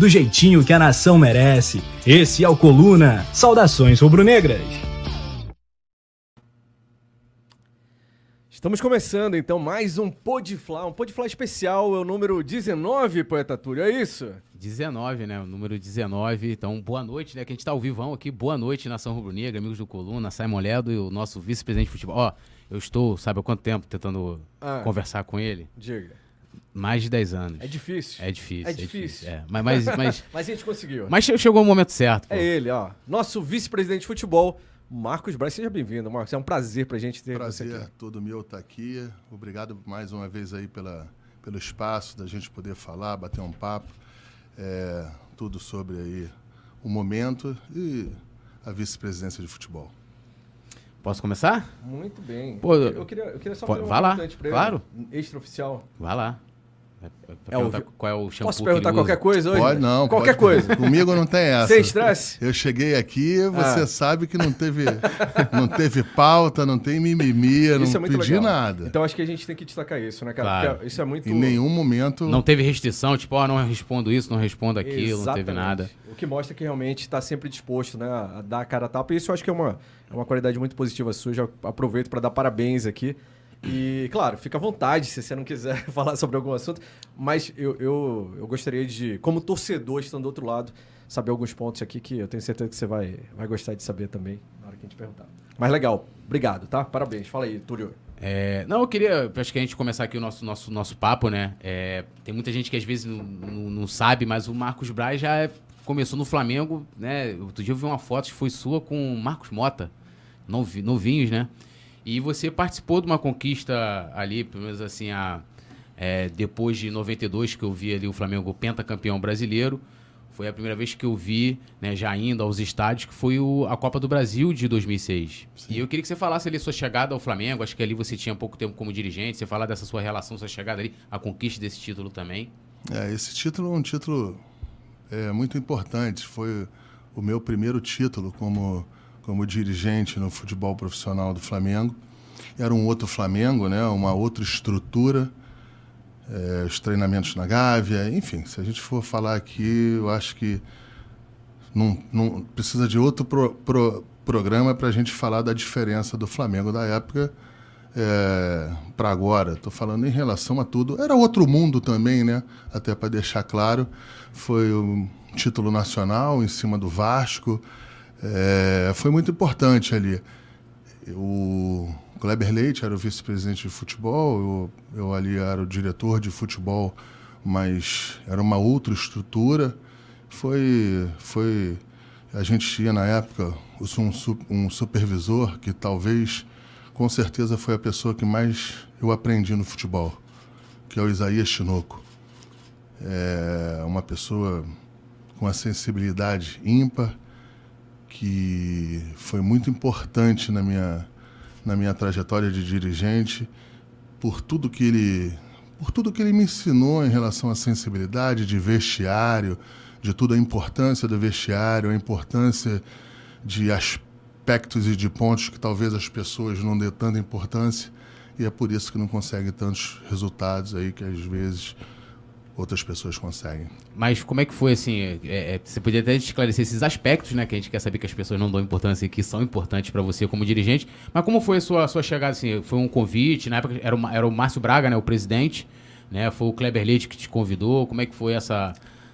do jeitinho que a nação merece. Esse é o Coluna. Saudações rubro-negras. Estamos começando então mais um Podfla, um Podfla especial, é o número 19, Poeta Túlio, é isso? 19, né? O número 19. Então, boa noite, né? Que a gente tá ao vivão aqui. Boa noite, Nação Rubro-Negra, amigos do Coluna, Simon Ledo e o nosso vice-presidente de futebol. Ó, eu estou, sabe há quanto tempo tentando Ah. conversar com ele? Diga. Mais de 10 anos. É difícil. É difícil. É difícil. é. Mas, mas, mas, Mas a gente conseguiu. mas che- chegou o momento certo. pô. É ele, ó. Nosso vice-presidente de futebol, Marcos Braz. Seja bem-vindo, Marcos. É um prazer pra gente ter você Prazer aqui. todo meu estar aqui. Obrigado mais uma vez aí pela, pelo espaço da gente poder falar, bater um papo. É, tudo sobre aí o momento e a vice-presidência de futebol. Posso começar? Muito bem. Pô, eu, queria, eu queria só fazer lá, pergunta pra ele. claro. Extraoficial. Vai lá. É, é pra É o qual é o shampoo Posso perguntar qualquer usa. coisa hoje? Pode não. Qualquer pode- coisa. Comigo não tem essa. Sem estresse? Eu cheguei aqui, você Ah. sabe que não teve, não teve pauta, não tem mimimi, Isso é não muito pedi legal. nada. Então acho que a gente tem que destacar isso, né, cara? Claro. Porque isso é muito. em nenhum momento. Não teve restrição, tipo, ó, não respondo isso, não respondo aquilo, não teve Exatamente. nada. O que mostra que realmente está sempre disposto né, a dar a cara a tapa. E isso eu acho que é uma, é uma qualidade muito positiva sua. Já aproveito para dar parabéns aqui. E, claro, fica à vontade se você não quiser falar sobre algum assunto. Mas eu, eu, eu gostaria de, como torcedor, estando do outro lado, saber alguns pontos aqui que eu tenho certeza que você vai, vai gostar de saber também na hora que a gente perguntar. Mas legal, obrigado, tá? Parabéns. Fala aí, Túlio. É, não, eu queria, acho que a gente começar aqui o nosso, nosso, nosso papo, né? É, tem muita gente que às vezes não, não, não sabe, mas o Marcos Braz já é- começou no Flamengo, né? Outro dia eu vi uma foto que foi sua com o Marcos Mota, novi- novinhos, né? E você participou de uma conquista ali, pelo menos assim, a, é, depois de 92, que eu vi ali o Flamengo pentacampeão brasileiro. Foi a primeira vez que eu vi, né, já indo aos estádios, que foi o- a Copa do Brasil de 2006. E eu queria que você falasse ali sua chegada ao Flamengo. Acho que ali você tinha pouco tempo como dirigente. Você falar dessa sua relação, sua chegada ali, a conquista desse título também. É, esse título é um título é, muito importante. Foi o meu primeiro título como, como dirigente no futebol profissional do Flamengo. Era um outro Flamengo, né? uma outra estrutura, é, os treinamentos na Gávea, enfim, se a gente for falar aqui, eu acho que não, não precisa de outro pro- pro- programa para a gente falar da diferença do Flamengo da época para agora. Estou falando em relação a tudo. Era outro mundo também, né? Até para deixar claro, foi um título nacional em cima do Vasco. É, foi muito importante ali. O Kleber Leite era o vice-presidente de futebol, eu, eu ali era o diretor de futebol, mas era uma outra estrutura. Foi, foi a gente tinha na época um, um supervisor que talvez, com certeza, foi a pessoa que mais eu aprendi no futebol, que é o Isaías Tinoco. É uma pessoa com uma sensibilidade ímpar, que foi muito importante na minha, na minha trajetória de dirigente, por tudo que ele por tudo que ele me ensinou em relação à sensibilidade de vestiário, de toda a importância do vestiário, a importância de aspectos e de pontos que talvez as pessoas não dê tanta importância e é por isso que não consegue tantos resultados aí que às vezes outras pessoas conseguem. Mas como é que foi, assim, é, é, você podia até esclarecer esses aspectos, né, que a gente quer saber que as pessoas não dão importância e que são importantes para você como dirigente, mas como foi a sua, a sua chegada, assim, foi um convite, na época era o, era o Márcio Braga, né, o presidente, né, foi o Kleber Leite que te convidou, como é que foi essa,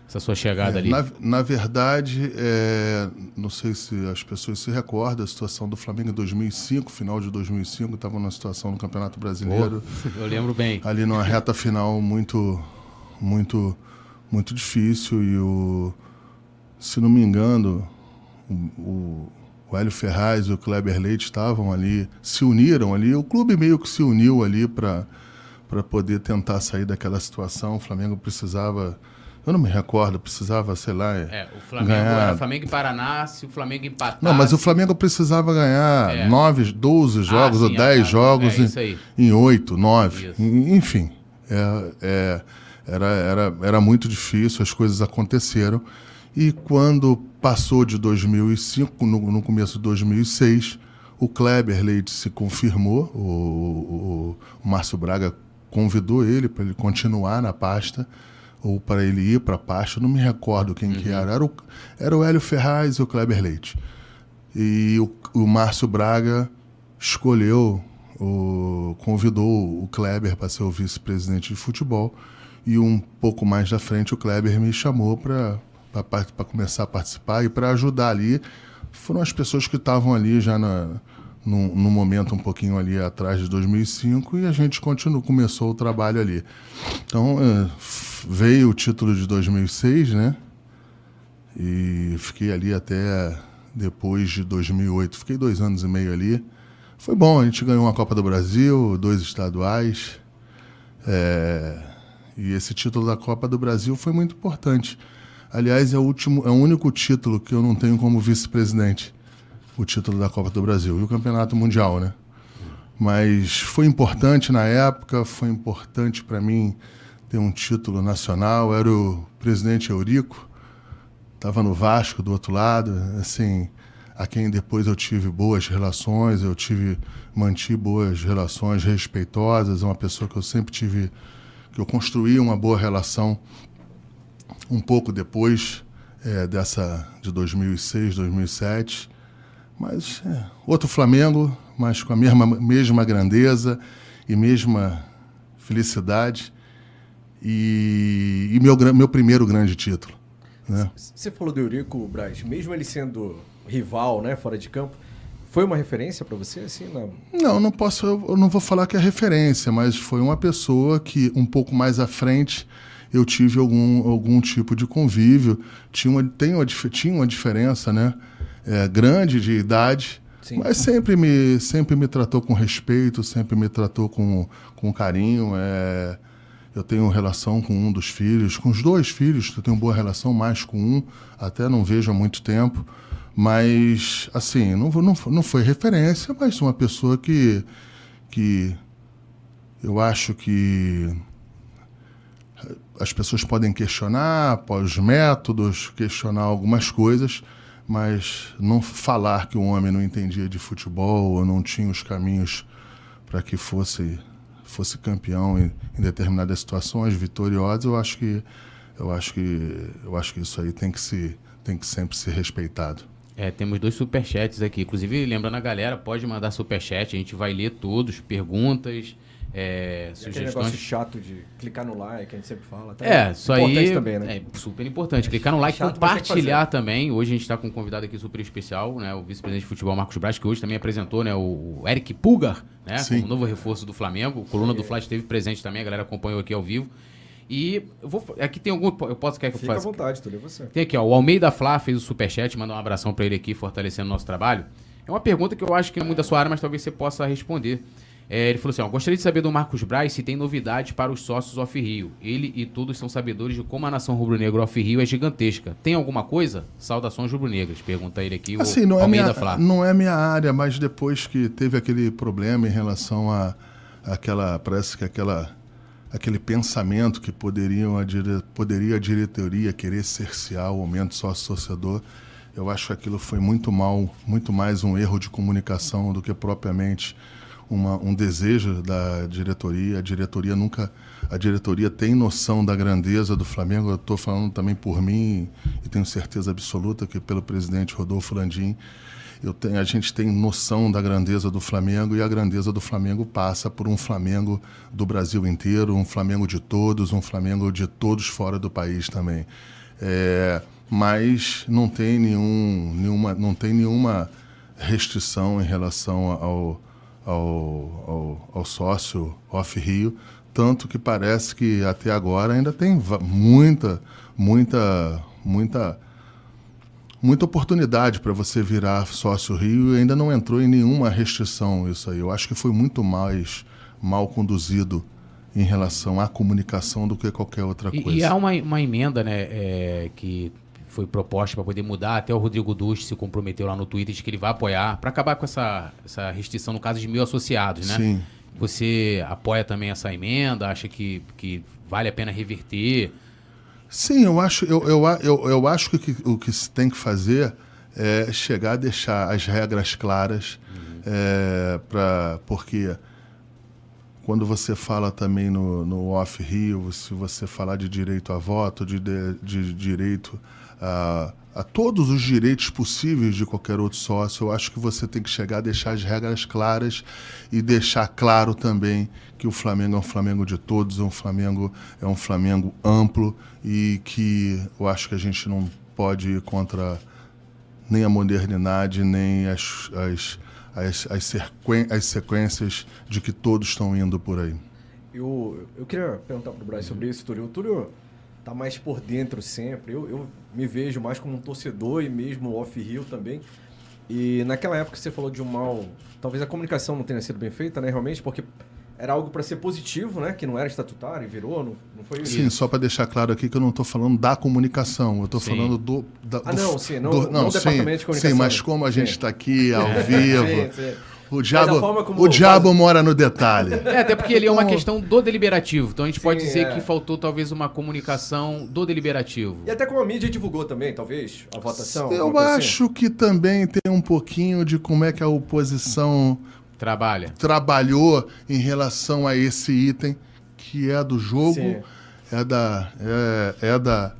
essa sua chegada É, ali? Na, na verdade, é, não sei se as pessoas se recordam, a situação do Flamengo em 2005, final de 2005, estava numa situação no Campeonato Brasileiro, Eu lembro bem. ali numa reta final muito, muito, muito difícil e o, se não me engano, o, o, Hélio Ferraz e o Kleber Leite estavam ali, se uniram ali, o clube meio que se uniu ali para para poder tentar sair daquela situação. O Flamengo precisava Eu não me recordo, precisava, sei lá. É, o Flamengo ganhar... era Flamengo e Paraná, se o Flamengo empatasse. Não, mas o Flamengo precisava ganhar É. 9, 12 jogos sim, ou 10 é, jogos é isso aí. em, em 8, 9. Isso. Enfim, é, é, era, era, era muito difícil, as coisas aconteceram. E quando passou de 2005, no, no começo de 2006, o Kleber Leite se confirmou, o, o, o Márcio Braga convidou ele para ele continuar na pasta ou para ele ir para a pasta, não me recordo quem que era. Era o, era o Hélio Ferraz e o Kleber Leite. E o, o Márcio Braga escolheu, o, convidou o Kleber para ser o vice-presidente de futebol. E um pouco mais da frente o Kleber me chamou para começar a participar e para ajudar ali. Foram as pessoas que estavam ali já na, no, momento um pouquinho ali atrás de 2005 e a gente continuou, começou o trabalho ali. Então f- veio o título de 2006, né? E fiquei ali até depois de 2008. Fiquei dois anos e meio ali. Foi bom, a gente ganhou uma Copa do Brasil, dois estaduais. É, e esse título da Copa do Brasil foi muito importante. Aliás, é o, último, é o único título que eu não tenho como vice-presidente. O título da Copa do Brasil. E o Campeonato Mundial, né? Mas foi importante na época, foi importante para mim ter um título nacional. Era o presidente Eurico, estava no Vasco do outro lado, assim, a quem depois eu tive boas relações, eu tive mantive boas relações respeitosas, uma pessoa que eu sempre tive que eu construí uma boa relação um pouco depois é, dessa de 2006, 2007. Mas é, outro Flamengo, mas com a mesma, mesma grandeza e mesma felicidade. E, e meu, meu primeiro grande título. Né? Você falou do Eurico, Braz, mesmo ele sendo rival, né, fora de campo, foi uma referência para você, assim, na... Não, não posso, eu não vou falar que é referência, mas foi uma pessoa que um pouco mais à frente eu tive algum, algum tipo de convívio. Tinha uma, tem uma, tinha uma diferença, né? É, grande de idade, Sim. mas sempre me, sempre me tratou com respeito, sempre me tratou com, com carinho. É, eu tenho relação com um dos filhos, com os dois filhos, eu tenho boa relação mais com um, até não vejo há muito tempo. Mas, assim, não, não, não foi referência, mas uma pessoa que, que eu acho que as pessoas podem questionar os métodos, questionar algumas coisas, mas não falar que o homem não entendia de futebol ou não tinha os caminhos para que fosse fosse campeão em, em determinadas situações vitoriosas, eu acho que eu acho que eu acho que isso aí tem que se tem que sempre ser respeitado. É, temos dois superchats aqui. Inclusive, lembrando a galera, pode mandar superchat, a gente vai ler todos, perguntas, é, sugestões. negócio chato de clicar no like, a gente sempre fala. tá? É, isso Importante aí também, né? é super importante. Clicar no like, Chato, tem que compartilhar também. Hoje a gente está com um convidado aqui super especial, né? O vice-presidente de futebol, Marcos Braz, que hoje também apresentou, né? O Eric Pulgar, né? Sim. Como novo reforço do Flamengo. O Coluna do Fla esteve presente também, a galera acompanhou aqui ao vivo. E eu vou. Aqui tem algum. Eu posso quer que eu Fica à faça? vontade, tudo é você. Tem aqui, ó, o Almeida Flá fez o superchat, mandar um abração pra ele aqui, fortalecendo o nosso trabalho. É uma pergunta que eu acho que não é muito da sua área, mas talvez você possa responder. É, ele falou assim, ó, gostaria de saber do Marcos Braz se tem novidades para os sócios off-Rio. Ele e todos são sabedores de como a nação rubro-negro off-Rio é gigantesca. Tem alguma coisa? Saudações rubro-negras, pergunta ele aqui, Assim, o não é, Almeida minha, Flá. não é minha área, mas depois que teve aquele problema em relação a aquela, parece que aquela aquele pensamento que poderiam a dire, poderia a diretoria querer cercear o aumento sócio-torcedor, eu acho que aquilo foi muito mal, muito mais um erro de comunicação do que propriamente uma, um desejo da diretoria. A diretoria nunca, a diretoria tem noção da grandeza do Flamengo. Eu estou falando também por mim e tenho certeza absoluta que pelo presidente Rodolfo Landim, eu tenho, a gente tem noção da grandeza do Flamengo e a grandeza do Flamengo passa por um Flamengo do Brasil inteiro, um Flamengo de todos, um Flamengo de todos fora do país também. É, mas não tem nenhum, nenhuma, não tem nenhuma restrição em relação ao, ao, ao, ao sócio off-Rio, tanto que parece que até agora ainda tem muita, muita, muita, muita oportunidade para você virar sócio Rio e ainda não entrou em nenhuma restrição isso aí. Eu acho que foi muito mais mal conduzido em relação à comunicação do que qualquer outra E, coisa. e há uma, uma emenda, né, é, que foi proposta para poder mudar. Até o Rodrigo Duch se comprometeu lá no Twitter de que ele vai apoiar para acabar com essa, essa restrição no caso de mil associados, né? Sim. Você apoia também essa emenda? Acha que, que vale a pena reverter? Sim, eu acho, eu, eu, eu, eu acho que o que- se tem que fazer é chegar a deixar as regras claras, é, pra, porque quando você fala também no, no off-Rio, se você falar de direito a voto, de, de, de direito a, a todos os direitos possíveis de qualquer outro sócio, eu acho que você tem que chegar a deixar as regras claras e deixar claro também que o Flamengo é um Flamengo de todos, é um Flamengo, é um Flamengo amplo e que eu acho que a gente não pode ir contra nem a modernidade, nem as, as, as, as, sequen- as sequências de que todos estão indo por aí. Eu, eu queria perguntar pro Braz sobre isso, Túlio. O Túlio tá mais por dentro sempre. Eu, eu me vejo mais como um torcedor e mesmo off-rio também. E naquela época você falou de um mal... Talvez a comunicação não tenha sido bem feita, né? Realmente, porque era algo para ser positivo, né? Que não era estatutário e virou, não, não foi Sim, só para deixar claro aqui que eu não estou falando da comunicação, eu estou falando do. Da, Ah, do- não, sim, não- do- não o sim, departamento de comunicação. Sim, mas como a gente está aqui ao vivo, Sim, sim. O diabo, o diabo mora no detalhe. É, até porque ele é uma questão do deliberativo. Então a gente pode Sim, dizer é. que faltou talvez uma comunicação do deliberativo. E até como a mídia divulgou também, talvez, a votação. Eu coisa assim. acho que também tem um pouquinho de como é que a oposição Trabalha. trabalhou em relação a esse item que é do jogo, Sim. é da é, é da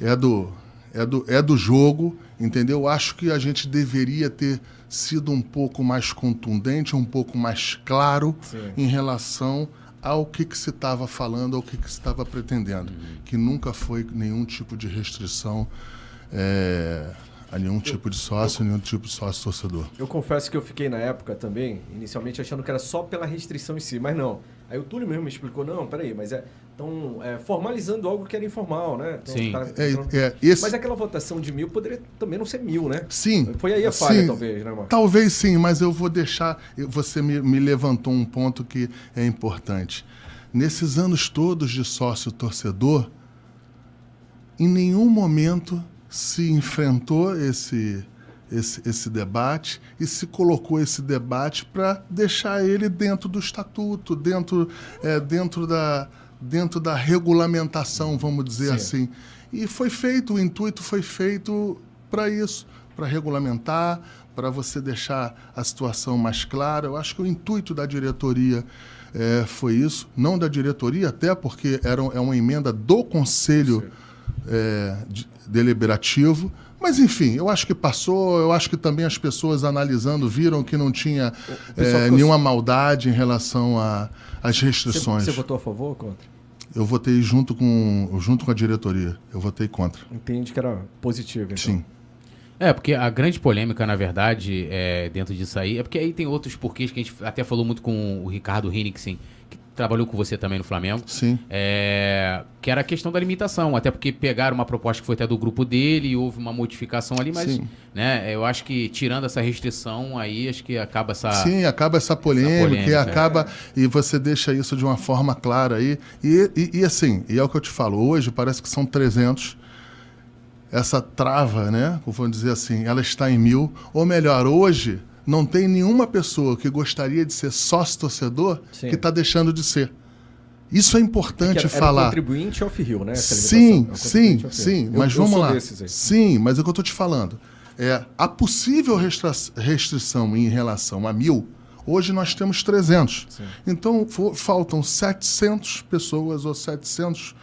é do é do é do jogo, entendeu? Acho que a gente deveria ter sido um pouco mais contundente, um pouco mais claro Sim. em relação ao que, que se estava falando, ao que, que se estava pretendendo, que nunca foi nenhum tipo de restrição é, a nenhum tipo de sócio, nenhum tipo de sócio torcedor. Eu confesso que eu fiquei na época também, inicialmente achando que era só pela restrição em si, mas não. Aí o Túlio mesmo me explicou, não, peraí, mas é. Estão formalizando algo que era informal, né? Tão- Sim. tá- É, é, esse- Mas aquela votação de mil poderia também não ser mil, né? Sim. Foi aí a falha, sim. talvez, né, Marcos? Talvez sim, mas eu vou deixar. eu- Você me, me levantou um ponto que é importante. Nesses anos todos de sócio torcedor, em nenhum momento se enfrentou esse, esse, esse debate e se colocou esse debate para deixar ele dentro do estatuto, dentro, é, dentro, da, dentro da regulamentação, vamos dizer Sim. assim. E foi feito, o intuito foi feito para isso, para regulamentar, para você deixar a situação mais clara. Eu acho que o intuito da diretoria eh, foi isso, não da diretoria, até porque era, é uma emenda do Conselho eh, de- Deliberativo. Mas, enfim, eu acho que passou, eu acho que também as pessoas analisando viram que não tinha eh, ficou- nenhuma maldade em relação a- às Você, restrições. você votou a favor ou contra? Eu votei junto com, junto com a diretoria. Eu votei contra. Entende que era positivo, então. Sim. É, porque a grande polêmica, na verdade, é, dentro disso aí, é porque aí tem outros porquês que a gente até falou muito com o Ricardo Hinrichsen, que trabalhou com você também no Flamengo. Sim. É, que era a questão da limitação, até porque pegaram uma proposta que foi até do grupo dele e houve uma modificação ali, mas Sim. né, eu acho que tirando essa restrição aí, acho que acaba essa. Sim, acaba essa polêmica, Essa polêmica, e é. acaba e você deixa isso de uma forma clara aí. E, e, e assim, e é o que eu te falo, hoje parece que são 300. Essa trava, né? Vamos dizer assim, ela está em mil. Ou melhor, hoje não tem nenhuma pessoa que gostaria de ser sócio-torcedor que está deixando de ser. Isso é importante Que era, era falar. contribuinte off-rio, né? Sim. É o sim, sim. Eu- Mas eu vamos lá. Sim, mas é o que eu estou te falando. É, a possível restrição em relação a mil, hoje nós temos 300. Sim. Então faltam 700 pessoas ou 700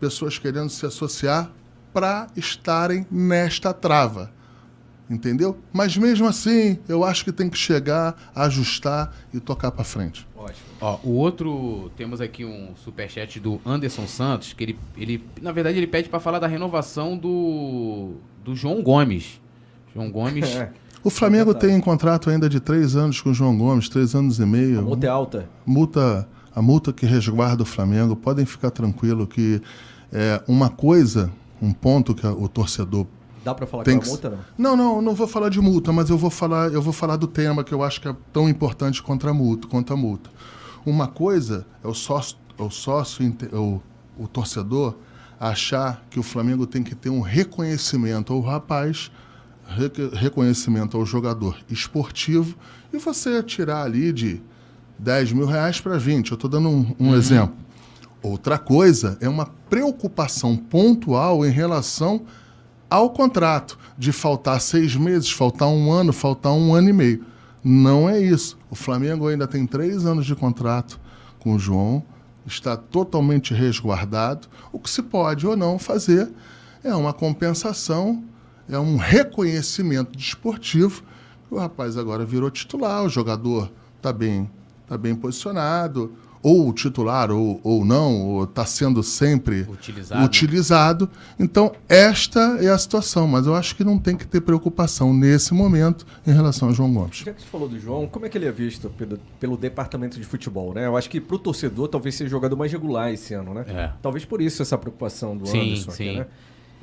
pessoas querendo se associar para estarem nesta trava. Entendeu? Mas mesmo assim, eu acho que tem que chegar, ajustar e tocar para frente. Ótimo. Ó, o outro, temos aqui um superchat do Anderson Santos, que ele, ele na verdade, ele pede para falar da renovação do, do João Gomes. João Gomes. É, O Flamengo Verdade. tem um contrato ainda de três anos com o João Gomes, três anos e meio. a multa é alta. multa, a multa que resguarda o Flamengo, podem ficar tranquilo que é uma coisa, um ponto que o torcedor Dá pra falar tem com a que multa, não? Não, não, não vou falar de multa, mas eu vou falar, eu vou falar do tema que eu acho que é tão importante contra a multa, contra a multa. Uma coisa é o sócio o sócio, inte- o, o torcedor, achar que o Flamengo tem que ter um reconhecimento ao rapaz, reco- reconhecimento ao jogador esportivo, e você tirar ali de 10 mil reais para 20. Eu estou dando um, um exemplo. Outra coisa é uma preocupação pontual em relação ao contrato, de faltar seis meses, faltar um ano, faltar um ano e meio. Não é isso. O Flamengo ainda tem três anos de contrato com o João, está totalmente resguardado. O que se pode ou não fazer é uma compensação, é um reconhecimento desportivo. O rapaz agora virou titular, o jogador está bem, tá bem posicionado, ou titular ou, ou não, ou está sendo sempre Utilizado. utilizado. Então, esta é a situação, mas eu acho que não tem que ter preocupação nesse momento em relação ao João Gomes. Já que você falou do João, como é que ele é visto pelo, pelo departamento de futebol, né? Eu acho que pro torcedor talvez seja o jogador mais regular esse ano, né? É. Talvez por isso essa preocupação do Sim, Anderson sim. aqui, né?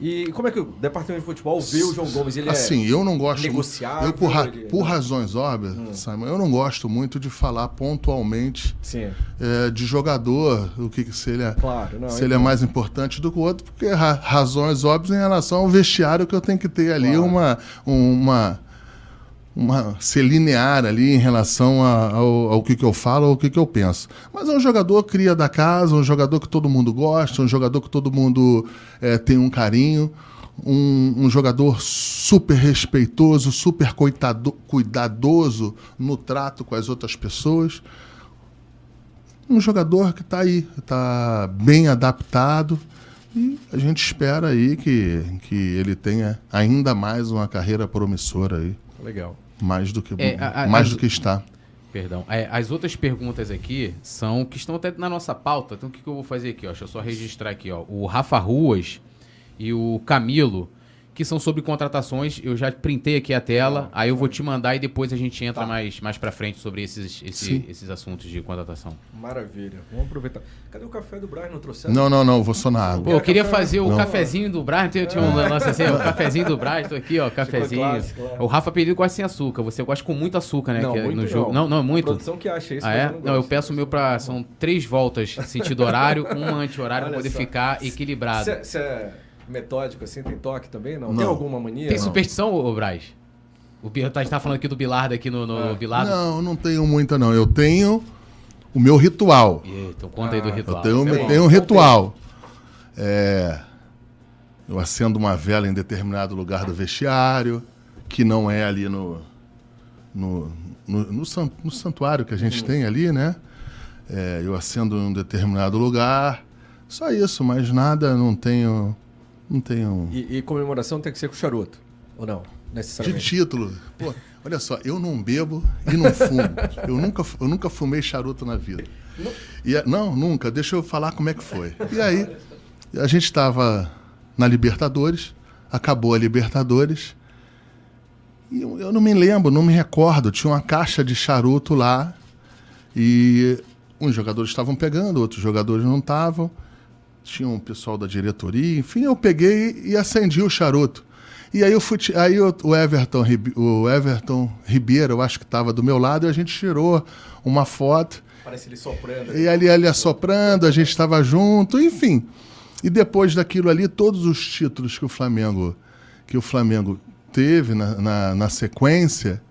E como é que o departamento de futebol vê o João Gomes? Ele assim, eu não gosto. negociável, Eu, por, ra- ele- por razões óbvias, Simon, eu não gosto muito de falar pontualmente é... Sim, é, de jogador, o que, se ele é. claro. Não, se ele é mais importante do que o outro, porque ra- razões óbvias em relação ao vestiário que eu tenho que ter ali Claro. uma, uma, uma ser linear ali em relação a- ao, ao que, que eu falo ou o que, que eu penso. Mas é um jogador cria da casa, um jogador que todo mundo gosta, um jogador que todo mundo eh, tem um carinho, um, um jogador super respeitoso, super coitado, cuidadoso no trato com as outras pessoas um jogador que está aí, está bem adaptado e a gente espera aí que, que ele tenha ainda mais uma carreira promissora aí, Legal. Mais do que É, a- mais as- do que está. Perdão. É, as outras perguntas aqui são que estão até na nossa pauta. Então o que, que eu vou fazer aqui? Ó? Deixa eu só registrar aqui. Ó. O Rafa Ruas e o Camilo, que são sobre contratações. Eu já printei aqui a tela. aí eu vou te mandar e depois a gente entra Tá. mais, mais pra frente sobre esses, esse- esses assuntos de contratação. Maravilha. Vamos aproveitar. Cadê o café do Brian? Não trouxeram? Não, não, não, vou só na água. Pô, eu queria café? fazer o Não. cafezinho do Brás. Tinha, tinha um lance assim, o cafezinho do Brás. Tô aqui, ó, cafezinho. clássico, é. O Rafa pediu quase sem açúcar. Você gosta com muito açúcar, né? Não, que é muito no jogo. não. Não, não, A muito. produção que acha isso, Ah, é? eu não Não, eu peço o meu pra. São três voltas sentido horário, uma anti-horário pra Olha poder só. ficar equilibrado. Você é metódico assim? Tem toque também? Não? Não. Tem alguma mania? Tem superstição, ô Braz? O tá- A gente tá falando aqui do Bilardo aqui no, no É. Bilardo. Não, não tenho muita não. Eu tenho o meu ritual. Então conta aí do Ah, ritual. Eu tenho, é tenho um ritual. É, eu acendo uma vela em determinado lugar do vestiário, que não é ali no, no, no, no no santuário que a gente tem ali, né? É, eu acendo em um determinado lugar. Só isso, mais nada, não tenho. Não tenho. E, e comemoração tem que ser com charuto? Ou não? De Necessariamente. título. Pô, olha só, eu não bebo e não fumo. eu, nunca, eu nunca fumei charuto na vida. E, a- não, nunca. Deixa eu falar como é que foi. E aí, a gente estava na Libertadores, acabou a Libertadores. E eu, eu não me lembro, não me recordo. Tinha uma caixa de charuto lá e uns jogadores estavam pegando, outros jogadores não estavam. Tinha um pessoal da diretoria, enfim, eu peguei e acendi o charuto. E aí eu fui, aí o o Everton, o Everton Ribeiro, eu acho que estava do meu lado, e a gente tirou uma foto. Parece ele soprando. E ali, ali assoprando, a gente estava junto, enfim. E depois daquilo ali, todos os títulos que o Flamengo, que o Flamengo teve na, na, na sequência,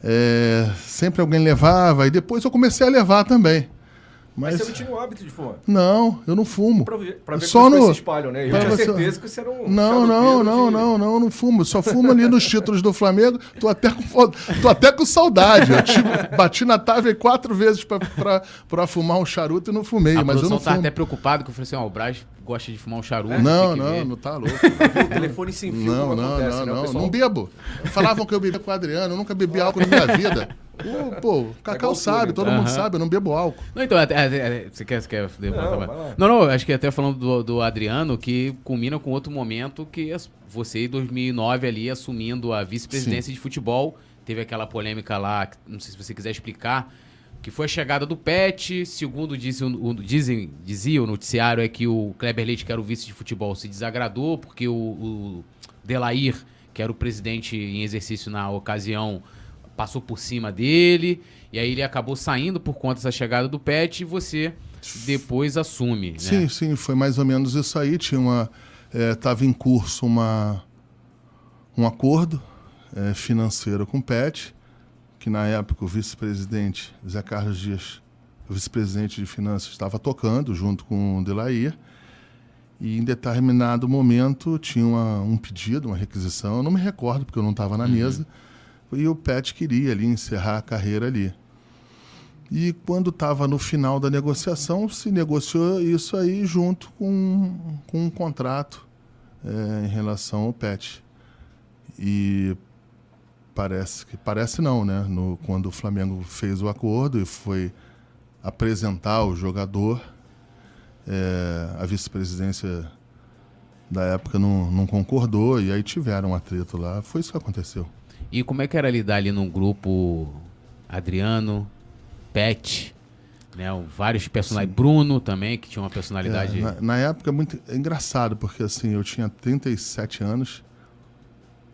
é, sempre alguém levava, e depois eu comecei a levar também. Mas Mas, você não tinha o hábito de fumar. não, eu não fumo. Pra ver, pra ver Só no- se espalham, né? Eu pra tinha você- certeza que você era um Não, não, não, de- não, não, eu não fumo. Só fumo ali nos títulos do Flamengo. Tô até com, tô até com saudade. Eu tive- bati na Tave quatro vezes pra, pra, pra fumar um charuto e não fumei, A mas eu não tá fumo. até preocupado que eu falei assim, ó, o Braz gosta de fumar um charuto. Não, tem que ver. não, não tá louco. O telefone sem fio, Não, não, acontece, não, né? Não. pessoal- Não bebo. Falavam que eu bebia com o Adriano, eu nunca bebi álcool na minha vida. Pô, pô, o Cacau igual sabe, todo mundo sabe, eu não bebo álcool. Não, então, até, até- até- você quer, você quer Não. Não, não, acho que até falando do, do Adriano, que culmina com outro momento que você, em 2009, ali, assumindo a vice-presidência de futebol, teve aquela polêmica lá, não sei se você quiser explicar, que foi a chegada do Pet, segundo dizem, o- dizem, dizia o noticiário, é que o Kleber Leite, que era o vice de futebol, se desagradou, porque o, o Delair, que era o presidente em exercício na ocasião, passou por cima dele, e aí ele acabou saindo por conta dessa chegada do Pet, e você depois assume, né? Sim, sim, foi mais ou menos isso aí. Tinha uma, estava em curso uma, um acordo é, financeiro com o PET, que na época o vice-presidente Zé Carlos Dias, o vice-presidente de finanças, estava tocando junto com o Delair. E em determinado momento tinha uma, um pedido, uma requisição, eu não me recordo porque eu não estava na mesa, e o Pet queria ali encerrar a carreira ali. E quando estava no final da negociação, se negociou isso aí junto com, com um contrato é, em relação ao Pet. E parece que parece não, né? No, quando o Flamengo fez o acordo e foi apresentar o jogador, é, a vice-presidência da época não, não concordou e aí tiveram um atrito lá. Foi isso que aconteceu. E como é que era lidar ali num grupo Adriano, Pet, né? Vários personagens. Bruno também, que tinha uma personalidade. É, na, na época é muito é engraçado, porque assim, eu tinha 37 anos,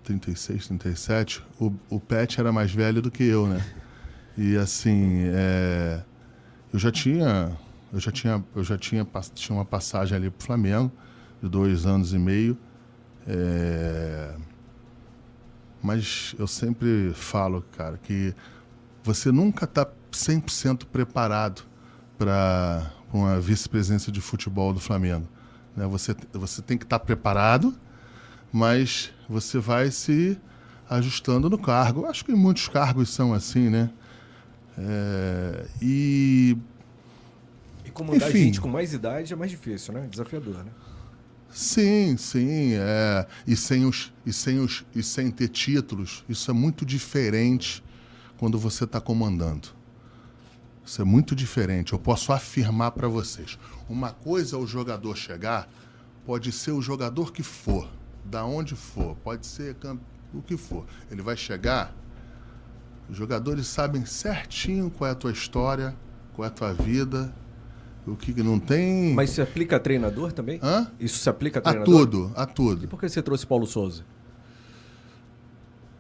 36, 37, o, o Pet era mais velho do que eu, né? E assim, é, eu já tinha, eu já tinha, eu já tinha, tinha uma passagem ali pro Flamengo, de dois anos e meio. é, mas eu sempre falo, cara, que você nunca está 100% preparado para uma vice-presidência de futebol do Flamengo. né? Você, você tem que estar preparado, mas você vai se ajustando no cargo. Acho que muitos cargos são assim, né? É, e E comandar Enfim. gente com mais idade é mais difícil, né? Desafiador, né? Sim, sim. É. E, sem os, e, sem os, e sem ter títulos, isso é muito diferente quando você está comandando. Isso é muito diferente. Eu posso afirmar para vocês. Uma coisa é o jogador chegar, pode ser o jogador que for, da onde for, pode ser o que for. Ele vai chegar, os jogadores sabem certinho qual é a tua história, qual é a tua vida, o que não tem. Mas se aplica a treinador também? Hã? Isso se aplica a A treinador? tudo, a E tudo. por que você trouxe Paulo Souza?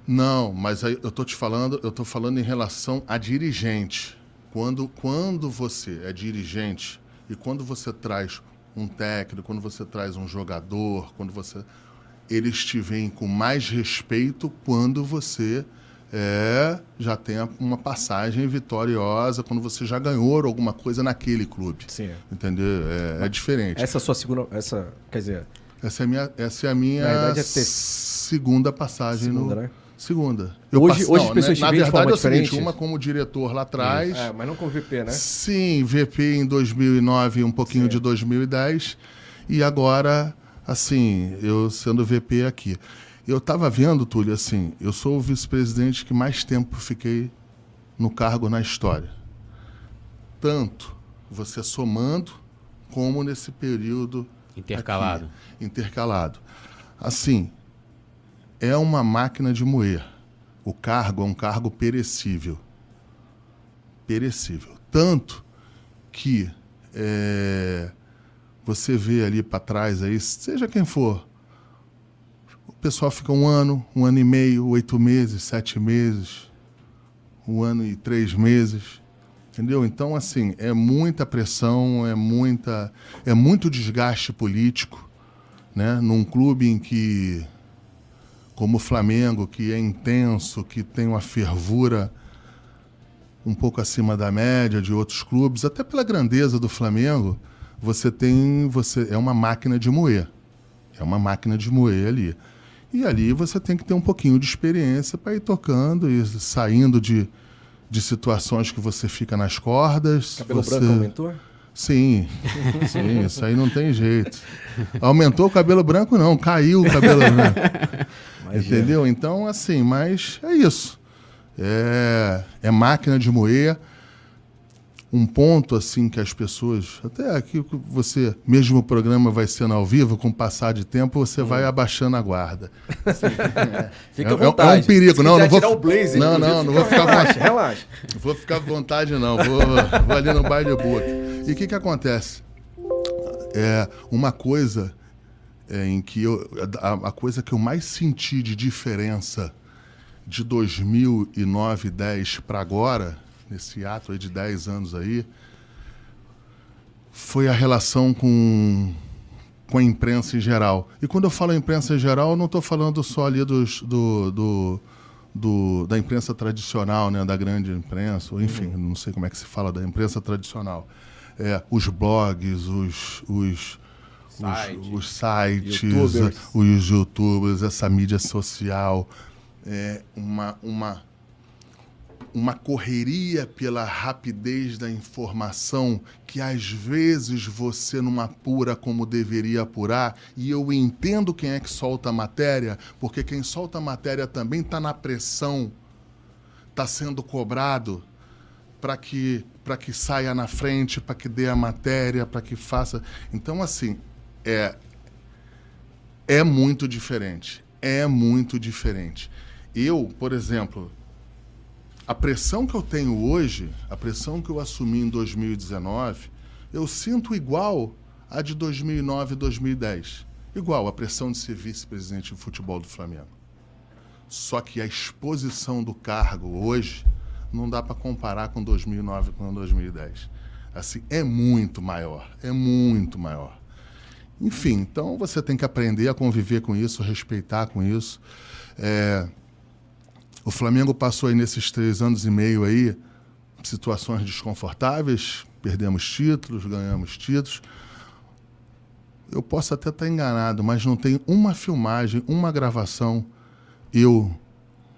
Não, mas aí eu tô te falando, eu tô falando em relação a dirigente. Quando, quando você é dirigente e quando você traz um técnico, quando você traz um jogador, quando você eles te veem com mais respeito quando você é, já tem uma passagem vitoriosa, quando você já ganhou alguma coisa naquele clube. Sim. Entendeu? É, é diferente. Essa é a sua segunda. Essa, quer dizer, Essa é a minha, essa é a minha verdade, é segunda passagem Segunda, no. né? Segunda. Hoje- hoje as pessoas te na verdade é o seguinte, diferente? uma como diretor lá atrás. é, mas não com o VP, né? Sim, VP em 2009, um pouquinho Sim. de 2010. E agora, assim, eu sendo VP aqui. Eu estava vendo, Túlio, assim, eu sou o vice-presidente que mais tempo fiquei no cargo na história. Tanto você somando, como nesse período Intercalado. aqui, intercalado. Assim, é uma máquina de moer. O cargo é um cargo perecível. Perecível. Tanto que é, você vê ali para trás, aí, seja quem for, o pessoal fica um ano, um ano e meio, oito meses, sete meses, um ano e três meses. Entendeu? Então, assim, é muita pressão, é, muita, é muito desgaste político, né? Num clube em que, como o Flamengo, que é intenso, que tem uma fervura um pouco acima da média de outros clubes, até pela grandeza do Flamengo, você tem, você é uma máquina de moer. É uma máquina de moer ali. E ali você tem que ter um pouquinho de experiência para ir tocando e saindo de, de situações que você fica nas cordas. Cabelo você... branco aumentou? Sim, sim, isso aí não tem jeito. Aumentou o cabelo branco, não, caiu o cabelo branco. Entendeu? Então, assim, mas é isso. É, é máquina de moer. Um ponto, assim, que as pessoas. Até aqui, que você, mesmo o programa vai sendo ao vivo, com o passar de tempo, você vai abaixando a guarda. Fica É- à é- é um vontade. perigo. Se Não, não vou- tirar o blazer, não, não, não fica- vou ficar Relaxa, relaxa. Não vou ficar à vontade, não. Vou, vou ali no baile book. E o que, que acontece? É uma coisa é, em que eu. A, a coisa que eu mais senti de diferença de 2009, 10 para agora, nesse ato aí de 10 anos aí, foi a relação com, com a imprensa em geral. E quando eu falo imprensa em geral, eu não estou falando só ali dos, do, do, do, da imprensa tradicional, né, da grande imprensa, ou enfim, uhum. não sei como é que se fala da imprensa tradicional. É, os blogs, os, os, Site. os, os, sites, YouTubers. os youtubers, essa mídia social, é uma, uma uma correria pela rapidez da informação que às vezes você não apura como deveria apurar, e eu entendo quem é que solta a matéria, porque quem solta a matéria também está na pressão, está sendo cobrado para que, que saia na frente, para que dê a matéria, para que faça. Então, assim, é, é muito diferente. É muito diferente. Eu, por exemplo, a pressão que eu tenho hoje, a pressão que eu assumi em 2019, eu sinto igual a de 2009 e 2010. Igual a pressão de ser vice-presidente de futebol do Flamengo. Só que a exposição do cargo hoje não dá para comparar com 2009 com 2010. Assim, é muito maior, é muito maior. Enfim, então você tem que aprender a conviver com isso, respeitar com isso. É, o Flamengo passou aí nesses três anos e meio aí situações desconfortáveis, perdemos títulos, ganhamos títulos. Eu posso até estar enganado, mas não tem uma filmagem, uma gravação eu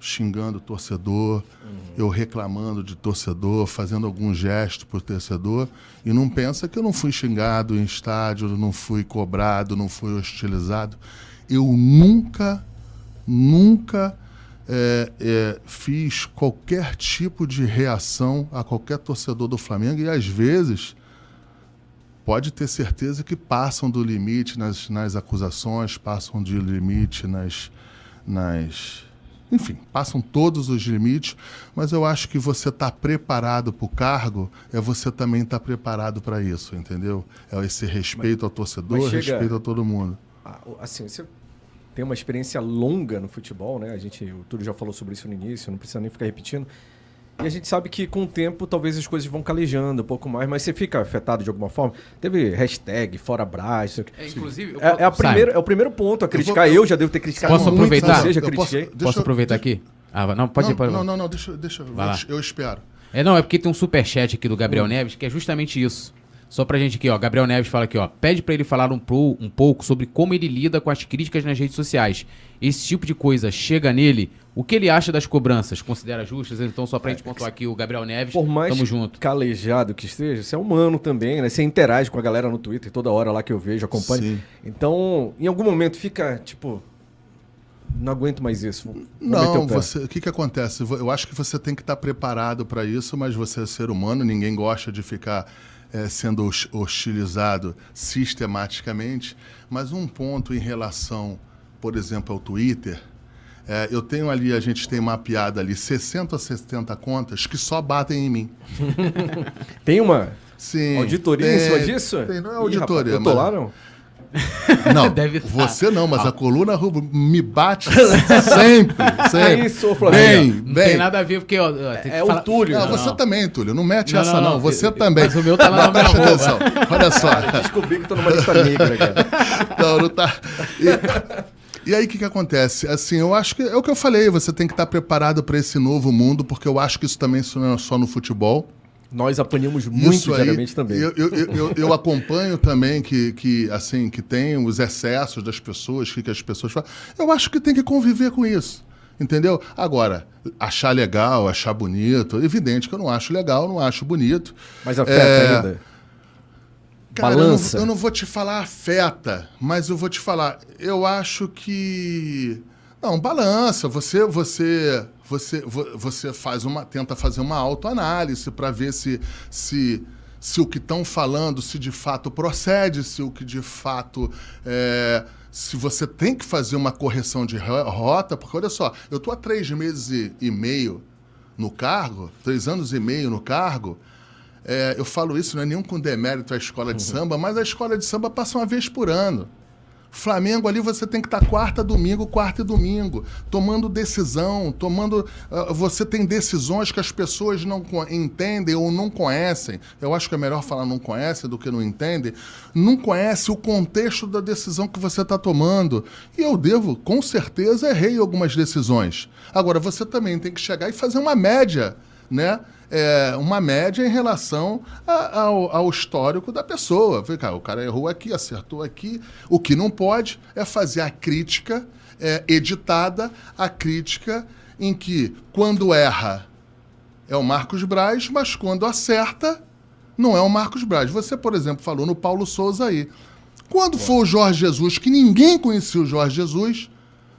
xingando o torcedor, uhum. eu reclamando de torcedor, fazendo algum gesto para o torcedor, e não pensa que eu não fui xingado em estádio, não fui cobrado, não fui hostilizado. Eu nunca, nunca é, é, fiz qualquer tipo de reação a qualquer torcedor do Flamengo e às vezes pode ter certeza que passam do limite nas, nas acusações, passam de limite nas, nas. Enfim, passam todos os limites, mas eu acho que você está preparado para o cargo, é você também estar tá preparado para isso, entendeu? É esse respeito ao torcedor, chega, respeito a todo mundo. Assim, você tem uma experiência longa no futebol, né? A gente, o Túlio já falou sobre isso no início, não precisa nem ficar repetindo. E a gente sabe que com o tempo talvez as coisas vão calejando um pouco mais, mas você fica afetado de alguma forma. Teve hashtag fora Brás. É, inclusive, é, é, a primeira, é o primeiro ponto a criticar. Eu, vou, eu já devo ter criticado posso muito, aproveitar? você já critiquei. Posso, posso aproveitar aqui? Ah, não, pode não, ir, Não, não, não, deixa, deixa eu espero. É, não, é porque tem um superchat aqui do Gabriel hum. Neves que é justamente isso. Só pra gente aqui, ó. Gabriel Neves fala aqui, ó. Pede para ele falar um, pro, um pouco sobre como ele lida com as críticas nas redes sociais. Esse tipo de coisa chega nele. O que ele acha das cobranças? Considera justas? Então, só pra gente pontuar aqui o Gabriel Neves. Por mais Tamo junto. calejado que esteja, você é humano também, né? Você interage com a galera no Twitter toda hora lá que eu vejo, acompanho. Sim. Então, em algum momento fica, tipo, não aguento mais isso. Vou não, você, o que, que acontece? Eu acho que você tem que estar preparado para isso, mas você é ser humano, ninguém gosta de ficar é, sendo hostilizado sistematicamente, mas um ponto em relação, por exemplo, ao Twitter, é, eu tenho ali, a gente tem mapeado ali 60 a 70 contas que só batem em mim. tem uma Sim, auditoria tem, em cima disso? Tem, não é auditoria. Ih, rapaz, eu tô lá, não? Não, Deve você não, mas ah. a coluna me bate sempre, sempre. É isso, Flamengo. Bem, não bem. tem nada a ver, porque... Ó, é, é o Túlio. Não, você também, Túlio. Não mete não, essa, não. Você eu, também. Mas o meu tá lá na Presta atenção. Olha só. Descobri que tô numa lista negra, cara. Não, não tá... E... E aí, o que, que acontece? Assim, eu acho que é o que eu falei, você tem que estar preparado para esse novo mundo, porque eu acho que isso também não é só no futebol. Nós apanhamos muito Isso diariamente também. Eu, eu, eu, eu, acompanho também que, que, assim, que tem os excessos das pessoas, que, que as pessoas falam. Eu acho que tem que conviver com isso. Entendeu? Agora, achar legal, achar bonito, evidente que eu não acho legal, não acho bonito. Mas afeta é... ainda. Cara, Balança. Eu não, eu não vou te falar afeta, mas eu vou te falar. Eu acho que. Não, balança. Você, você você, você faz uma, tenta fazer uma autoanálise para ver se, se, se o que estão falando, se de fato procede, se o que de fato. É, se você tem que fazer uma correção de rota, porque olha só, eu estou há três meses e, meio no cargo, três anos e meio no cargo. É, eu falo isso, não é nenhum com demérito à escola de uhum. samba, mas a escola de samba passa uma vez por ano. Flamengo ali você tem que estar quarta, domingo, quarta e domingo, tomando decisão, tomando. Uh, você tem decisões que as pessoas não entendem ou não conhecem. Eu acho que é melhor falar não conhecem do que não entendem. Não conhece o contexto da decisão que você está tomando. E eu devo, com certeza, errei algumas decisões. Agora, você também tem que chegar e fazer uma média, né? É, uma média em relação a, ao, ao, histórico da pessoa. o cara errou aqui, acertou aqui. O que não pode é fazer a crítica é, editada, a crítica em que, quando erra, é o Marcos Braz, mas quando acerta, não é o Marcos Braz. Você, por exemplo, falou no Paulo Souza aí. Quando for o Jorge Jesus, que ninguém conhecia o Jorge Jesus,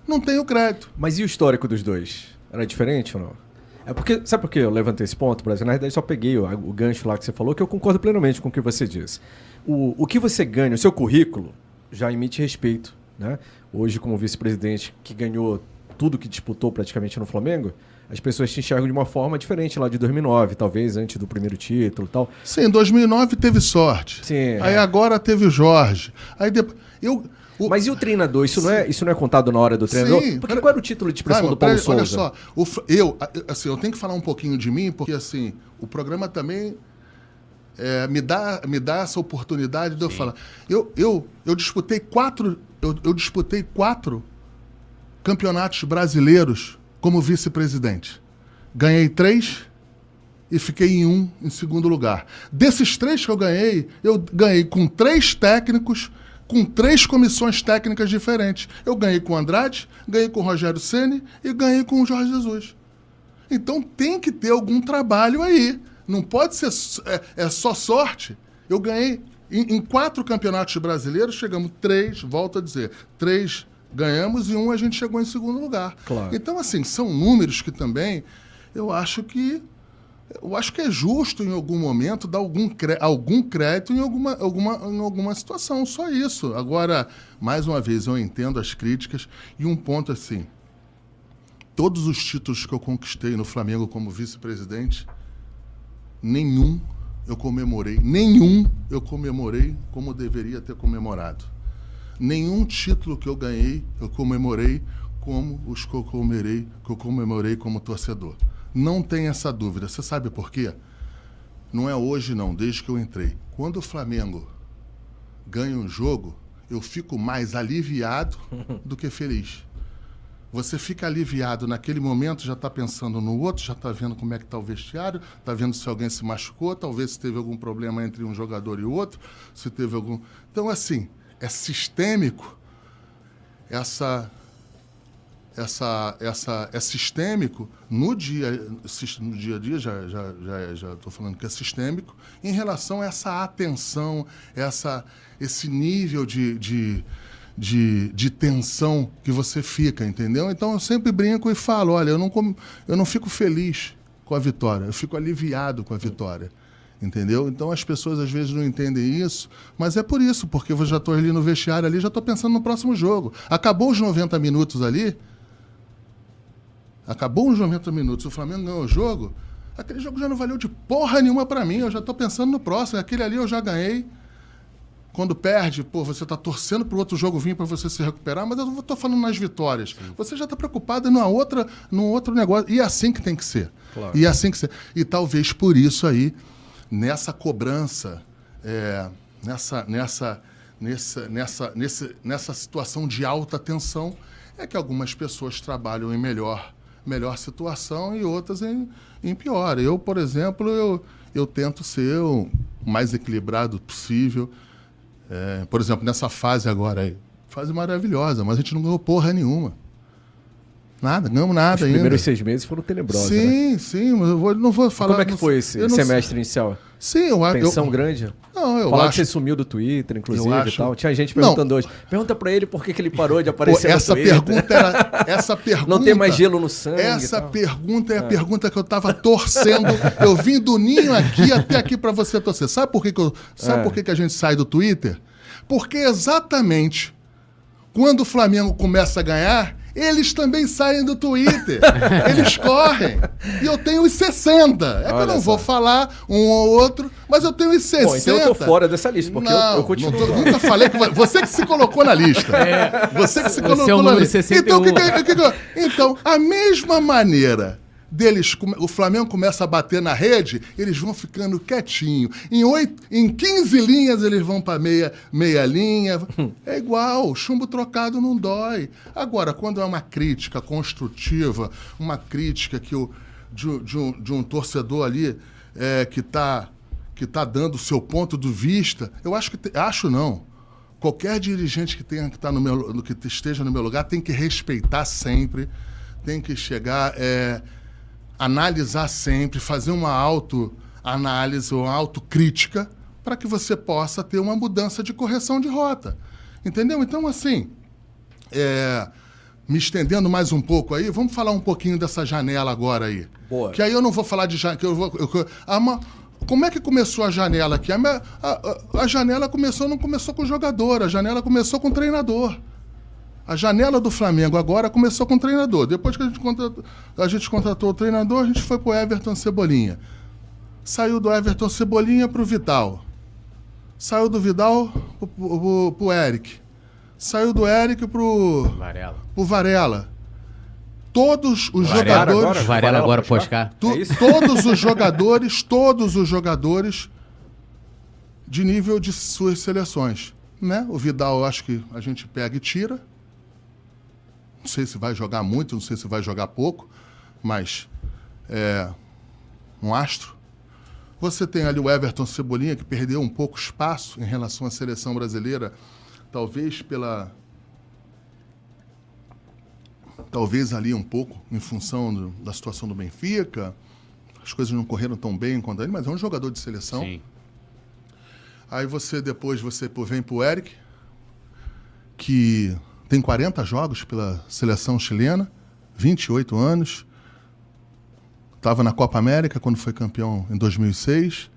não tem o crédito. Mas e o histórico dos dois? Era diferente ou não? É porque, sabe por que eu levantei esse ponto, Brasil? Na verdade, só peguei o, o, gancho lá que você falou, que eu concordo plenamente com o que você disse. O, o que você ganha, o seu currículo, já emite respeito. Né? Hoje, como vice-presidente que ganhou tudo que disputou praticamente no Flamengo, as pessoas te enxergam de uma forma diferente lá de 2009, talvez antes do primeiro título tal. Sim, 2009 teve sorte. Sim. Aí é. agora teve o Jorge. Aí depois. Eu, o... Mas e o treinador? Isso não, é, isso não é contado na hora do treinador? Sim, porque qual era o título de expressão do Paulo Souza? Olha só, o, eu, assim, eu tenho que falar um pouquinho de mim, porque assim, o programa também é, me, dá, me dá essa oportunidade de Sim. eu falar. Eu, eu, eu disputei quatro. Eu, eu disputei quatro campeonatos brasileiros como vice-presidente. Ganhei três e fiquei em um em segundo lugar. Desses três que eu ganhei, eu ganhei com três técnicos com três comissões técnicas diferentes. Eu ganhei com o Andrade, ganhei com o Rogério Ceni e ganhei com o Jorge Jesus. Então tem que ter algum trabalho aí. Não pode ser é, é só sorte. Eu ganhei em, em, quatro campeonatos brasileiros, chegamos três, volto a dizer, três ganhamos e um a gente chegou em segundo lugar. Claro. Então, assim, são números que também eu acho que eu acho que é justo em algum momento dar algum, algum crédito em alguma, alguma, em alguma situação, só isso. Agora, mais uma vez, eu entendo as críticas e um ponto assim: todos os títulos que eu conquistei no Flamengo como vice-presidente, nenhum eu comemorei, nenhum eu comemorei como deveria ter comemorado. Nenhum título que eu ganhei eu comemorei como os que eu comemorei, que eu comemorei como torcedor. Não tem essa dúvida. Você sabe por quê? Não é hoje, não, desde que eu entrei. Quando o Flamengo ganha um jogo, eu fico mais aliviado do que feliz. Você fica aliviado naquele momento, já está pensando no outro, já está vendo como é que está o vestiário, está vendo se alguém se machucou, talvez se teve algum problema entre um jogador e outro, se teve algum. Então, assim, é sistêmico essa essa, essa, é sistêmico no dia, no dia a dia, já já já já estou falando que é sistêmico, em relação a essa atenção, essa, esse nível de, de, de, de tensão que você fica, entendeu? Então eu sempre brinco e falo, olha, eu não, eu não fico feliz com a vitória, eu fico aliviado com a vitória. Entendeu? Então as pessoas às vezes não entendem isso, mas é por isso, porque eu já estou ali no vestiário ali, já estou pensando no próximo jogo. Acabou os 90 minutos ali, Acabou os 90 minutos, o Flamengo ganhou o jogo. Aquele jogo já não valeu de porra nenhuma para mim. Eu já estou pensando no próximo. Aquele ali eu já ganhei. Quando perde, pô, você está torcendo para o outro jogo vir para você se recuperar, mas eu estou falando nas vitórias. Sim. Você já está preocupado numa outra, num outro negócio. E é assim que tem que ser. Claro. E é assim que ser. E talvez por isso aí, nessa cobrança, é, nessa, nessa, nessa, nessa, nessa, nessa situação de alta tensão, é que algumas pessoas trabalham em melhor melhor situação e outras em, em pior. Eu, por exemplo, eu, eu tento ser o mais equilibrado possível. É, por exemplo, nessa fase agora aí, fase maravilhosa, mas a gente não ganhou porra nenhuma. Nada, ganhamos nada Os ainda. Os primeiros seis meses foram tenebrosos. Sim, né? sim, mas eu vou, não vou falar. Como é que foi esse semestre inicial? Sim, eu acho. Tensão eu, grande? Não, eu Falar acho. que você sumiu do Twitter, inclusive acho... e tal. Tinha gente perguntando não. hoje. Pergunta pra ele por que, que ele parou de aparecer Pô, essa pergunta era, Essa pergunta. Não tem mais gelo no sangue. Essa pergunta é a é. pergunta que eu tava torcendo. eu vim do ninho aqui até aqui para você torcer. Sabe por que, que eu, Sabe é. por que, que a gente sai do Twitter? Porque exatamente quando o Flamengo começa a ganhar, Eles também saem do Twitter. Eles correm. E eu tenho os 60. É que eu Olha não só. vou falar um ou outro, mas eu tenho os 60. Bom, então eu tô fora dessa lista, porque eu- não, eu continuo não tô- nunca falei que vo- você que se colocou na lista. Você que se Você colocou é o na número lista. 61. Então, o que que- o que que- então, a mesma maneira deles, o Flamengo começa a bater na rede, eles vão ficando quietinho. Em, oito, em 15 linhas eles vão para meia, meia linha. É igual, chumbo trocado não dói. Agora, quando é uma crítica construtiva, uma crítica que o, de, um- de um, de um torcedor ali é, que está que tá dando o seu ponto de vista, eu acho que. te- acho não. Qualquer dirigente que, tenha, que, tá no meu, que esteja no meu lugar tem que respeitar sempre, tem que chegar, é, analisar sempre, fazer uma autoanálise ou autocrítica para que você possa ter uma mudança de correção de rota. Entendeu? Então, assim, é, me estendendo mais um pouco aí, vamos falar um pouquinho dessa janela agora aí. Boa. Que aí eu não vou falar de janela. Eu vou, eu- ah, como é que começou a janela aqui? A, a- a- janela começou, não começou com o jogador, a janela começou com o treinador. A janela do Flamengo agora começou com o treinador. Depois que a gente contratou, a gente contratou o treinador, a gente foi pro Everton Cebolinha. Saiu do Everton Cebolinha pro Vital. Saiu do Vidal pro, pro, pro Eric. Saiu do Eric pro, Varela. pro Varela. Todos os Varela jogadores. agora? Varela Varela agora cá. Tu- É isso? todos os jogadores, todos os jogadores de nível de suas seleções. Né? O Vidal, eu acho que a gente pega e tira. Não sei se vai jogar muito, não sei se vai jogar pouco, mas é um astro. Você tem ali o Everton Cebolinha, que perdeu um pouco espaço em relação à seleção brasileira, talvez pela. Talvez ali um pouco em função do- da situação do Benfica. As coisas não correram tão bem quanto ele, mas é um jogador de seleção. Sim. Aí você depois você vem pro Eric, que tem 40 jogos pela seleção chilena, 28 anos. Estava na Copa América quando foi campeão em 2006.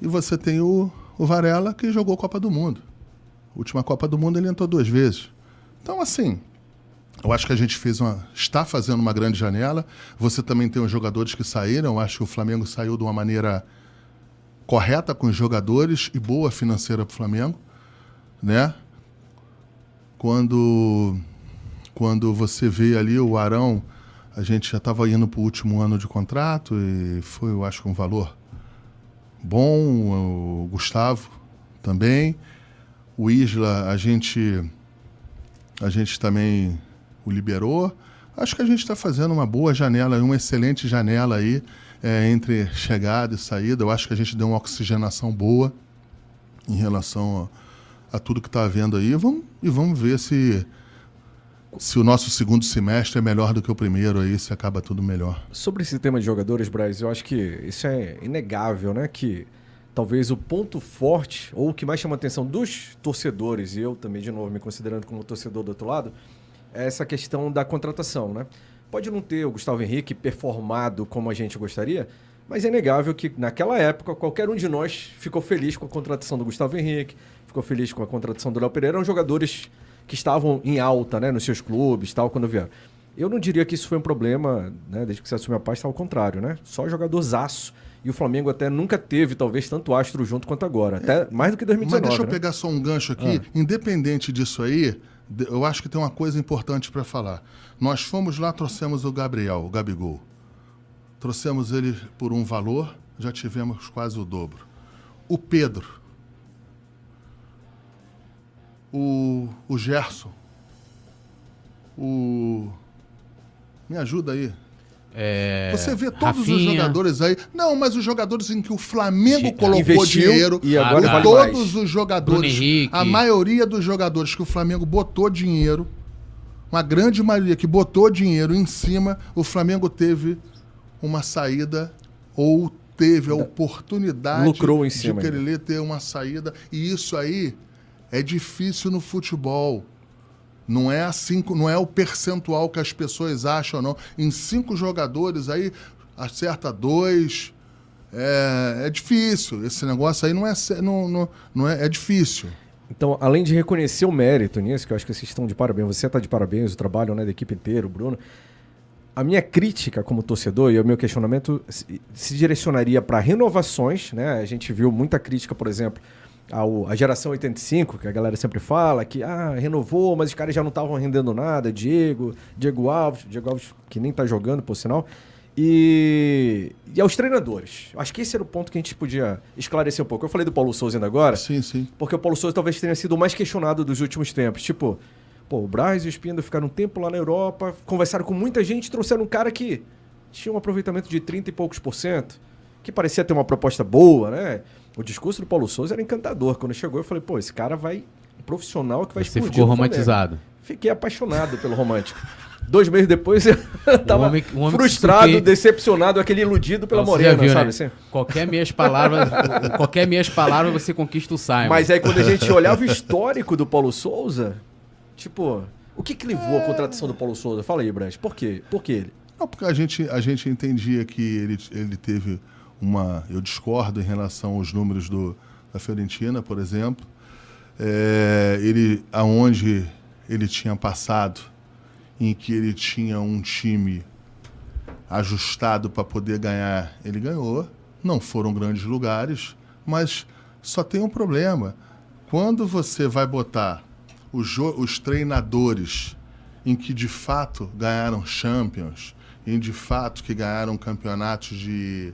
E você tem o, o Varela, que jogou Copa do Mundo. Última Copa do Mundo ele entrou duas vezes. Então, assim, eu acho que a gente fez uma, está fazendo uma grande janela. Você também tem os jogadores que saíram. Eu acho que o Flamengo saiu de uma maneira correta com os jogadores e boa financeira para o Flamengo, né? Quando quando você vê ali o Arão, a gente já estava indo para o último ano de contrato e foi, eu acho um valor bom. O Gustavo também, o Isla, a gente a gente também o liberou. Acho que a gente está fazendo uma boa janela, uma excelente janela aí é, entre chegada e saída. Eu acho que a gente deu uma oxigenação boa em relação a, a tudo que está havendo aí. Vamos, e vamos ver se, se o nosso segundo semestre é melhor do que o primeiro aí, se acaba tudo melhor. Sobre esse tema de jogadores, Braz, eu acho que isso é inegável, né? Que talvez o ponto forte, ou o que mais chama a atenção dos torcedores, e eu também, de novo, me considerando como torcedor do outro lado, é essa questão da contratação, né? Pode não ter o Gustavo Henrique performado como a gente gostaria, mas é inegável que naquela época qualquer um de nós ficou feliz com a contratação do Gustavo Henrique, ficou feliz com a contratação do Léo Pereira, eram jogadores que estavam em alta, né, nos seus clubes, tal, quando vieram. Eu não diria que isso foi um problema, né, desde que você assumiu a pasta, ao contrário, né? Só jogadorzaço. E o Flamengo até nunca teve, talvez, tanto astro junto quanto agora. Até mais do que 2019, Mas deixa eu né? pegar só um gancho aqui. Independente disso aí, eu acho que tem uma coisa importante para falar. Nós fomos lá, trouxemos o Gabriel, o Gabigol. Trouxemos ele por um valor, já tivemos quase o dobro. O Pedro. O, o Gerson. O. Me ajuda aí. É, Você vê todos os Rafinha. jogadores aí. Não, mas os jogadores em que o Flamengo Ge- colocou Investiu dinheiro. e agora vale todos mais. os jogadores. A maioria dos jogadores que o Flamengo botou dinheiro. Uma grande maioria que botou dinheiro em cima, o Flamengo teve uma saída ou teve a oportunidade Lucrou em de cima ainda. querer ter uma saída. E isso aí é difícil no futebol. Não é assim, não é o percentual que as pessoas acham, não. Em cinco jogadores aí, acerta dois. É, é difícil. Esse negócio aí não é, não, não, não é, é difícil. Então, além de reconhecer o mérito nisso, que eu acho que vocês estão de parabéns, você está de parabéns, o trabalho né, da equipe inteira, o Bruno. A minha crítica como torcedor e o meu questionamento se, se direcionaria para renovações, né? A gente viu muita crítica, por exemplo, ao, à geração 85, que a galera sempre fala, que ah, renovou, mas os caras já não estavam rendendo nada. Diego, Diego Alves, Diego Alves que nem está jogando, por sinal. E, e aos treinadores. Acho que esse era o ponto que a gente podia esclarecer um pouco. Eu falei do Paulo Souza ainda agora. Sim, sim. Porque o Paulo Souza talvez tenha sido o mais questionado dos últimos tempos. Tipo, pô, o Braz e o Espinda ficaram um tempo lá na Europa, conversaram com muita gente, trouxeram um cara que tinha um aproveitamento de 30 e poucos por cento, que parecia ter uma proposta boa, né? O discurso do Paulo Souza era encantador. Quando chegou, eu falei, pô, esse cara vai. Um profissional que vai Você explodir ficou no Flamengo. romantizado. Fiquei apaixonado pelo romântico. Dois meses depois eu tava homem- o homem frustrado, decepcionado, aquele iludido pela Então, você morena, viu, sabe né? assim? Qualquer meias palavras, qualquer meias palavras você conquista o Simon. Mas aí quando a gente olhava o histórico do Paulo Souza, tipo, o que que levou à contratação do Paulo Souza? Fala aí, Branch, por quê? Por que ele? Não, porque a gente, a gente entendia que ele, ele teve uma. Eu discordo em relação aos números do, da Fiorentina, por exemplo. É, ele, aonde ele tinha passado, em que ele tinha um time ajustado para poder ganhar, ele ganhou. Não foram grandes lugares, mas só tem um problema. Quando você vai botar os, os treinadores em que de fato ganharam Champions, em de fato que ganharam campeonatos de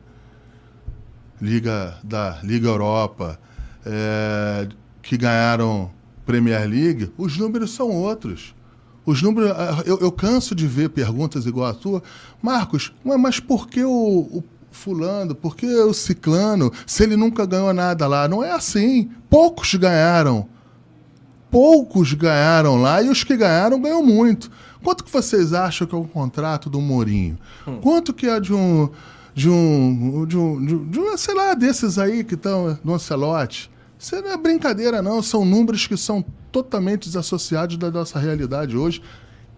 Liga da Liga Europa, é, que ganharam Premier League, os números são outros. Os números, ah, eu, eu canso de ver perguntas igual a tua, Marcos, mas por que o, o fulano, por que o ciclano, se ele nunca ganhou nada lá? Não é assim. Poucos ganharam poucos ganharam lá e os que ganharam ganham muito. Quanto que vocês acham que é o contrato do Mourinho? Quanto que é de um de um de um, de um, de um, sei lá desses aí que estão no Ancelotti? Isso não é brincadeira não, são números que são totalmente desassociados da nossa realidade hoje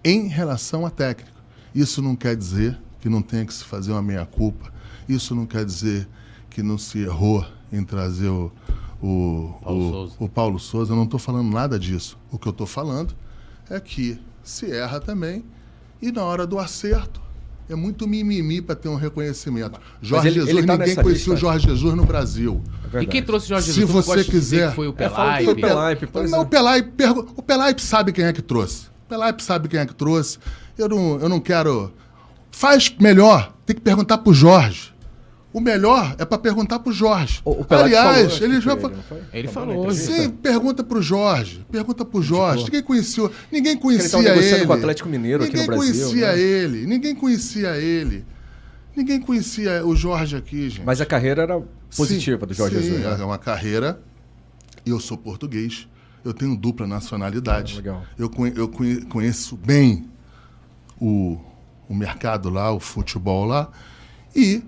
em relação a técnico. Isso não quer dizer que não tenha que se fazer uma meia culpa. Isso não quer dizer que não se errou em trazer o o, Paulo o, Souza. o Paulo Souza, eu não estou falando nada disso. O que eu estou falando é que se erra também e na hora do acerto é muito mimimi para ter um reconhecimento. Jorge ele- Jesus, ele tá ninguém conhecia o? Jorge Jesus no Brasil. É E quem trouxe o Jorge Se Jesus? Não você quiser- foi o É, que foi o Pelaipe. Pelaipe, pois Mas é. o Pelaipe, pergu- o Pelaipe sabe quem é que trouxe. O Pelaipe sabe quem é que trouxe. Eu não, eu não quero. Faz melhor, tem que perguntar pro Jorge. O melhor é para perguntar pro Jorge. O, o Pelaipe Aliás, falou, ele já que fa- não foi? Ele falou? Sim, pergunta pro Jorge. Pergunta pro Jorge. Ninguém conhecia, ninguém Ele conhecia negociando ele. com o Atlético Mineiro aqui ninguém no Brasil, conhecia né? ele. Ninguém conhecia ele. Ninguém conhecia o Jorge aqui, gente. Mas a carreira era positiva Sim, do Jorge sim, Jesus. né? É uma carreira. Eu sou português. Eu tenho dupla nacionalidade. Ah, legal. Eu, conhe- eu conhe- conheço bem o, o mercado lá, o futebol lá. E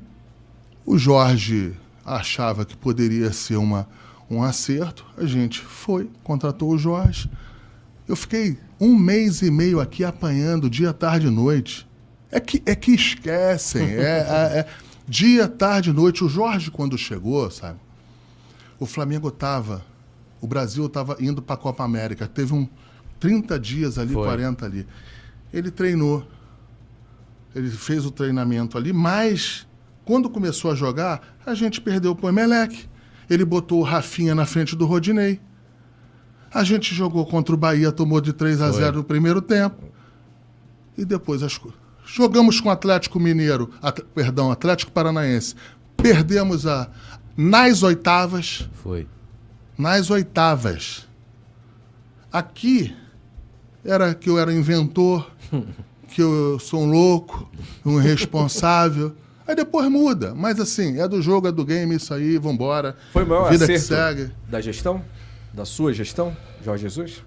o Jorge achava que poderia ser uma, um acerto. A gente foi, contratou o Jorge. Eu fiquei um mês e meio aqui apanhando dia, tarde e noite. É que, é que esquecem. é, é- é dia, tarde e noite. O Jorge, quando chegou, sabe? O Flamengo estava. O Brasil estava indo para a Copa América. Teve um 30 dias ali, Foi. 40 ali. Ele treinou. Ele fez o treinamento ali, mas quando começou a jogar, a gente perdeu pro Emelec. Ele botou o Rafinha na frente do Rodinei. A gente jogou contra o Bahia, tomou de 3 a 0 no primeiro tempo. E depois as co- jogamos com o Atlético Mineiro, at- perdão, Atlético Paranaense. Perdemos a nas oitavas, Foi. nas oitavas. Aqui era que eu era inventor, que eu sou um louco, um irresponsável. Aí depois muda. Mas assim, é do jogo, é do game, isso aí, vambora. Foi o maior Vida que acerto segue. da gestão? Da sua gestão, Jorge Jesus?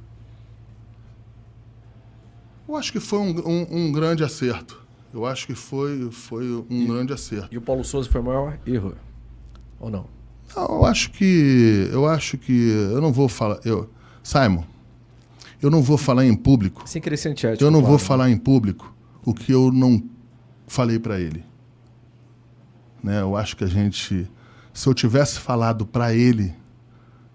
Eu acho que foi um, um- um grande acerto. Eu acho que foi, foi um grande acerto. E o Paulo Souza foi o maior erro? Ou não? Não, eu acho que. Eu acho que. Eu não vou falar. Eu, Simon, eu não vou falar em público. Sem querer ser antiético, Eu não claro, vou né? falar em público o que eu não falei para ele. Né? Eu acho que a gente. Se eu tivesse falado para ele,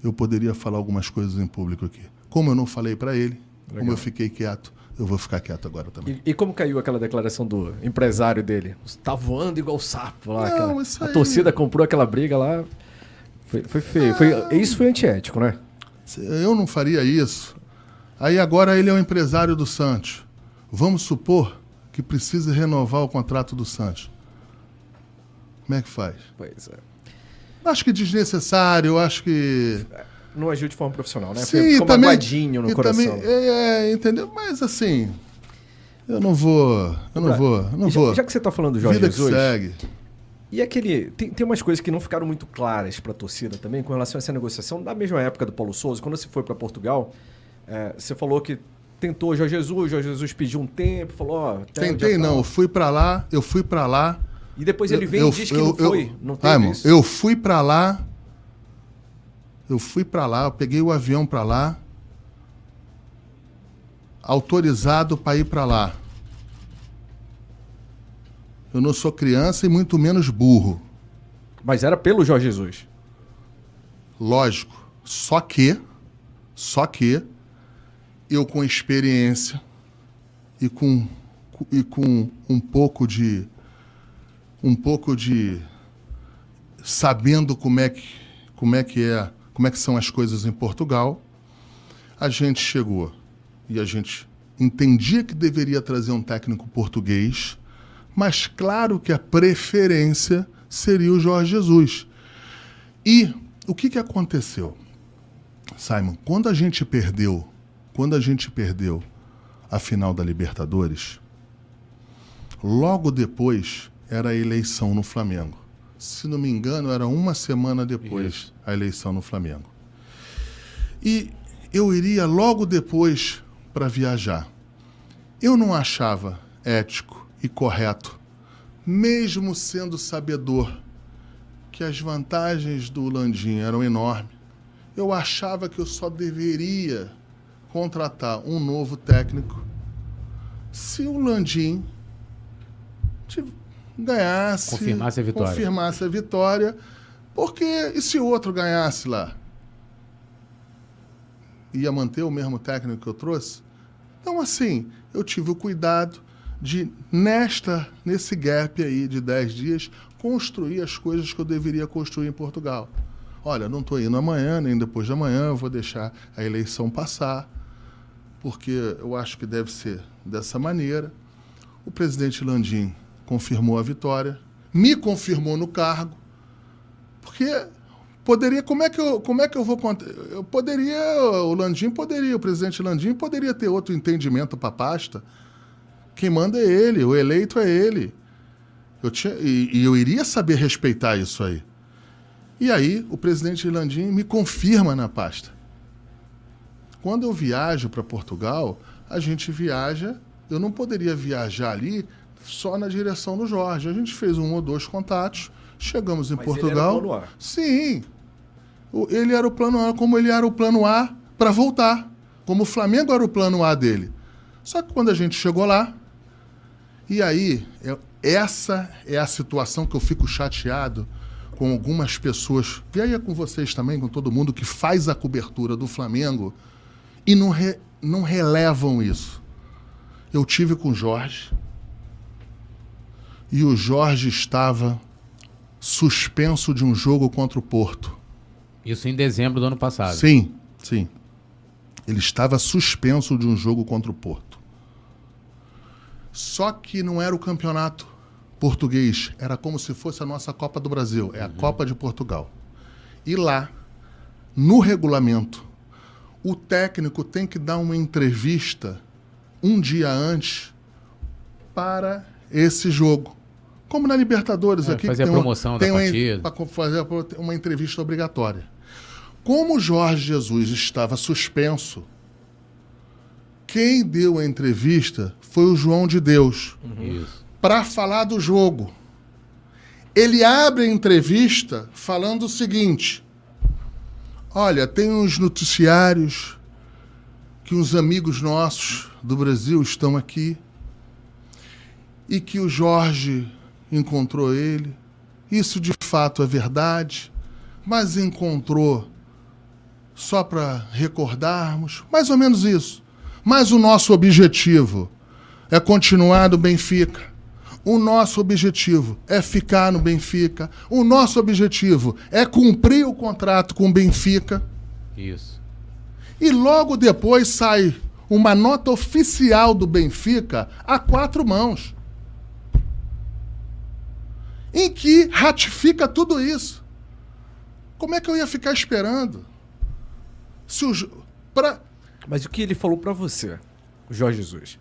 eu poderia falar algumas coisas em público aqui. Como eu não falei para ele, como Legal. eu fiquei quieto, eu vou ficar quieto agora também. E, e como caiu aquela declaração do empresário dele? Tá voando igual sapo lá. Não, aquela- isso a aí- torcida comprou aquela briga lá. Foi, foi feio. Foi, isso foi antiético, né? Eu não faria isso. Aí agora ele é o empresário do Santos. Vamos supor que precisa renovar o contrato do Santos. Como é que faz? Pois é. Acho que desnecessário, acho que. Não agiu de forma profissional, né? Sim, Ficou também, magoadinho no coração. também- é, é, entendeu? Mas assim, eu não vou, eu não vou, eu não já, vou. já que você tá falando do Jorge Vida Jesus, que segue. e aquele. Tem, tem umas coisas que não ficaram muito claras pra torcida também com relação a essa negociação. Da mesma época do Paulo Souza, quando você foi pra Portugal, é, você falou que tentou o Jorge Jesus, o Jorge Jesus pediu um tempo, falou, ó. Tentei dia não, eu fui pra lá, eu fui pra lá. E depois ele vem eu, e diz que eu- não eu- foi. não teve Ah, irmão, isso. eu fui pra lá. Eu fui pra lá, eu peguei o avião pra lá. Autorizado pra ir pra lá. Eu não sou criança e muito menos burro. Mas era pelo Jorge Jesus. Lógico. Só que, só que, eu com experiência e com, e com um pouco de. Um pouco de. Sabendo como é que, como é, que é, como é que são as coisas em Portugal, a gente chegou e a gente entendia que deveria trazer um técnico português, mas claro que a preferência seria o Jorge Jesus. E o que, que aconteceu? Simon, quando a gente perdeu, quando a gente perdeu a final da Libertadores, logo depois era a eleição no Flamengo. Se não me engano, era uma semana depois Isso. a eleição no Flamengo. E eu iria logo depois para viajar. Eu não achava ético e correto, mesmo sendo sabedor que as vantagens do Landim eram enormes. Eu achava que eu só deveria contratar um novo técnico se o Landim ganhasse, Confirmasse a vitória. confirmasse a vitória, porque e se o outro ganhasse lá? Ia manter o mesmo técnico que eu trouxe? Então, assim, eu tive o cuidado de, nesta, nesse gap aí de 10 dias, construir as coisas que eu deveria construir em Portugal. Olha, não estou indo amanhã, nem depois de amanhã, eu vou deixar a eleição passar, porque eu acho que deve ser dessa maneira. O presidente Landim confirmou a vitória, me confirmou no cargo, porque poderia, como é que eu, como é que eu vou eu poderia, o Landim poderia, o presidente Landim poderia ter outro entendimento para a pasta. Quem manda é ele, o eleito é ele. Eu tinha, e, e eu iria saber respeitar isso aí. E aí, o presidente Landim me confirma na pasta. Quando eu viajo para Portugal, a gente viaja. Eu não poderia viajar ali só na direção do Jorge. A gente fez um ou dois contatos, chegamos em Mas ele era Portugal. plano A. Sim. O- Ele era o plano A, como ele era o plano A para voltar. Como o Flamengo era o plano A dele. Só que quando a gente chegou lá, e aí, essa é a situação que eu fico chateado com algumas pessoas, e aí é com vocês também, com todo mundo que faz a cobertura do Flamengo e não, re- não relevam isso. Eu tive com o Jorge e o Jorge estava suspenso de um jogo contra o Porto. Isso em dezembro do ano passado. Sim, sim. Ele estava suspenso de um jogo contra o Porto. Só que não era o campeonato português, era como se fosse a nossa Copa do Brasil, é a Copa de Portugal. E lá, no regulamento, o técnico tem que dar uma entrevista um dia antes para esse jogo. Como na Libertadores É, aqui. fazer a tem uma- promoção da partida. Para fazer uma entrevista obrigatória. Como Jorge Jesus estava suspenso, quem deu a entrevista foi o João de Deus Isso. para falar do jogo. Ele abre a entrevista falando o seguinte: Olha, tem uns noticiários que uns amigos nossos do Brasil estão aqui e que o Jorge encontrou ele. Isso de fato é verdade, mas encontrou só para recordarmos, mais ou menos isso. Mas o nosso objetivo é continuar no Benfica. O nosso objetivo é ficar no Benfica. O nosso objetivo é cumprir o contrato com o Benfica. Isso. E logo depois sai uma nota oficial do Benfica a quatro mãos, em que ratifica tudo isso. Como é que eu ia ficar esperando? Se os, pra, Mas o que ele falou pra você, o Jorge Jesus?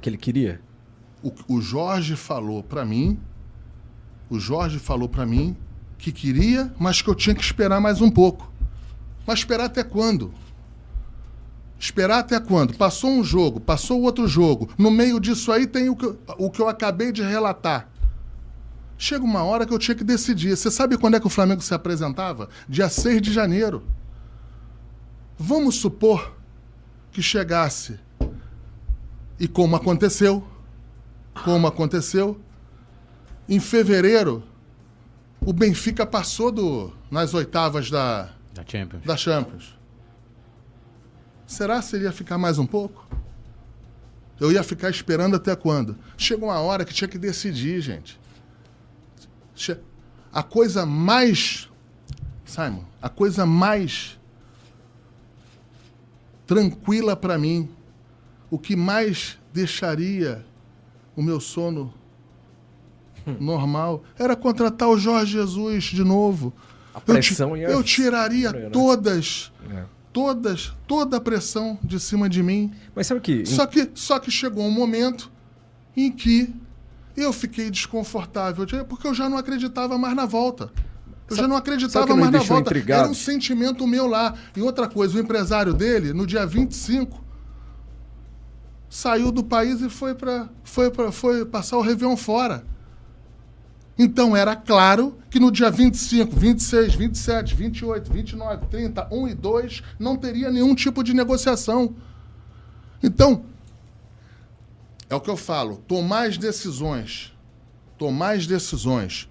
Que ele queria? o, o Jorge falou para mim, o Jorge falou para mim que queria, mas que eu tinha que esperar mais um pouco. Mas esperar até quando? Esperar até quando? Passou um jogo, passou outro jogo. No meio disso aí tem o que, o que eu acabei de relatar. Chega uma hora que eu tinha que decidir. Você sabe quando é que o Flamengo se apresentava? Dia 6 de janeiro. Vamos supor que chegasse. E como aconteceu, como aconteceu, em fevereiro, o Benfica passou do, nas oitavas da, Da Champions. da Champions. Será se ele ia ficar mais um pouco? Eu ia ficar esperando até quando? Chegou uma hora que tinha que decidir, gente. A coisa mais. Simon, a coisa mais tranquila para mim, o que mais deixaria o meu sono normal, era contratar o Jorge Jesus de novo. A Eu pressão ia- eu tiraria Né? todas, É. todas, toda a pressão de cima de mim. Mas sabe o que? Só que, só que chegou um momento em que eu fiquei desconfortável, porque eu já não acreditava mais na volta. Eu Sabe- já não acreditava mais na volta. intrigado? Era um sentimento meu lá. E outra coisa, o empresário dele, no dia 25, saiu do país e foi para foi pra, foi passar o Réveillon fora. Então era claro que no dia 25, 26, 27, 28, 29, 30, 1 e 2 não teria nenhum tipo de negociação. Então, é o que eu falo, tomar as decisões, tomar as decisões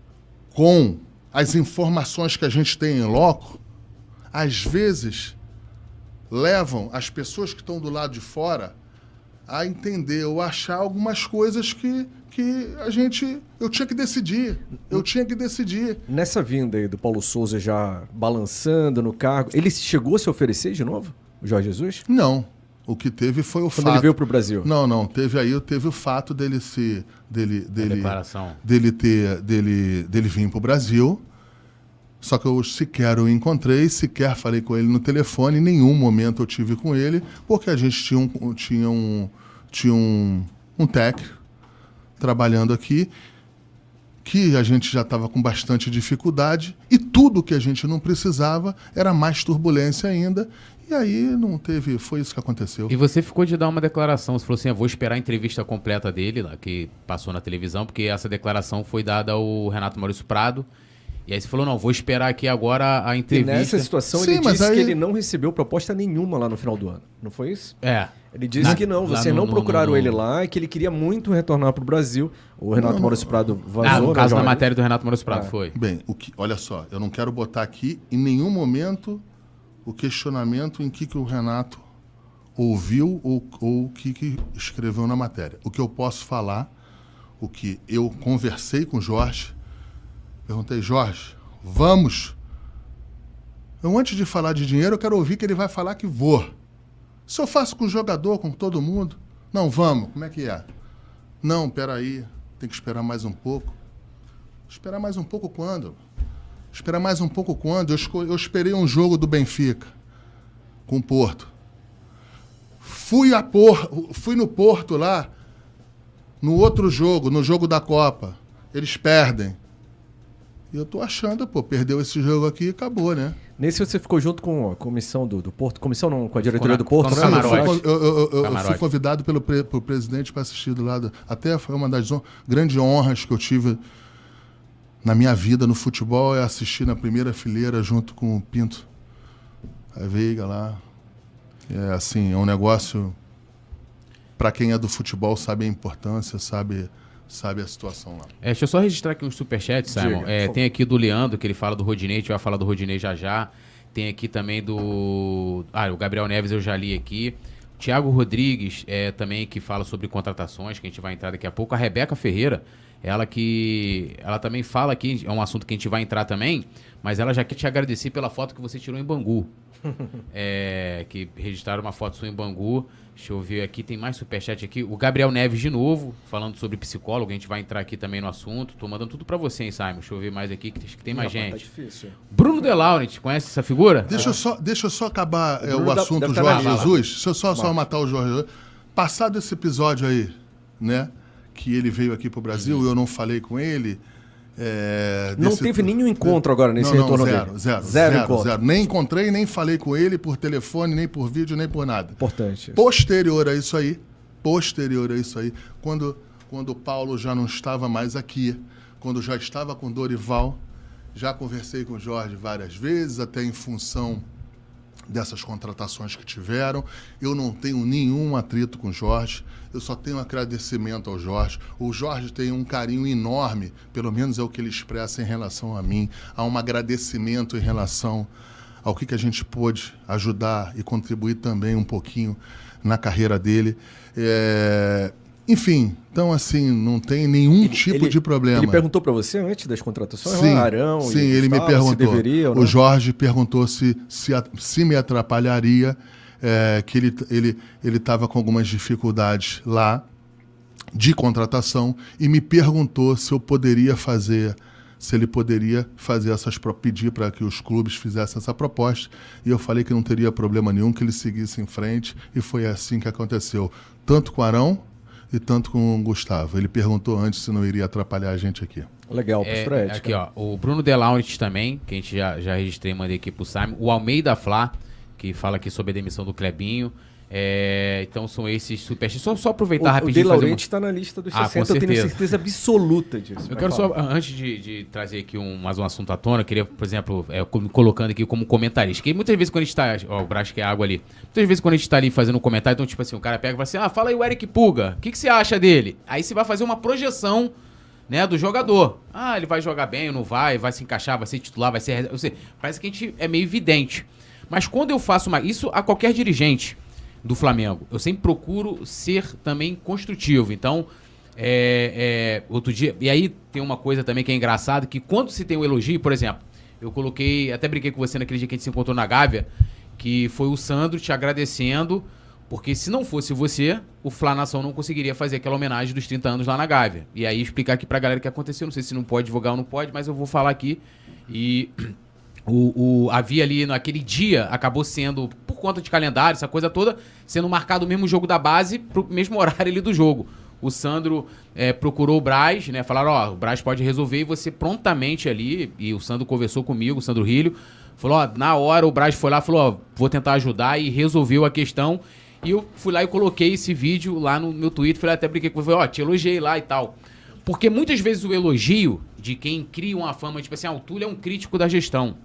com as informações que a gente tem em loco, às vezes levam as pessoas que estão do lado de fora a entender ou achar algumas coisas que, que a gente. Eu tinha que decidir. Eu tinha que decidir. Nessa vinda aí do Paulo Souza já balançando no cargo, ele chegou a se oferecer de novo? O Jorge Jesus? Não. O que teve foi o Quando fato. ele veio pro Brasil? Não, não. Teve aí, teve o fato dele se. dele, dele, dele ter. dele, dele vir pro Brasil. Só que eu sequer o encontrei, sequer falei com ele no telefone, em nenhum momento eu tive com ele, porque a gente tinha um, tinha um, tinha um, um técnico trabalhando aqui, que a gente já estava com bastante dificuldade, e tudo que a gente não precisava era mais turbulência ainda, e aí não teve, foi isso que aconteceu. E você ficou de dar uma declaração. Você falou assim: eu vou esperar a entrevista completa dele, lá, que passou na televisão, porque essa declaração foi dada ao Renato Maurício Prado. E aí você falou: não, vou esperar aqui agora a E entrevista. nessa situação Sim, ele mas disse aí- que ele não recebeu proposta nenhuma lá no final do ano. Não foi isso? É. Ele disse Na- que não, vocês no- não no- procuraram no- ele lá e que ele queria muito retornar pro Brasil. O Renato Maurício Prado vazou. Ah, no né, caso da matéria do Renato Maurício Prado, É. foi. Bem, o que, olha só, eu não quero botar aqui em nenhum momento o questionamento em que, que o Renato ouviu ou, ou o que, que escreveu na matéria. O que eu posso falar, o que eu conversei com o Jorge, perguntei, Jorge, vamos? Eu, antes de falar de dinheiro, eu quero ouvir que ele vai falar que vou. Se eu faço com o jogador, com todo mundo, não, vamos, como é que é? Não, peraí, tem que esperar mais um pouco. Esperar mais um pouco quando? Esperar mais um pouco quando? Eu, eu esperei um jogo do Benfica com o Porto. Fui, a Por, fui no Porto lá, no outro jogo, no jogo da Copa. Eles perdem. E eu tô achando, pô, perdeu esse jogo aqui e acabou, né? Nesse você ficou junto com a comissão do, do Porto. Comissão não, com a diretoria do Porto. né? Eu eu- eu- eu- eu fui convidado pelo pre, pro presidente para assistir do lado. Até foi uma das grandes honras que eu tive na minha vida no futebol é assistir na primeira fileira junto com o Pinto. A Veiga lá. É assim, é um negócio para quem é do futebol sabe a importância, sabe sabe a situação lá. É, deixa eu só registrar aqui uns superchats, Simon. Diga, É, tem aqui do Leandro, que ele fala do Rodinei, a gente vai falar do Rodinei já já. Tem aqui também do. Ah, o Gabriel Neves eu já li aqui. Tiago Rodrigues é, também que fala sobre contratações, que a gente vai entrar daqui a pouco. A Rebeca Ferreira, ela que. Ela também fala aqui, é um assunto que a gente vai entrar também, mas ela já quer te agradecer pela foto que você tirou em Bangu. é, que registraram uma foto sua em Bangu. Deixa eu ver aqui, tem mais superchat aqui. O Gabriel Neves de novo, falando sobre psicólogo, a gente vai entrar aqui também no assunto. Tô mandando tudo pra você, hein, Simon? Deixa eu ver mais aqui, que tem, que tem mais Não, Tá gente. difícil. Bruno Delaunit, conhece essa figura? Deixa, eu só, deixa eu só acabar é, o da- assunto tá Jorge. Jesus. Deixa eu só, só matar o Jorge Jesus. Passado esse episódio aí, né? Que ele veio aqui pro Brasil, eu não falei com ele. é, Não teve nenhum encontro agora nesse não, não, retorno zero, dele. Zero, Zero zero, encontro. zero. Nem encontrei, nem falei com ele por telefone, nem por vídeo, nem por nada. Importante. isso. Posterior a isso aí, posterior a isso aí, quando, quando o Paulo já não estava mais aqui, quando já estava com Dorival, já conversei com o Jorge várias vezes, até em função dessas contratações que tiveram. Eu não tenho nenhum atrito com o Jorge, eu só tenho agradecimento ao Jorge. O Jorge tem um carinho enorme, pelo menos é o que ele expressa em relação a mim. Há um agradecimento em relação ao que, que a gente pôde ajudar e contribuir também um pouquinho na carreira dele. É, Enfim, então assim, não tem nenhum tipo Ele- de problema. Ele perguntou pra você antes das contratações? Sim, Ah, Arão sim ele me perguntou. Deveria o Jorge perguntou se, se, se me atrapalharia, é, que ele ele ele estava com algumas dificuldades lá de contratação e me perguntou se eu poderia fazer, se ele poderia fazer essas pedir para que os clubes fizessem essa proposta e eu falei que não teria problema nenhum que ele seguisse em frente e foi assim que aconteceu, tanto com Arão e tanto com o Gustavo. Ele perguntou antes se não iria atrapalhar a gente aqui. Legal, É, ética. aqui, ó. O Bruno Delaunit também, que a gente já, já registrei e mandei aqui pro Simon. O Almeida Flá, que fala aqui sobre a demissão do Clebinho. É, então são esses superchats. Só, só aproveitar O, o rapidinho De e fazer uma- está na lista dos Ah, 60, com eu tenho certeza. absoluta disso. Eu quero fala. só, antes de, de trazer aqui um, mais um assunto à tona, eu queria, por exemplo, é, colocando aqui como comentarista. Que muitas vezes quando a gente tá. Ó, o Brás que é água ali. Muitas vezes quando a gente tá ali fazendo um comentário, então, tipo assim, o cara pega e fala assim: ah, fala aí o Eric Puga, o que, que você acha dele? Aí você vai fazer uma projeção. Né, do jogador. Ah, ele vai jogar bem ou não vai, vai se encaixar, vai ser titular, vai ser. parece que a gente é meio evidente. Mas quando eu faço uma. Isso a qualquer dirigente do Flamengo. Eu sempre procuro ser também construtivo. Então, é, é, outro dia. E aí tem uma coisa também que é engraçado: que quando se tem um elogio, por exemplo, eu coloquei. Até brinquei com você naquele dia que a gente se encontrou na Gávea, que foi o Sandro te agradecendo. Porque se não fosse você, o Flá Nação não conseguiria fazer aquela homenagem dos 30 anos lá na Gávea. E aí explicar aqui pra galera o que aconteceu. Não sei se não pode divulgar ou não pode, mas eu vou falar aqui. E o, o- havia ali naquele dia, acabou sendo, por conta de calendário, essa coisa toda, sendo marcado o mesmo jogo da base pro mesmo horário ali do jogo. O Sandro eh, procurou o Braz, né? Falaram, ó, o Braz pode resolver e você prontamente ali, e o Sandro conversou comigo, o Sandro Rilho, falou, ó, na hora o Braz foi lá, falou, ó, vou tentar ajudar e resolveu a questão. E eu fui lá e coloquei esse vídeo lá no meu Twitter, falei, até brinquei com você, ó, te elogiei lá e tal. Porque muitas vezes o elogio de quem cria uma fama, tipo assim, ah, o Túlio é um crítico da gestão.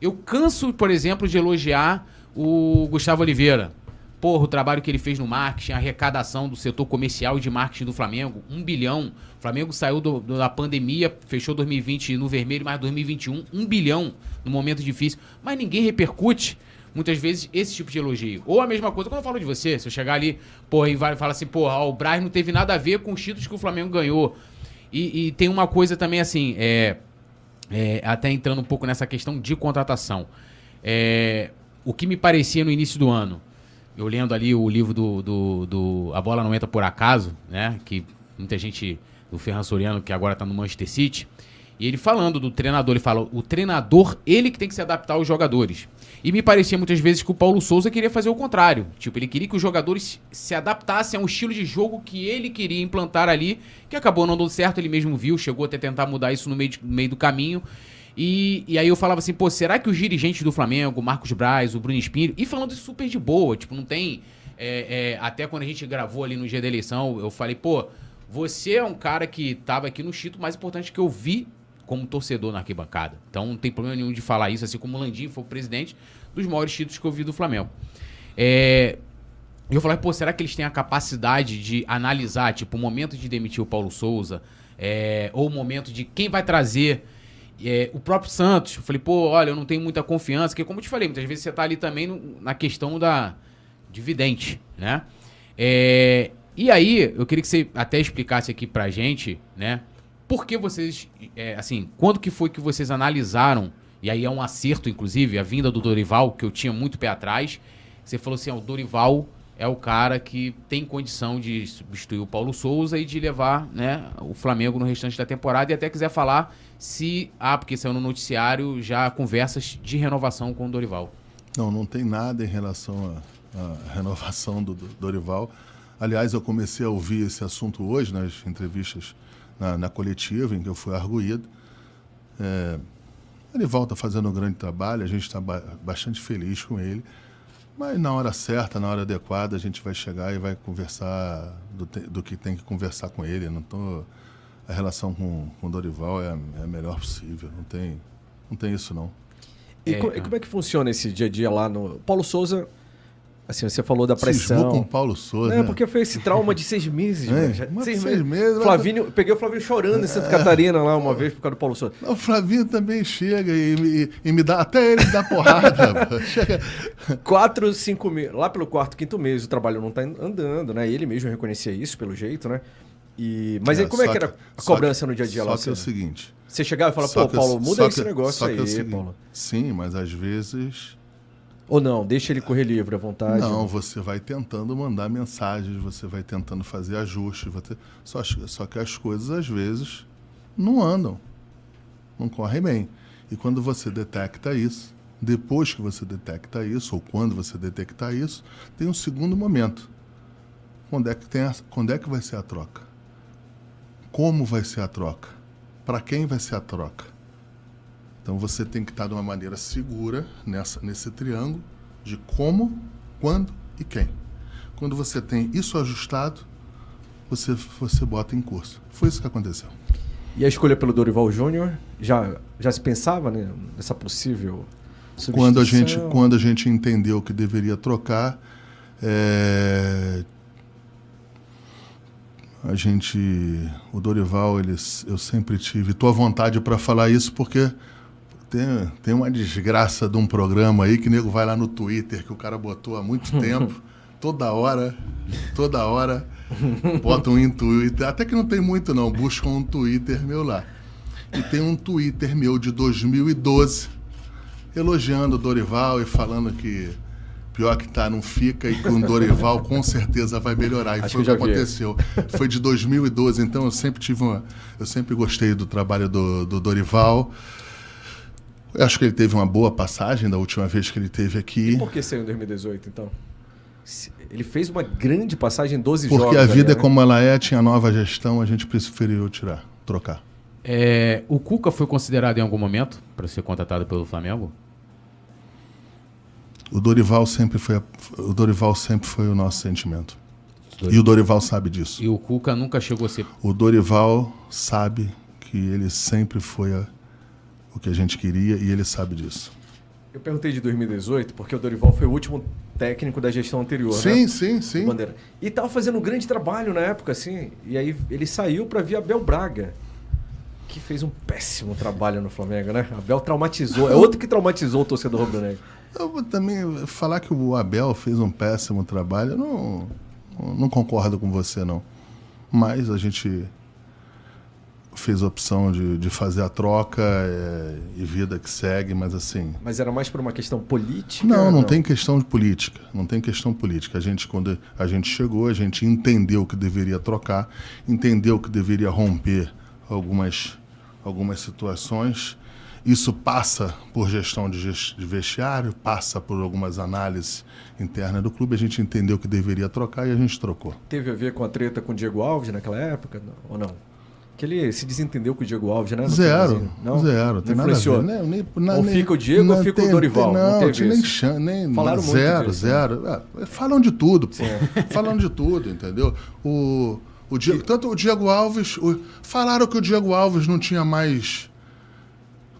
Eu canso, por exemplo, de elogiar o Gustavo Oliveira. Porra, o trabalho que ele fez no marketing, a arrecadação do setor comercial e de marketing do Flamengo, um bilhão. O Flamengo saiu do- do- da pandemia, fechou 2020 no vermelho, mas 2021, um bilhão no momento difícil. Mas ninguém repercute, muitas vezes, esse tipo de elogio. Ou a mesma coisa quando eu falo de você, se eu chegar ali, porra, e falar assim, porra, o Braz não teve nada a ver com os títulos que o Flamengo ganhou. E, e tem uma coisa também assim, é, é, até entrando um pouco nessa questão de contratação. É, o que me parecia no início do ano, eu lendo ali o livro do, do, do A Bola Não Entra Por Acaso, né? Que muita gente, do Ferran Soriano, que agora está no Manchester City, e ele falando do treinador, ele fala, o treinador, ele que tem que se adaptar aos jogadores. E me parecia muitas vezes que o Paulo Souza queria fazer o contrário. Tipo, ele queria que os jogadores se adaptassem ao estilo de jogo que ele queria implantar ali, que acabou não dando certo, ele mesmo viu, chegou até tentar mudar isso no meio, de- no meio do caminho. E, e aí eu falava assim, pô, será que os dirigentes do Flamengo, Marcos Braz, o Bruno Espírito, e falando isso super de boa, tipo, não tem. é, é, até quando a gente gravou ali no dia da eleição, eu falei, pô, você é um cara que tava aqui no título mais importante que eu vi como torcedor na arquibancada. Então não tem problema nenhum de falar isso, assim como o Landim foi o presidente dos maiores títulos que eu vi do Flamengo. É, eu falei, pô, será que eles têm a capacidade de analisar, tipo, o momento de demitir o Paulo Souza, é, ou o momento de quem vai trazer. É, o próprio Santos, eu falei, pô, olha, eu não tenho muita confiança, porque como eu te falei, muitas vezes você tá ali também no- na questão da dividende, né? É, e aí, eu queria que você até explicasse aqui pra gente, né? Por que vocês, é, assim, quando que foi que vocês analisaram, e aí é um acerto, inclusive, a vinda do Dorival, que eu tinha muito pé atrás, você falou assim, ó, o Dorival é o cara que tem condição de substituir o Paulo Souza e de levar né, o Flamengo no restante da temporada. E até quiser falar se. Ah, porque saiu no noticiário já conversas de renovação com o Dorival. Não, não tem nada em relação à, à renovação do, do Dorival. Aliás, eu comecei a ouvir esse assunto hoje nas entrevistas na, na coletiva em que eu fui arguído. É, ele volta fazendo um grande trabalho, a gente está ba bastante feliz com ele. Mas na hora certa, na hora adequada, a gente vai chegar e vai conversar do, do que tem que conversar com ele. Não tô, a relação com, com o Dorival é, a- é a melhor possível. Não tem, não tem isso não. E, É, co- e como é que funciona esse dia a dia lá no. Paulo Souza, assim, você falou da Cismou com o pressão. Paulo Souza. É, né? porque foi esse trauma de seis meses, É. Já- mas Seis, seis meses. É. Flavinho, peguei o Flavinho chorando em Santa Catarina lá uma vez por causa do Paulo Souza. O Flavinho também chega e, me- e me dá, até ele me dá porrada. chega. Quatro, cinco meses. Lá pelo quarto, quinto mês, o trabalho não tá andando, né? Ele mesmo reconhecia isso, pelo jeito, né? E... Mas É, aí, como é só que era a só cobrança que- no dia a dia só lá? que é o seguinte. Você chegava e falava, só pô, Paulo, muda só esse que- negócio só que aí, é Paulo. Sim, mas às vezes. Ou não, deixa ele correr livre à vontade. Não, você vai tentando mandar mensagens, você vai tentando fazer ajustes. Só, só que as coisas, às vezes, não andam. Não correm bem. E quando você detecta isso, depois que você detecta isso, ou quando você detectar isso, tem um segundo momento. Quando é que, tem a... quando é que vai ser a troca? Como vai ser a troca? Para quem vai ser a troca? Então você tem que estar de uma maneira segura nessa, nesse triângulo de como, quando e quem. Quando você tem isso ajustado, você, você bota em curso. Foi isso que aconteceu. E a escolha pelo Dorival Júnior, já, já se pensava né, nessa possível Quando a, gente, quando a gente entendeu que deveria trocar, é, a gente, o Dorival, eles, eu sempre tive, à vontade para falar isso porque tem, tem uma desgraça de um programa aí que o nego vai lá no Twitter que o cara botou há muito tempo, toda hora, toda hora, bota um em Twitter, até que não tem muito não, busca um Twitter meu lá. E tem um Twitter meu de 2012 elogiando o Dorival e falando que pior que tá não fica e com o Dorival com certeza vai melhorar. E Acho foi o que que aconteceu. Foi de 2012, então eu sempre tive uma, eu sempre gostei do trabalho do, do Dorival. Eu acho que ele teve uma boa passagem da última vez que ele teve aqui. E por que saiu em 2018, então? Ele fez uma grande passagem em 12 Porque jogos. a vida é ali, né? como ela é, tinha nova gestão, a gente preferiu tirar, trocar. É, o Cuca foi considerado em algum momento para ser contratado pelo Flamengo? O Dorival sempre foi, a- o Dorival sempre foi o nosso sentimento. E o Dorival sabe disso. E o Cuca nunca chegou a ser. O Dorival sabe que ele sempre foi a- o que a gente queria e ele sabe disso. Eu perguntei de 2018 porque o Dorival foi o último técnico da gestão anterior, Sim, né? sim, sim. Bandeira. E tava fazendo um grande trabalho na época, assim. E aí ele saiu para vir Abel Braga, que fez um péssimo trabalho no Flamengo, né? Abel traumatizou. É outro que traumatizou o torcedor rubro-negro. Eu vou também falar que o Abel fez um péssimo trabalho. Eu não, não concordo com você, não. Mas a gente fez a opção de, de fazer a troca é, e vida que segue, mas assim. Mas era mais por uma questão política? Não, não tem questão de política. Não tem questão política. A gente, quando a gente chegou, a gente entendeu que deveria trocar, entendeu que deveria romper algumas, algumas situações. Isso passa por gestão de, ges- de vestiário, passa por algumas análises internas do clube. A gente entendeu que deveria trocar e a gente trocou. Teve a ver com a treta com o Diego Alves naquela época? não- Ou não? Que ele se desentendeu com o Diego Alves, né? no Zero. Não? zero. Tem não nada influenciou? ver. Nem, nem, Ou fica o Diego ou não fica o tem- Dorival? tem- Não Não, teve nem isso. chan, nem Falaram muito zero, disso, né? zero. É, falam de tudo, pô. Falam de tudo, entendeu? O, o Diego, tanto o Diego Alves, o- falaram que o Diego Alves não tinha mais.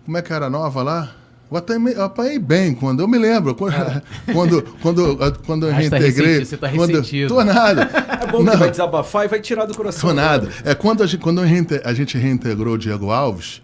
Como é que era a nova lá? Eu apanhei, eu apanhei bem quando eu me lembro quando quando quando, quando eu Ah, você tá reintegrei ressentido, você tá quando ressentido. tô nada É bom que Não. vai desabafar e vai tirar do coração. Tô nada. É quando a gente, quando eu reinte- a gente reintegrou o Diego Alves,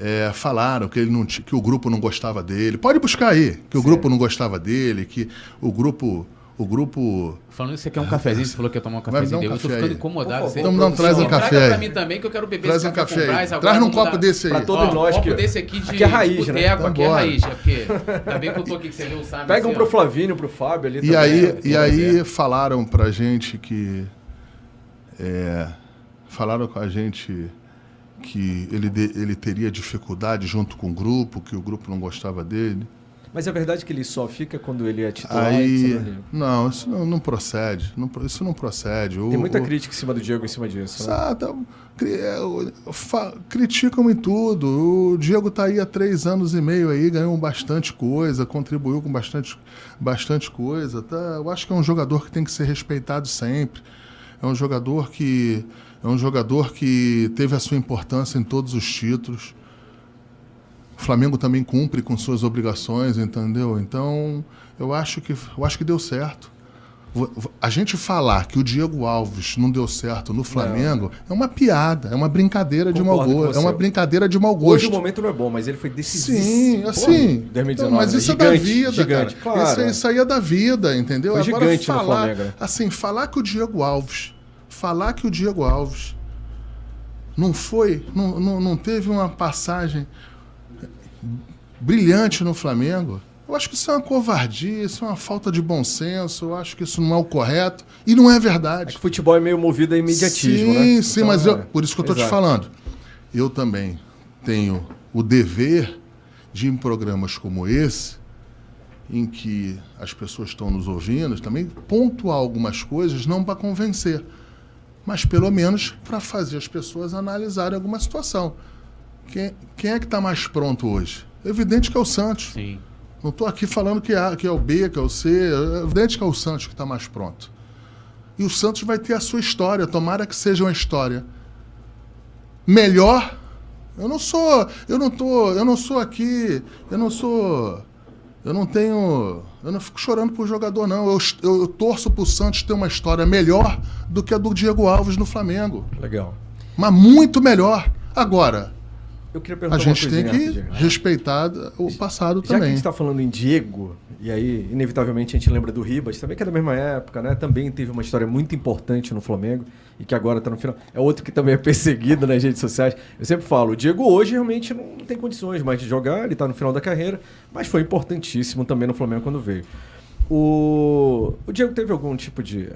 é, falaram que, ele não, que o grupo não gostava dele. Pode buscar aí, que o grupo não gostava dele, que o grupo. O grupo. Falando isso, você quer um cafezinho? Você falou que ia tomar um cafezinho um dele. Eu tô café ficando aí. incomodado. Você- favor, Então, traz um Traga café aí. pra mim também, que eu quero beber Traz esse um café café com. Brás. Traz vamos copo desse aí. Pra todos Ó, nós um copo que- desse aqui de, aqui é raiz, de né? boteco, aqui é Vambora. raiz. É porque, ainda bem que eu tô aqui, que você viu o Simon. Pega um assim, pro. Flavinho, pro Fábio ali E também, aí, né? e aí falaram pra gente que. é, falaram com a gente que ele, de- ele teria dificuldade junto com o grupo, que o grupo não gostava dele. Mas é verdade que ele só fica quando ele é titular. Aí. não- isso não, não procede. não isso não procede. O- Tem muita o- crítica em cima do Diego em cima disso. Né? Ah, tá- criticam em tudo. O Diego tá aí há três anos e meio aí, ganhou bastante coisa, contribuiu com bastante, bastante coisa. Tá? Eu acho que é um jogador que tem que ser respeitado sempre. É um jogador que é um jogador que teve a sua importância em todos os títulos. O Flamengo também cumpre com suas obrigações, entendeu? Então, eu acho que eu acho que deu certo. A gente falar que o Diego Alves não deu certo no Flamengo é uma piada, é uma brincadeira de mau Concordo gosto. É uma brincadeira de mau Hoje gosto. o momento não é bom, mas ele foi decisivo. Sim, Pô, assim. 2019, então, mas isso é Gigante, da vida, gigante, cara. Claro. Isso, isso aí é da vida, entendeu? Foi Agora gigante falar, Flamengo, né? assim, falar que o Diego Alves, falar que o Diego Alves não foi, não, não, não teve uma passagem brilhante no Flamengo. Eu acho que isso é uma covardia, isso é uma falta de bom senso, eu acho que isso não é o correto e não é É verdade. que o futebol é meio movido a imediatismo, sim, né? Sim, Então, mas é. eu, por isso que eu estou te falando. Eu também tenho o dever de, em programas como esse, em que as pessoas estão nos ouvindo, também pontuar algumas coisas, não para convencer, mas pelo menos para fazer as pessoas analisarem alguma situação. Quem, quem é que está mais pronto hoje? Evidente que é o Santos. Sim. Não estou aqui falando que é, que é o B, que é o C. É evidente que é o Santos que está mais pronto. E o Santos vai ter a sua história. Tomara que seja uma história melhor. Eu não sou, eu não tô, eu não sou aqui, eu não sou, eu não tenho, eu não fico chorando por jogador não. Eu, eu, eu torço para o Santos ter uma história melhor do que a do Diego Alves no Flamengo, Legal. mas muito melhor. Agora, Eu queria a perguntar gente uma tem que respeitar o passado Já que a também. gente está falando em Diego, e aí, inevitavelmente, a gente lembra do Ribas, também que é da mesma época, né? Também teve uma história muito importante no Flamengo e que agora está no final. É outro que também é perseguido nas redes sociais. Eu sempre falo, o Diego hoje realmente não tem condições mais de jogar, ele está no final da carreira, mas foi importantíssimo também no Flamengo quando veio. O, o Diego teve algum tipo de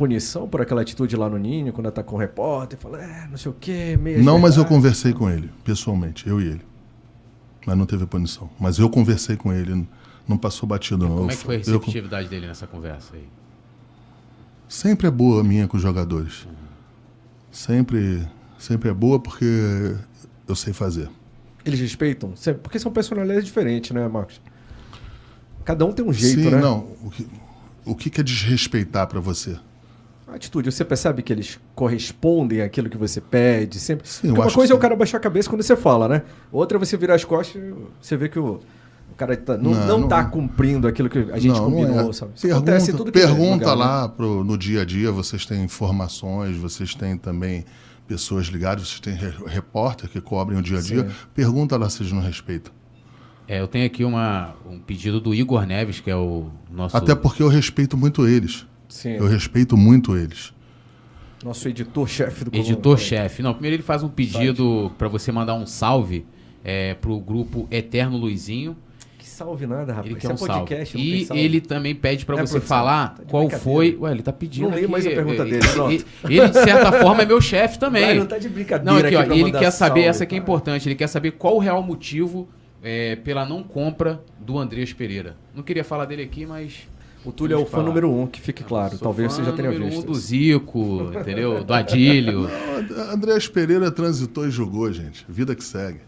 punição por aquela atitude lá no Ninho, quando atacou o repórter, falou, é, não sei o quê, meio Não, mas eu conversei com ele, pessoalmente, eu e ele. Mas não teve punição. Mas eu conversei com ele, não passou batido, não. Como Eu é que foi a eu- receptividade dele nessa conversa aí? sempre é boa a minha com os jogadores. Sempre, sempre é boa porque eu sei fazer. Eles respeitam? Porque são personalidades diferentes, né, Marcos? Cada um tem um jeito, Sim, né? não. O que, o que que é desrespeitar pra você? A atitude, você percebe que eles correspondem àquilo que você pede? Sempre. Sim, uma coisa é o cara baixar a cabeça quando você fala, né? Outra é você virar as costas e você vê que o, o cara tá, não, Não, não, não- tá cumprindo aquilo que a gente não, combinou, não é. sabe? Isso acontece Pergunta, tudo que é pergunta lugar, né? lá pro, no dia a dia, vocês têm informações, vocês têm também pessoas ligadas, vocês têm re- repórter que cobrem o dia a dia. Sim. Pergunta lá se eles não respeitam. É, eu tenho aqui uma, um pedido do Igor Neves, que é o nosso. Até porque eu respeito muito eles. Sim, Eu respeito muito eles. nosso editor-chefe do. Editor-chefe. Não, primeiro ele faz um pedido pra você mandar um salve é, pro grupo Eterno Luizinho. Que salve nada, rapaz. Ele quer é um salve. podcast, tem E salve. ele também pede pra É, você produção, falar tá qual foi. Ué, ele tá pedindo. Não leio aqui, mais a pergunta ele- dele, pronto. Ele, ele, de certa forma, é meu chefe também. Vai, não tá de brincadeira Não, aqui, ó, aqui pra ele quer saber, salve, essa aqui é importante, ele quer saber qual o real motivo é, pela não compra do Andreas Pereira. Não queria falar dele aqui, mas. O Túlio é o Vamos fã falar. número um, que fique claro. Talvez você já tenha visto. Um do. Zico, entendeu? Do Adílio. Não, Andrés Pereira transitou e jogou, gente. Vida que segue.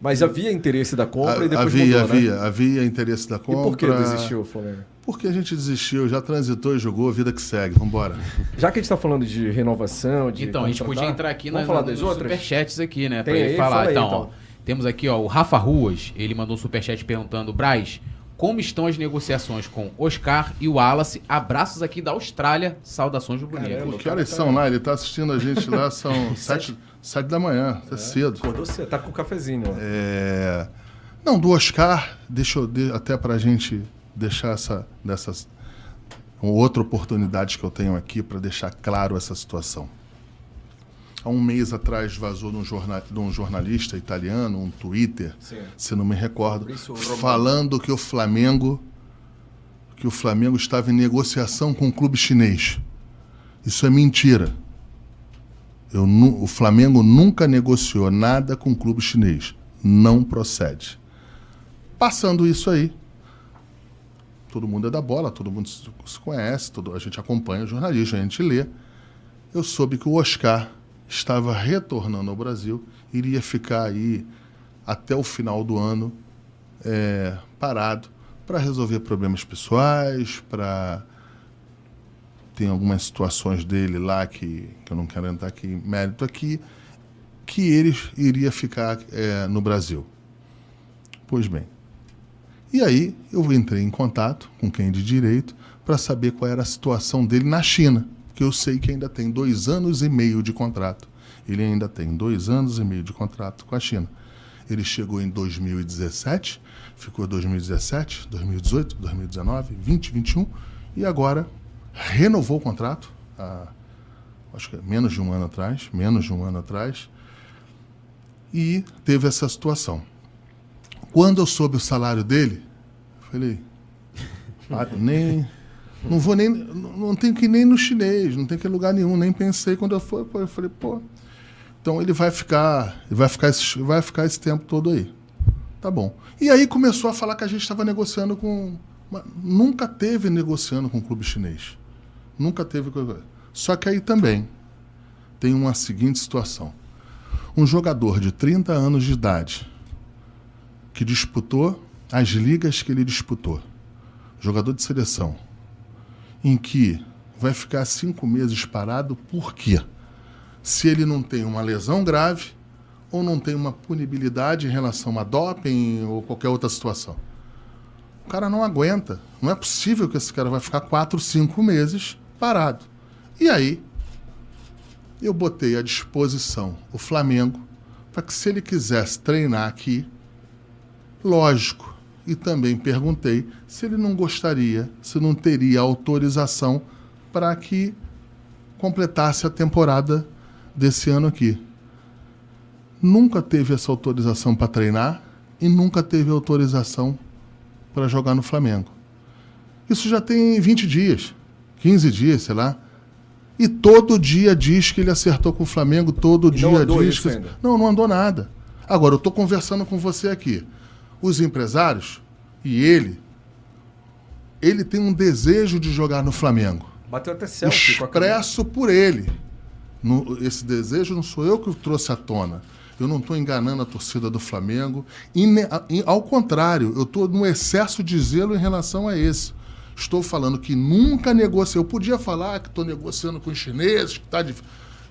Mas havia interesse da compra e Ha- depois havia, mudou, né? havia, havia interesse da E compra. por que desistiu o Flamengo? Porque a gente desistiu, já transitou e jogou, vida que segue. Vambora. Já que a gente tá falando de renovação, de Então, a gente podia entrar aqui vamos na, falar das nos outras? superchats aqui, né? Pra ele falar. Fala aí, então, então. ó, temos aqui, ó, o Rafa Ruas, ele mandou um superchat perguntando, Braz, como estão as negociações com Oscar e o Wallace. Abraços aqui da Austrália. Saudações do Bonito. Caramba. Que horas são lá? Ele está assistindo a gente lá, são sete, sete da manhã, tá cedo. Acordou você, tá com o cafezinho, ó. É, Não, do Oscar, deixa eu de- até para a gente deixar essa dessas outra oportunidade que eu tenho aqui para deixar claro essa situação. Há um mês atrás vazou de um, jorna- de um jornalista italiano um Twitter, Sim. se não me recordo, falando que o Flamengo que o Flamengo estava em negociação com um clube chinês. Isso é mentira. Eu o Flamengo nunca negociou nada com um clube chinês. Não procede. Passando isso aí, todo mundo é da bola, todo mundo se se conhece, todo- a gente acompanha o jornalismo, a gente lê. Eu soube que o Oscar estava retornando ao Brasil, iria ficar aí até o final do ano é, parado para resolver problemas pessoais, para tem algumas situações dele lá que, que eu não quero entrar aqui em mérito aqui, que ele iria ficar é, no Brasil. Pois bem. E aí eu entrei em contato com quem de direito para saber qual era a situação dele na China, porque eu sei que ainda tem dois anos e meio de contrato. Ele ainda tem dois anos e meio de contrato com a China. Ele chegou em 2017, ficou 2017, 2018, 2019, 20, 21 e agora renovou o contrato, há, acho que é menos de um ano atrás, menos de um ano atrás, e teve essa situação. Quando eu soube o salário dele, falei, ah, nem, não vou nem, não tenho que ir nem no chinês, não tem que ir lugar nenhum, nem pensei quando eu fui, pô, eu falei, pô, então ele vai ficar, vai ficar, esse, vai ficar esse tempo todo aí. Tá bom. E aí começou a falar que a gente estava negociando com. Nunca teve negociando com o clube chinês. Nunca teve. Só que aí também tem uma seguinte situação. Um jogador de 30 anos de idade que disputou as ligas que ele disputou, jogador de seleção, em que vai ficar cinco meses parado, por quê? Se ele não tem uma lesão grave ou não tem uma punibilidade em relação a doping ou qualquer outra situação. O cara não aguenta. Não é possível que esse cara vai ficar quatro, cinco meses parado. E aí, eu botei à disposição o Flamengo para que, se ele quisesse treinar aqui, lógico. E também perguntei se ele não gostaria, se não teria autorização para que completasse a temporada desse ano aqui. Nunca teve essa autorização para treinar e nunca teve autorização para jogar no Flamengo. Isso já tem 20 dias, 15 dias, sei lá. E todo dia diz que ele acertou com o Flamengo, todo E dia diz que. ainda? Não, não andou nada. Agora, eu estou conversando com você aqui. Os empresários e ele, ele tem um desejo de jogar no Flamengo Bateu até selfie expresso por ele. No- esse desejo não sou eu que o trouxe à tona. Eu não estou enganando a torcida do Flamengo. E e, ao contrário, eu estou num excesso de zelo em relação a isso. Estou falando que nunca negociei. Eu podia falar que estou negociando com os chineses, que está difícil.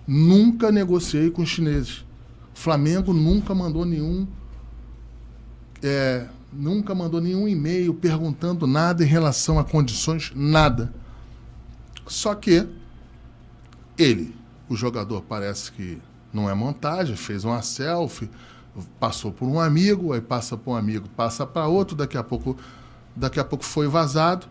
Nunca negociei com os chineses. Flamengo nunca mandou nenhum é, nunca mandou nenhum e-mail perguntando nada em relação a condições, nada. Só que ele, o jogador, parece que não é montagem, fez uma selfie, passou por um amigo, aí passa por um amigo, passa para outro, daqui a pouco, daqui a pouco foi vazado.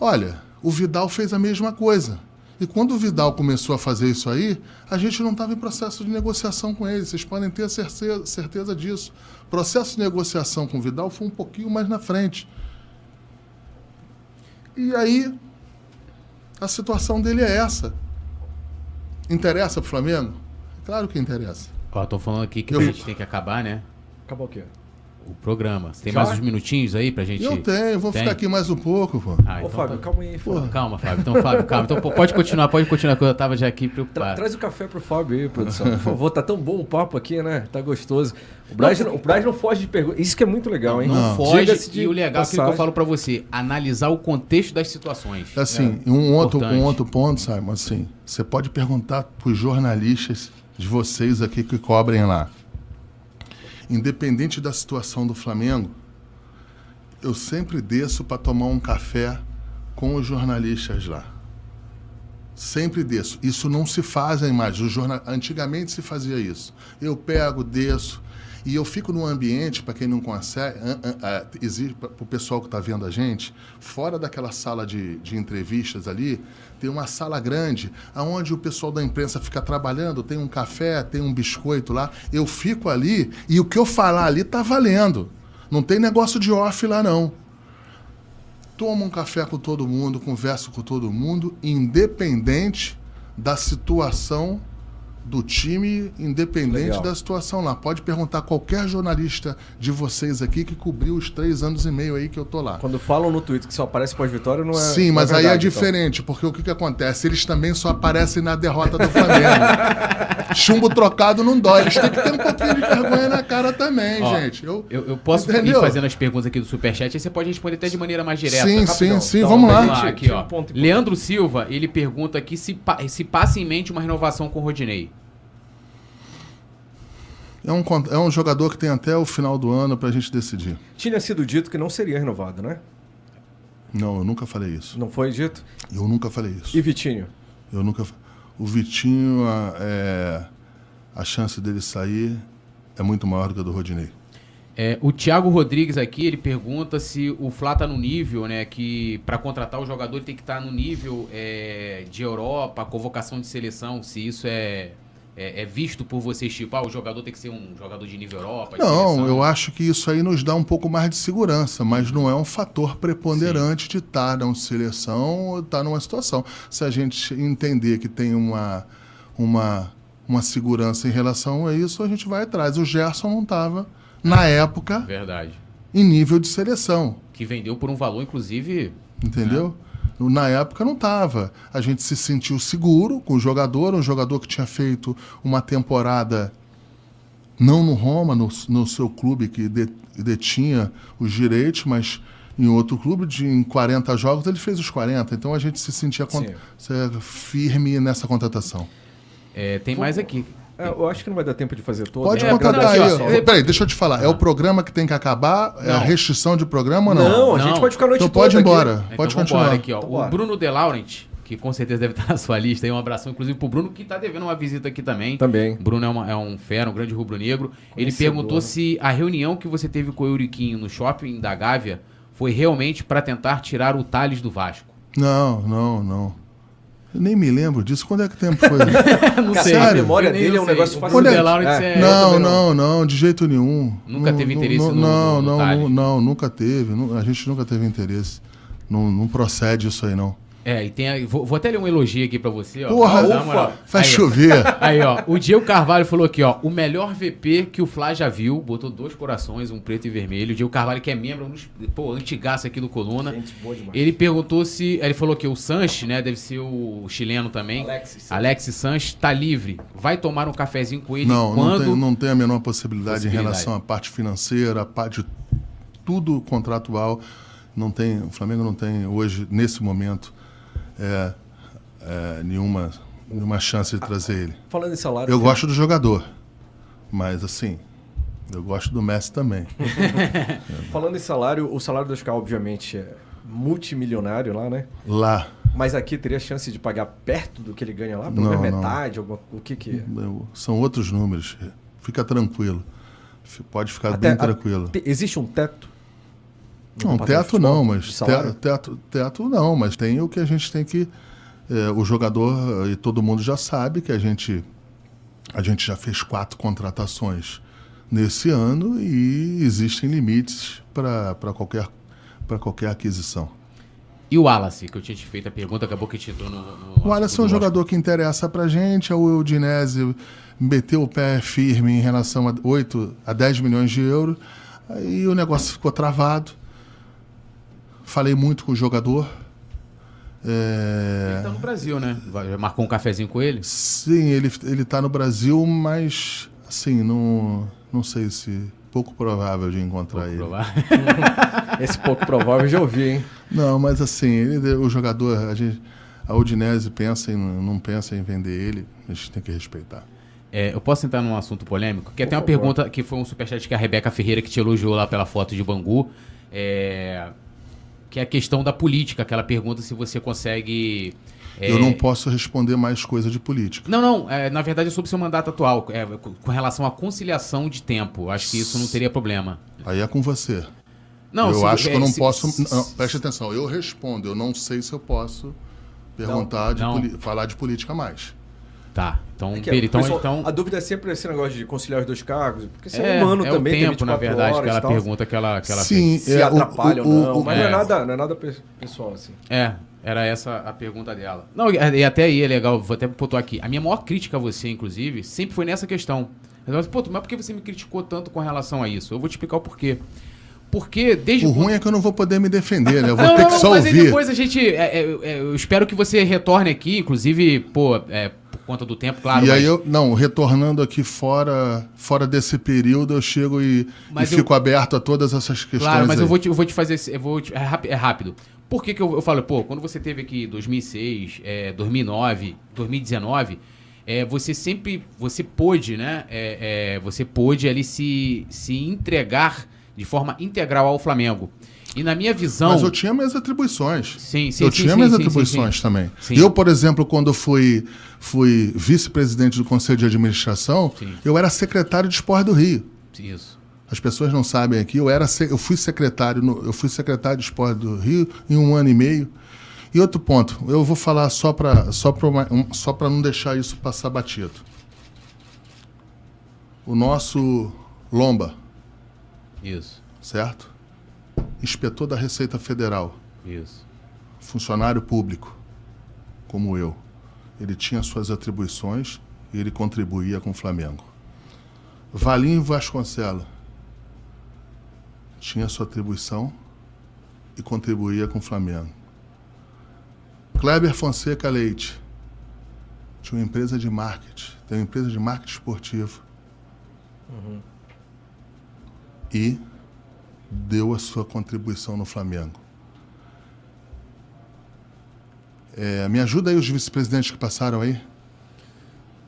Olha, o Vidal fez a mesma coisa. E quando o Vidal começou a fazer isso aí, a gente não estava em processo de negociação com ele. Vocês podem ter certeza, certeza disso. O processo de negociação com o Vidal foi um pouquinho mais na frente. E aí, a situação dele é essa. Interessa pro Flamengo? Claro que interessa. Ó, tô falando aqui que Eu- a gente tem que acabar, né? Acabou o quê? O programa. Você tem Já? mais uns minutinhos aí pra gente. Eu tenho, vou Tem? ficar aqui mais um pouco, pô. Ah, Ô, então Fábio, tá- calma aí, Fábio. Calma, Fábio. Então, Fábio, calma. Então, pô, pode continuar, pode continuar, que eu tava já aqui Tra- preocupado. traz o café pro Fábio aí, produção. Por favor, tá tão bom o papo aqui, né? Tá gostoso. O Braz não, o Braz não foge de pergunta. Isso que é muito legal, hein? Não, Não. foge. Diga-se de E o legal é aquilo que eu passagem. falo pra você: analisar o contexto das situações. Assim, um, outro, Importante. um outro ponto, Simon, assim, você pode perguntar para os jornalistas de vocês aqui que cobrem lá. Independente da situação do Flamengo, eu sempre desço para tomar um café com os jornalistas lá. Sempre desço. Isso não se faz mais. Jornal... Antigamente se fazia isso. Eu pego, desço. E eu fico num ambiente, para quem não consegue, existe para o pessoal que está vendo a gente, fora daquela sala de, de entrevistas ali, tem uma sala grande, aonde o pessoal da imprensa fica trabalhando, tem um café, tem um biscoito lá. Eu fico ali e o que eu falar ali está valendo. Não tem negócio de off lá, não tomo um café com todo mundo, converso com todo mundo, independente da situação do time, independente Legal. da situação lá. Pode perguntar qualquer jornalista de vocês aqui que cobriu os três anos e meio aí que eu tô lá. Quando falam no Twitter que só aparece pós-vitória, não é. Sim, mas é verdade, aí é diferente, então. porque o que, que acontece? Eles também só aparecem na derrota do Flamengo. Chumbo trocado não dói. Eles têm que ter um pouquinho de vergonha na cara também, Ó, gente. Eu, eu, eu posso entendeu? ir fazendo as perguntas aqui do Superchat, aí você pode responder até de maneira mais direta. Sim, sim, sim. Então, vamos lá. Vamos lá aqui, ó. Leandro Silva, ele pergunta aqui se, se passa em mente uma renovação com o Rodinei. É um, é um jogador que tem até o final do ano para a gente decidir. Tinha sido dito que não seria renovado, né? Não, eu nunca falei isso. Não foi dito? Eu nunca falei isso. E Vitinho? Eu nunca. O Vitinho, a, é, a chance dele sair é muito maior do que a do Rodinei. É, o Thiago Rodrigues aqui, ele pergunta se o Flá tá no nível, né? Que para contratar o jogador tem que estar tá no nível é, de Europa, convocação de seleção, se isso é é, é, visto por vocês, tipo, ah, o jogador tem que ser um jogador de nível Europa? Não, seleção. eu acho que isso aí nos dá um pouco mais de segurança, mas não é um fator preponderante Sim. de estar numa seleção ou estar numa situação. Se a gente entender que tem uma, uma, uma segurança em relação a isso, a gente vai atrás. O Gerson não estava, na época, Verdade. em nível de seleção. Que vendeu por um valor, inclusive. Entendeu? Né? Na época não estava. A gente se sentiu seguro com o jogador, um jogador que tinha feito uma temporada não no Roma, no, no seu clube que de, detinha os direitos, mas em outro clube, de, em 40 jogos, ele fez os 40. Então a gente se sentia firme nessa contratação. É, tem mais aqui. É, eu acho que não vai dar tempo de fazer todo. Pode é, contratar aí. Peraí, deixa eu te falar. É o programa que tem que acabar? Não. É a restrição de programa ou não? Não, a gente não. pode ficar a noite então pode ir embora. Aqui. Pode então continuar. Aqui, ó. Então o Bruno De Laurent, que com certeza deve estar na sua lista. aí um abração, inclusive, pro Bruno, que está devendo uma visita aqui também. Também. Bruno é, uma, é um fera, um grande rubro-negro. Ele perguntou se a reunião que você teve com o Euriquinho no shopping da Gávea foi realmente para tentar tirar o Thales do Vasco. Não, não, não. Eu nem me lembro disso. Quando é que o tempo foi? não sei. Sério? A memória dele é um negócio fácil. É... É... Não, não, não, de jeito nenhum. Nunca não, teve interesse não, no, não, no, no não, não, nunca teve. A gente nunca teve interesse. Não, não procede isso aí, não. É, e tem. Vou, vou, até ler um elogio aqui pra você, ó. Porra, ufa, vai aí, chover. Aí, ó. O Diego Carvalho falou aqui, ó. O melhor VP que o Flá já viu. Botou dois corações, um preto e vermelho. O Diego Carvalho, que é membro, um pô, antigaço aqui do Coluna. Gente, boa demais. Ele perguntou se. Ele falou que o Sanches, né? Deve ser o chileno também. Alexis. Alexis Sanches tá livre. Vai tomar um cafezinho com ele não, quando. Não tem, não tem a menor possibilidade, possibilidade, em relação à parte financeira, a parte. Tudo contratual. Não tem. O Flamengo não tem hoje, nesse momento é, é, nenhuma, nenhuma chance de trazer ele. Falando em salário. Eu gosto do jogador, mas assim, eu gosto do Messi também. Falando em salário, o salário do Oscar, obviamente, é multimilionário lá, né? Lá. Mas aqui teria chance de pagar perto do que ele ganha lá? Pelo menos metade? Alguma, o que que é? São outros números. Fica tranquilo. Pode ficar Até, bem tranquilo. A, existe um teto? Não, teto não, mas teto, teto, teto não, mas tem o que a gente tem que. É, o jogador e todo mundo já sabe que a gente, a gente já fez quatro contratações nesse ano e existem limites para qualquer, qualquer aquisição. E o Wallace, que eu tinha te feito a pergunta, acabou que te entrou no, no. O Wallace é um jogador que interessa para gente. O Udinese meteu o pé firme em relação a 8 a 10 milhões de euros. Aí o negócio ficou travado. Falei muito com o jogador. É... Ele está no Brasil, né? Já marcou um cafezinho com ele? Sim, ele, ele tá no Brasil, mas assim, não, não sei se. Pouco provável de encontrar pouco ele. Provável. Esse pouco provável já ouvi, hein? Não, mas assim, ele, o jogador, a, gente, a Udinese pensa em, não pensa em vender ele, a gente tem que respeitar. É, eu posso entrar num assunto polêmico? Que até uma pergunta que foi um superchat que a Rebeca Ferreira que te elogiou lá pela foto de Bangu. é, que é a questão da política, aquela pergunta se você consegue. é, Eu não posso responder mais coisa de política. Não, não. é, na verdade, é sobre o seu mandato atual, é, com relação à conciliação de tempo. Acho que isso não teria problema. Aí é com você. Não, eu se- acho que eu é, não se- posso. se- não, preste atenção, eu respondo. Eu não sei se eu posso perguntar, de não. falar de política mais. Tá. Então, É então, pessoal, então A dúvida é sempre esse negócio de conciliar os dois cargos, porque você é, é, humano é também, o tem tempo, na 24 verdade, que ela pergunta que ela, que ela Sim, fez. se é, o- atrapalha o- ou não, o- mas não é. é nada, não é nada pe- pessoal assim. É, era essa a pergunta dela. Não, e até aí é legal, vou até pontuar aqui. A minha maior crítica a você, inclusive, sempre foi nessa questão. Ela falou, Pô, mas por que você me criticou tanto com relação a isso? Eu vou te explicar o porquê. Porque desde O quando- ruim é que eu não vou poder me defender, né? Eu vou não, ter não, que não, só mas aí ouvir. depois a gente. é, é, é, eu espero que você retorne aqui, inclusive, pô, é, conta do tempo, claro. e aí mas- eu, não, retornando aqui fora, fora desse período, eu chego e, e eu- fico aberto a todas essas questões. Claro, mas eu aí. vou te, eu vou te fazer. Eu vou te- é, rápido, é rápido. Por que, que eu, eu falo, pô, quando você teve aqui 2006, é, 2009, 2019, é, você sempre. Você pôde, né? é, é, você pôde ali se, se entregar de forma integral ao Flamengo. E na minha visão. Mas eu tinha minhas atribuições. Sim, sim, eu sim, tinha sim, minhas sim, atribuições também. Eu, por exemplo, quando fui, fui vice-presidente do Conselho de Administração, eu era secretário de esporte do Rio. Isso. As pessoas não sabem aqui, eu, era, eu fui secretário eu fui secretário de esporte do Rio em um ano e meio. E outro ponto, eu vou falar só para só pra só pra não deixar isso passar batido. O nosso Lomba, Isso. certo? Inspetor da Receita Federal, Isso. funcionário público, como eu. Ele tinha suas atribuições e ele contribuía com o Flamengo. Valinho Vasconcelo tinha sua atribuição e contribuía com o Flamengo. Kleber Fonseca Leite tinha uma empresa de marketing, tem uma empresa de marketing esportivo. E deu a sua contribuição no Flamengo. É, me ajuda aí os vice-presidentes que passaram aí.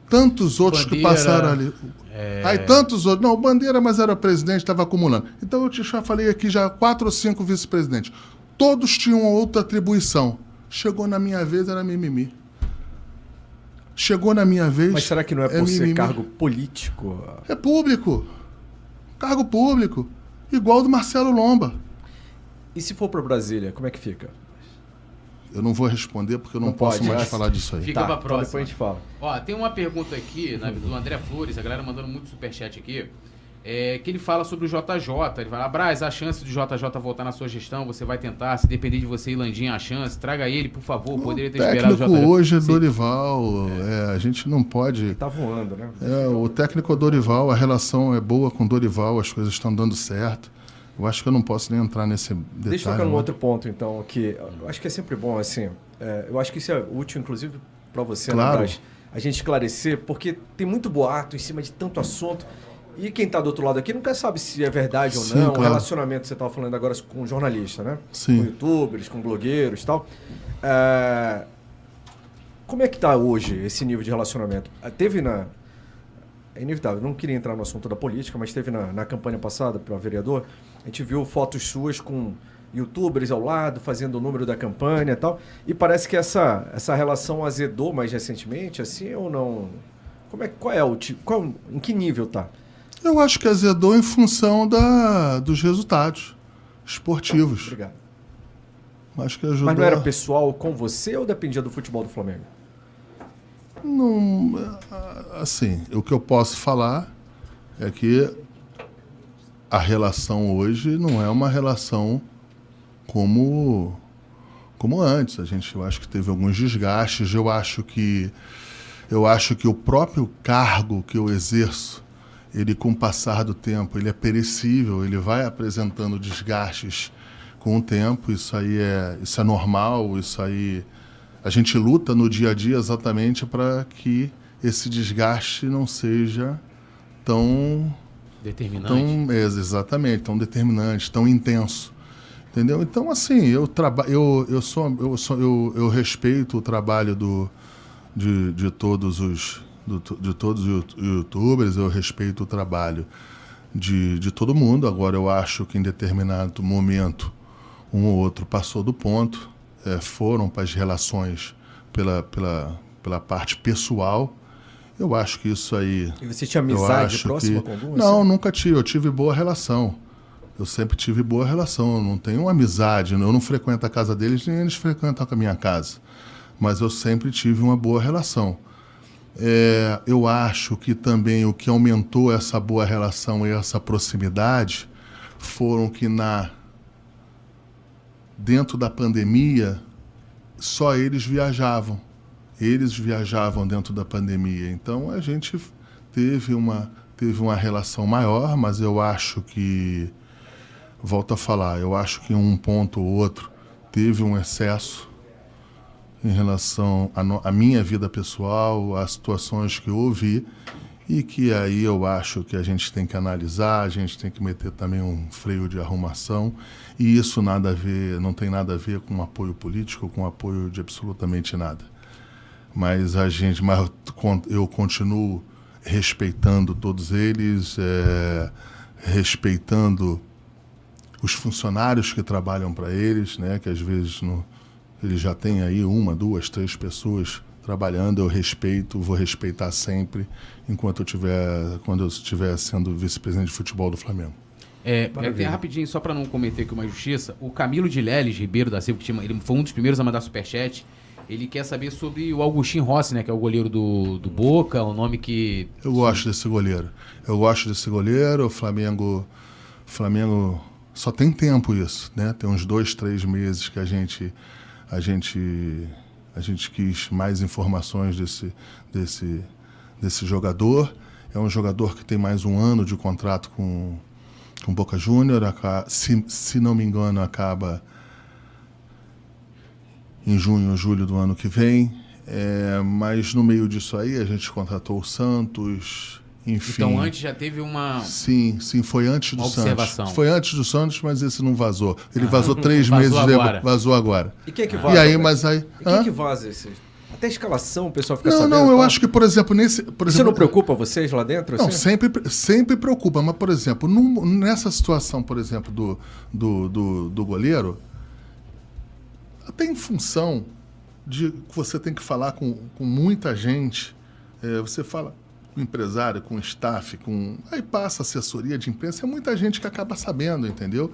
Tantos outros que Bandeira, passaram ali. Aí tantos outros. Não, o Bandeira, mas era presidente, estava acumulando. Então eu te já falei aqui já quatro ou cinco vice-presidentes. Todos tinham outra atribuição. Chegou na minha vez, era mimimi. Chegou na minha vez. Mas será que não é por ser mimimi. cargo político? É público. Cargo público. Igual do Marcelo Lomba. E se for para Brasília, como é que fica? Eu não vou responder porque eu não, Não posso pode, mais é. falar disso aí. Fica pra então próxima. depois a gente fala. Ó, tem uma pergunta aqui na- do André Flores, a galera mandando muito superchat aqui. É, que ele fala sobre o JJ. Ele fala, Braz, a chance do JJ voltar na sua gestão, você vai tentar. Se depender de você e Landinha, a chance. Traga ele, por favor. Poderia ter o esperado técnico o JJ. hoje é. Dorival. é, a gente não pode. Tá voando, né? É, o técnico é Dorival, a relação é boa com Dorival, as coisas estão dando certo. Eu acho que eu não posso nem entrar nesse detalhe. Deixa eu tocar num não. outro ponto, então, que eu acho que é sempre bom, assim, é, eu acho que isso é útil, inclusive, para você, Claro. né, Braz? A gente esclarecer, porque tem muito boato em cima de tanto assunto, e quem tá do outro lado aqui nunca sabe se é verdade ou Sim, não, o claro. relacionamento que você estava falando agora com jornalista, né? Sim. Com youtubers, com blogueiros e tal. É, Como é que tá hoje esse nível de relacionamento? Ah, Teve na... É inevitável, não queria entrar no assunto da política, mas teve na, na campanha passada para vereador, a gente viu fotos suas com youtubers ao lado, fazendo o número da campanha e tal. E parece que essa, essa relação azedou mais recentemente, assim, ou não? Como é, qual é o tipo. Qual, em que nível tá? Eu acho que azedou em função da, dos resultados esportivos. Obrigado. Acho que ajudou. Mas não era pessoal com você ou dependia do futebol do Flamengo? Não, assim, o que eu posso falar é que a relação hoje não é uma relação como como antes. A gente, eu acho que teve alguns desgastes. Eu acho que eu acho que o próprio cargo que eu exerço, ele com o passar do tempo, ele é perecível. Ele vai apresentando desgastes com o tempo. Isso aí é isso é normal. Isso aí a gente luta no dia a dia exatamente para que esse desgaste não seja tão Determinante. tão é, exatamente tão determinante tão intenso entendeu então assim eu trabalho eu, eu sou eu sou eu, eu respeito o trabalho do de, de todos os do- de todos os youtubers eu respeito o trabalho de, de todo mundo. Agora, eu acho que em determinado momento, um ou outro passou do ponto, é, foram para as relações pela, pela, pela parte pessoal. Eu acho que isso aí. E você tinha amizade próxima que... com algum? Não, assim? nunca tive. Eu tive boa relação. Eu sempre tive boa relação. Eu não tenho amizade. Eu não frequento a casa deles, nem eles frequentam a minha casa. Mas eu sempre tive uma boa relação. É, eu acho que também o que aumentou essa boa relação e essa proximidade foram que na dentro da pandemia só eles viajavam. Eles viajavam dentro da pandemia. Então a gente teve uma teve uma relação maior, mas eu acho que volto a falar, eu acho que um ponto ou outro teve um excesso em relação à minha vida pessoal, às situações que eu ouvi e que aí eu acho que a gente tem que analisar, a gente tem que meter também um freio de arrumação e isso nada a ver, não tem nada a ver com apoio político, com apoio de absolutamente nada. Mas a gente, mas eu continuo respeitando todos eles, é, respeitando os funcionários que trabalham para eles, né, que às vezes não ele já tem aí uma, duas, três pessoas trabalhando, eu respeito, vou respeitar sempre, enquanto eu tiver, quando eu estiver sendo vice-presidente de futebol do Flamengo. É, é, rapidinho, só para não cometer aqui uma injustiça, o Camilo de Leles Ribeiro da Silva, que tinha, ele foi um dos primeiros a mandar superchat, ele quer saber sobre o Augustin Rossi, né, que é o goleiro do, do Boca, o nome que... Eu gosto desse goleiro, eu gosto desse goleiro, o Flamengo, Flamengo só tem tempo isso, né, tem uns dois, três meses que a gente a gente, a gente quis mais informações desse, desse, desse jogador. É um jogador que tem mais um ano de contrato com, com Boca Júnior. Se, se não me engano, acaba em junho ou julho do ano que vem. É, mas no meio disso aí, a gente contratou o Santos, enfim. Então antes já teve uma. Sim, sim, foi antes do observação. Santos. Foi antes do Santos, mas esse não vazou. Ele ah, vazou três meses depois. Vazou agora. E quem é que vaza? E aí, mas aí. E quem é que vaza esse? Até a escalação o pessoal fica não, sabendo. Não, não, eu acho que, por exemplo, nesse. Por Isso não preocupa vocês lá dentro? Não, assim? sempre, sempre preocupa. Mas, por exemplo, num, nessa situação, por exemplo, do, do, do, do goleiro, até em função de que você tem que falar com, com muita gente, é, você fala com empresário, com staff, com. Aí passa assessoria de imprensa, é muita gente que acaba sabendo, entendeu?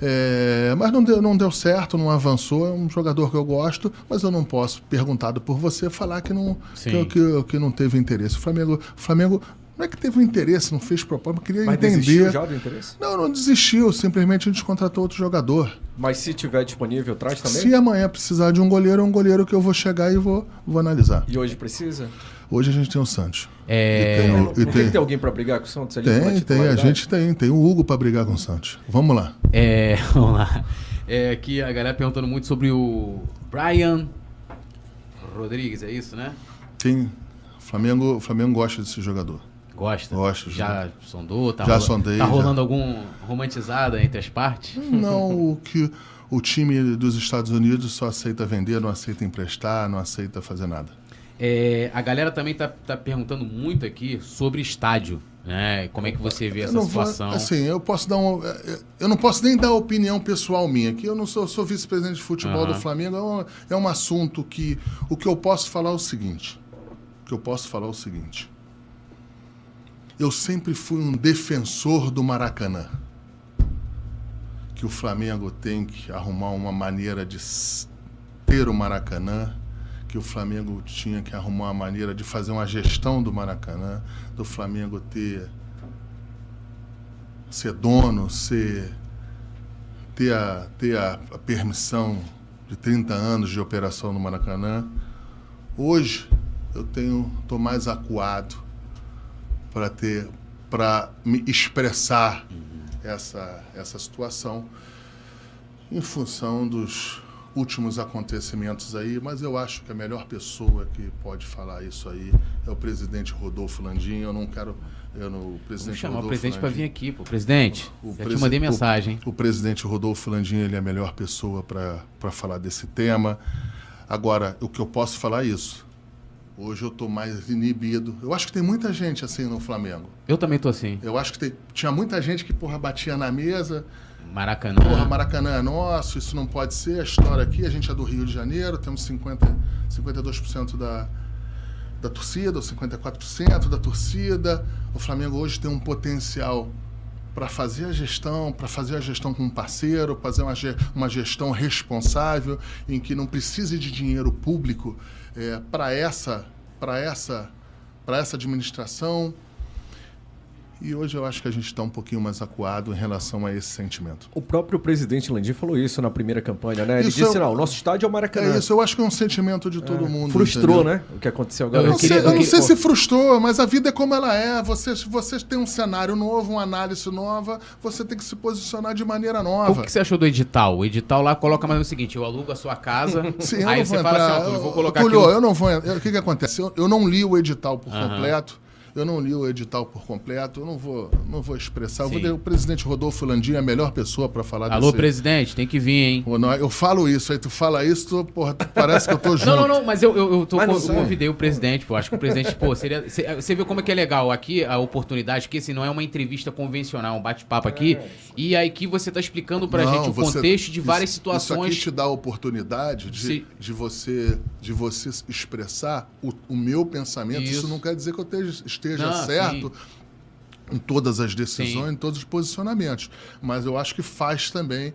É... Mas não deu, não deu certo, não avançou. É um jogador que eu gosto, mas eu não posso, perguntado por você, falar que não, que, que, que, não teve interesse. O Flamengo, o Flamengo não é que teve um interesse, não fez mas queria mas entender. Desistiu já do interesse? Não, não desistiu, simplesmente a gente contratou outro jogador. Mas se tiver disponível, traz também? Se amanhã precisar de um goleiro, é um goleiro que eu vou chegar e vou, vou analisar. E hoje precisa? Hoje a gente tem o Santos. É... E tem, o, e tem... tem alguém para brigar com o Santos? Ali tem, tem. A gente tem. Tem o Hugo para brigar com o Santos. Vamos lá. É, vamos lá. É, aqui a galera perguntando muito sobre o Brian Rodrigues, é isso, né? Sim. O Flamengo, Flamengo gosta desse jogador. Gosta? Gosto. Já sondou? Tá já sondei. Tá rolando já. algum romantizada entre as partes? Não, o que o time dos Estados Unidos só aceita vender, não aceita emprestar, não aceita fazer nada. É, a galera também tá, tá perguntando muito aqui sobre estádio. Né? Como é que você vê essa situação? Vou, assim, eu posso dar um, eu não posso nem dar opinião pessoal minha. Aqui eu não sou, sou vice-presidente de futebol uhum. do Flamengo. É um, é um assunto que o que eu posso falar é o seguinte. O que eu posso falar é o seguinte. Eu sempre fui um defensor do Maracanã. Que o Flamengo tem que arrumar uma maneira de ter o Maracanã que o Flamengo tinha que arrumar uma maneira de fazer uma gestão do Maracanã, do Flamengo ter ser dono, ser ter a, ter a, a permissão de 30 anos de operação no Maracanã. Hoje eu tenho tô mais acuado para ter para me expressar essa essa situação em função dos últimos acontecimentos aí, mas eu acho que a melhor pessoa que pode falar isso aí é o presidente Rodolfo Landim. Eu não quero. Eu no, o presidente Vamos chamar Rodolfo o presidente para vir aqui, pô. Presidente, o, o já te mandei mensagem. O, o, presidente Rodolfo Landim ele é a melhor pessoa para falar desse tema. Agora, o que eu posso falar é isso. Hoje eu tô mais inibido. Eu acho que tem muita gente assim no Flamengo. Eu também tô assim. Eu acho que tem, tinha muita gente que, porra, batia na mesa. Maracanã. Porra, Maracanã é nosso, isso não pode ser. A história aqui, a gente é do Rio de Janeiro, temos 50, 52% da, da torcida, ou 54% da torcida. O Flamengo hoje tem um potencial para fazer a gestão, para fazer a gestão com um parceiro, fazer uma, uma gestão responsável, em que não precise de dinheiro público é, para essa, para essa, para essa administração. E hoje eu acho que a gente está um pouquinho mais acuado em relação a esse sentimento. O próprio presidente Landim falou isso na primeira campanha, né? Ele Isso disse, é- não, o nosso estádio é o Maracanã. É isso, eu acho que é um sentimento de todo mundo. Frustrou, entendeu? né? O que aconteceu Eu agora. Eu não, queria- sei, eu não eu sei queria- se frustrou, mas a vida é como ela é. Você, você tem um cenário novo, uma análise nova, você tem que se posicionar de maneira O nova. que você achou do edital? O edital lá coloca mais o seguinte: eu alugo a sua casa. Sim, eu aí você vou fala entrar. assim, ó, Túlio, vou colocar Túlio, aqui. eu não vou. eu- O que, que acontece? Eu, eu não li o edital por completo. Eu não li o edital por completo. Eu não vou, não vou expressar. Vou o presidente Rodolfo Landim é a melhor pessoa para falar Alô, desse. presidente, tem que vir, hein? Eu falo isso, aí tu fala isso, tu, porra, parece que eu tô junto. Não, não, não, mas eu, eu, eu, tô, Mas eu convidei o presidente, pô. Acho que o presidente, pô, seria. cê- Você vê como é que é legal aqui a oportunidade, que esse não é uma entrevista convencional, um bate-papo aqui. E aí que você tá explicando pra Não, gente o você- contexto de várias isso- situações. Isso aqui te dá a oportunidade de, de, você, de você expressar o, o meu pensamento. Isso. Isso. não quer dizer que eu esteja, esteja Não, certo em todas as decisões, Sim. em todos os posicionamentos. Mas eu acho que faz também,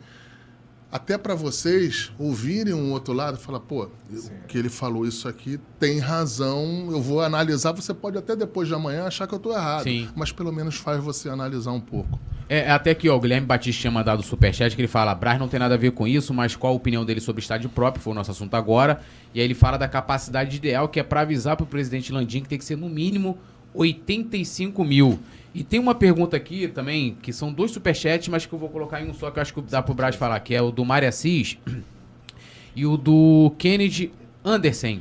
até para vocês ouvirem um outro lado e falar, pô, o que ele falou isso aqui tem razão, eu vou analisar. Você pode até depois de amanhã achar que eu estou errado, Sim. mas pelo menos faz você analisar um pouco. É, até aqui, ó, o Guilherme Batista tinha mandado o superchat que ele fala: Braz não tem nada a ver com isso, mas qual a opinião dele sobre estádio próprio? Foi o nosso assunto agora. E aí ele fala da capacidade ideal, que é pra avisar pro presidente Landim que tem que ser no mínimo 85 mil. E tem uma pergunta aqui também, que são dois superchats, mas que eu vou colocar em um só, que eu acho que dá pro Braz falar, que é o do Mário Assis e o do Kennedy Anderson.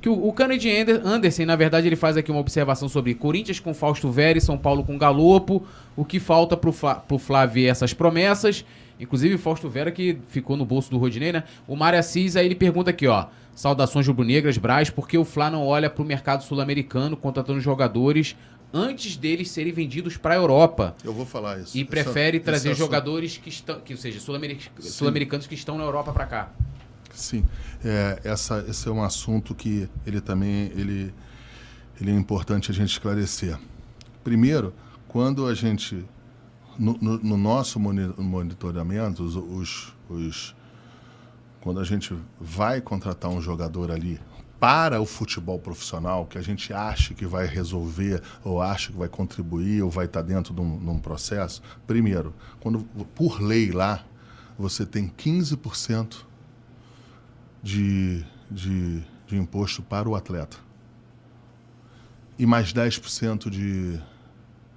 Que o, o Kennedy Ander- Anderson, na verdade, ele faz aqui uma observação sobre Corinthians com Fausto Vera e São Paulo com Galopo. O que falta pro, Fla, pro Flávio essas promessas. Inclusive, Fausto Vera que ficou no bolso do Rodinei, né? O Mário Assis, aí ele pergunta aqui, ó. Saudações rubro-negras, Braz, por que o Fla não olha pro mercado sul-americano contratando jogadores antes deles serem vendidos pra Europa? Eu vou falar isso. E Esse- prefere trazer assunto- jogadores que estão, que, ou seja, sul-americ- sul-americanos que estão na Europa pra cá. Sim, é, essa, esse é um assunto que ele também ele, ele é importante a gente esclarecer. Primeiro, quando a gente no, no- no nosso moni- monitoramento, os, os, os- quando a gente vai contratar um jogador ali para o futebol profissional, que a gente acha que vai resolver, ou acha que vai contribuir, ou vai estar dentro de um, de um processo, primeiro, quando por lei lá, você tem 15% de, de, de imposto para o atleta. E mais 10% de,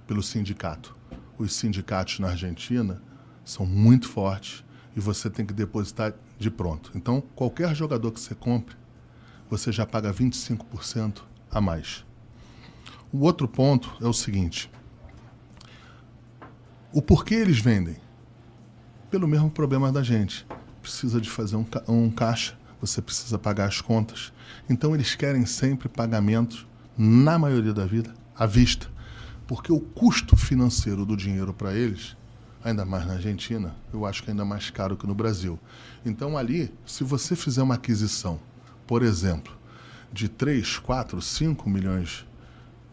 pelo sindicato. Os sindicatos na Argentina são muito fortes e você tem que depositar de pronto. Então, qualquer jogador que você compre, você já paga 25% a mais. O outro ponto é o seguinte: o porquê eles vendem? Pelo mesmo problema da gente. Precisa de fazer um, ca- um caixa, você precisa pagar as contas. Então eles querem sempre pagamentos, na maioria da vida, à vista. Porque o custo financeiro do dinheiro para eles, ainda mais na Argentina, eu acho que é ainda mais caro que no Brasil. Então ali, se você fizer uma aquisição, por exemplo, de 3, 4, 5 milhões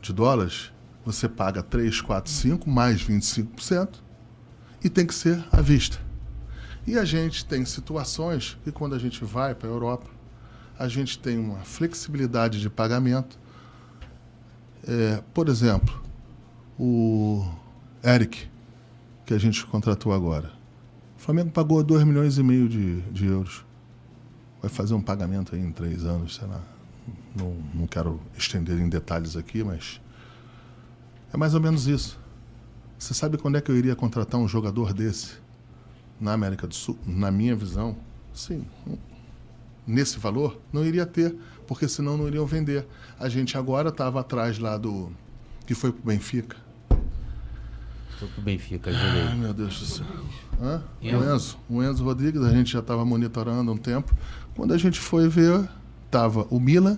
de dólares, você paga 3, 4, 5 mais 25% e tem que ser à vista. E a gente tem situações que quando a gente vai para a Europa, a gente tem uma flexibilidade de pagamento. É, por exemplo, o Eric, que a gente contratou agora. Flamengo pagou 2 milhões e meio de, de euros. Vai fazer um pagamento aí em três anos, sei lá. Não, não quero estender em detalhes aqui, mas é mais ou menos isso. Você sabe quando é que eu iria contratar um jogador desse na América do Sul? Na minha visão, sim. Nesse valor, não iria ter, porque senão não iriam vender. A gente agora estava atrás lá do. que foi pro Benfica. Foi pro Benfica, Ai, meu Deus do céu. Hã? Enzo. O Enzo. O Enzo Rodrigues, a gente já estava monitorando há um tempo. Quando a gente foi ver, tava o Milan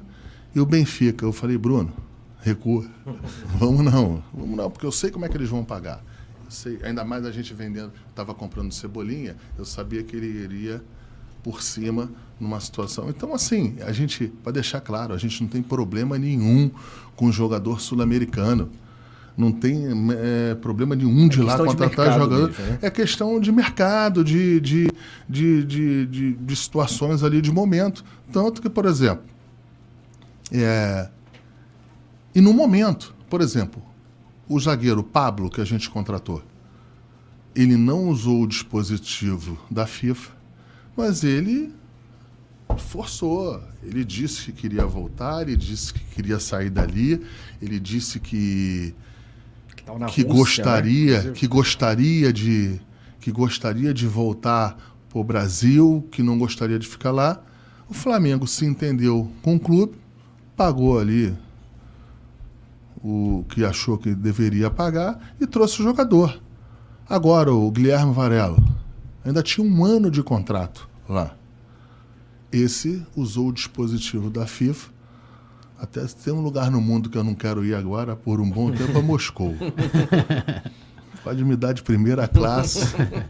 E o Benfica, eu falei, Bruno, recua. Vamos não, vamos não, porque eu sei como é que eles vão pagar. Sei, ainda mais a gente vendendo, estava comprando cebolinha, eu sabia que ele iria por cima numa situação. Então, assim, a gente, para deixar claro, a gente não tem problema nenhum com o jogador sul-americano. Não tem é, problema nenhum de É lá contratar jogador. mesmo, né? É questão de mercado, de, de, de, de, de, de situações ali de momento. Tanto que, por exemplo, é, e no momento, por exemplo, o zagueiro Pablo, que a gente contratou, ele não usou o dispositivo da FIFA, mas ele forçou. Ele disse que queria voltar, ele disse que queria sair dali, ele disse que Que, que Rússia, gostaria, né? que gostaria de que gostaria de voltar para o Brasil, que não gostaria de ficar lá. O Flamengo se entendeu com o clube, pagou ali o que achou que deveria pagar e trouxe o jogador. Agora o Guilherme Varela ainda tinha um ano de contrato lá. Esse usou o dispositivo da FIFA. Até tem um lugar no mundo que eu não quero ir agora por um bom tempo é Moscou. Pode me dar de primeira classe,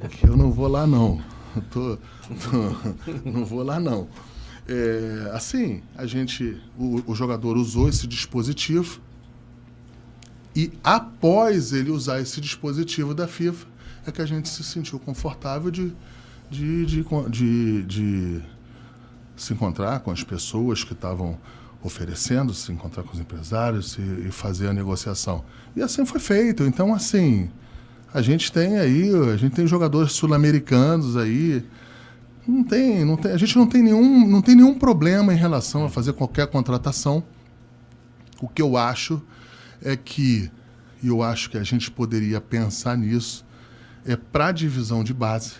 que eu não vou lá não. Tô- tô- não vou lá não. É, assim, a gente, o, o jogador usou esse dispositivo e após ele usar esse dispositivo da FIFA, é que a gente se sentiu confortável de, de, de, de, de se encontrar com as pessoas que estavam oferecendo, se encontrar com os empresários se, e fazer a negociação. E assim foi feito. Então, assim, a gente tem aí, a gente tem jogadores sul-americanos aí. Não tem, não tem, a gente não tem nenhum, não tem nenhum problema em relação a fazer qualquer contratação. O que eu acho é que, e eu acho que a gente poderia pensar nisso, é para a divisão de base.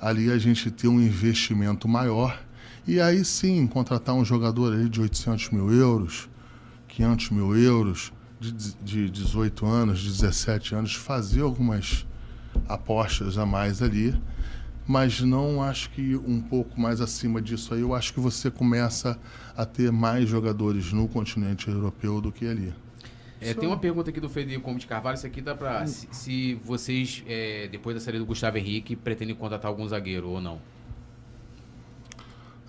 Ali a gente ter um investimento maior e aí sim contratar um jogador aí de 800 mil euros, 500 mil euros, de, de 18 anos, de 17 anos, fazer algumas apostas a mais ali, mas não acho que um pouco mais acima disso aí, eu acho que você começa a ter mais jogadores no continente europeu do que ali. É, tem uma pergunta aqui do Federico Gomes de Carvalho. Isso aqui dá pra. Se, se vocês, é, depois da saída do Gustavo Henrique, pretendem contratar algum zagueiro ou não?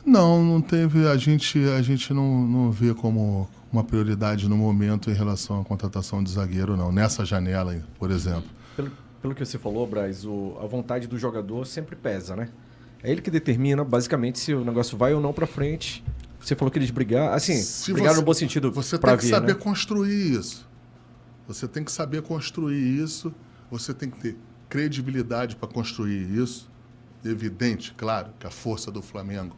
Não, não teve. A gente, a gente não, não vê como uma prioridade no momento em relação à contratação de zagueiro, não. Nessa janela, por exemplo. Pelo, pelo que você falou, Braz, o, a vontade do jogador sempre pesa, né? É ele que determina, basicamente, se o negócio vai ou não pra frente. Você falou que eles brigaram. Assim, Se brigaram você- no bom sentido. Você tem que vir, saber né? construir isso. Você tem que saber construir isso. Você tem que ter credibilidade para construir isso. Evidente, claro, que a força do Flamengo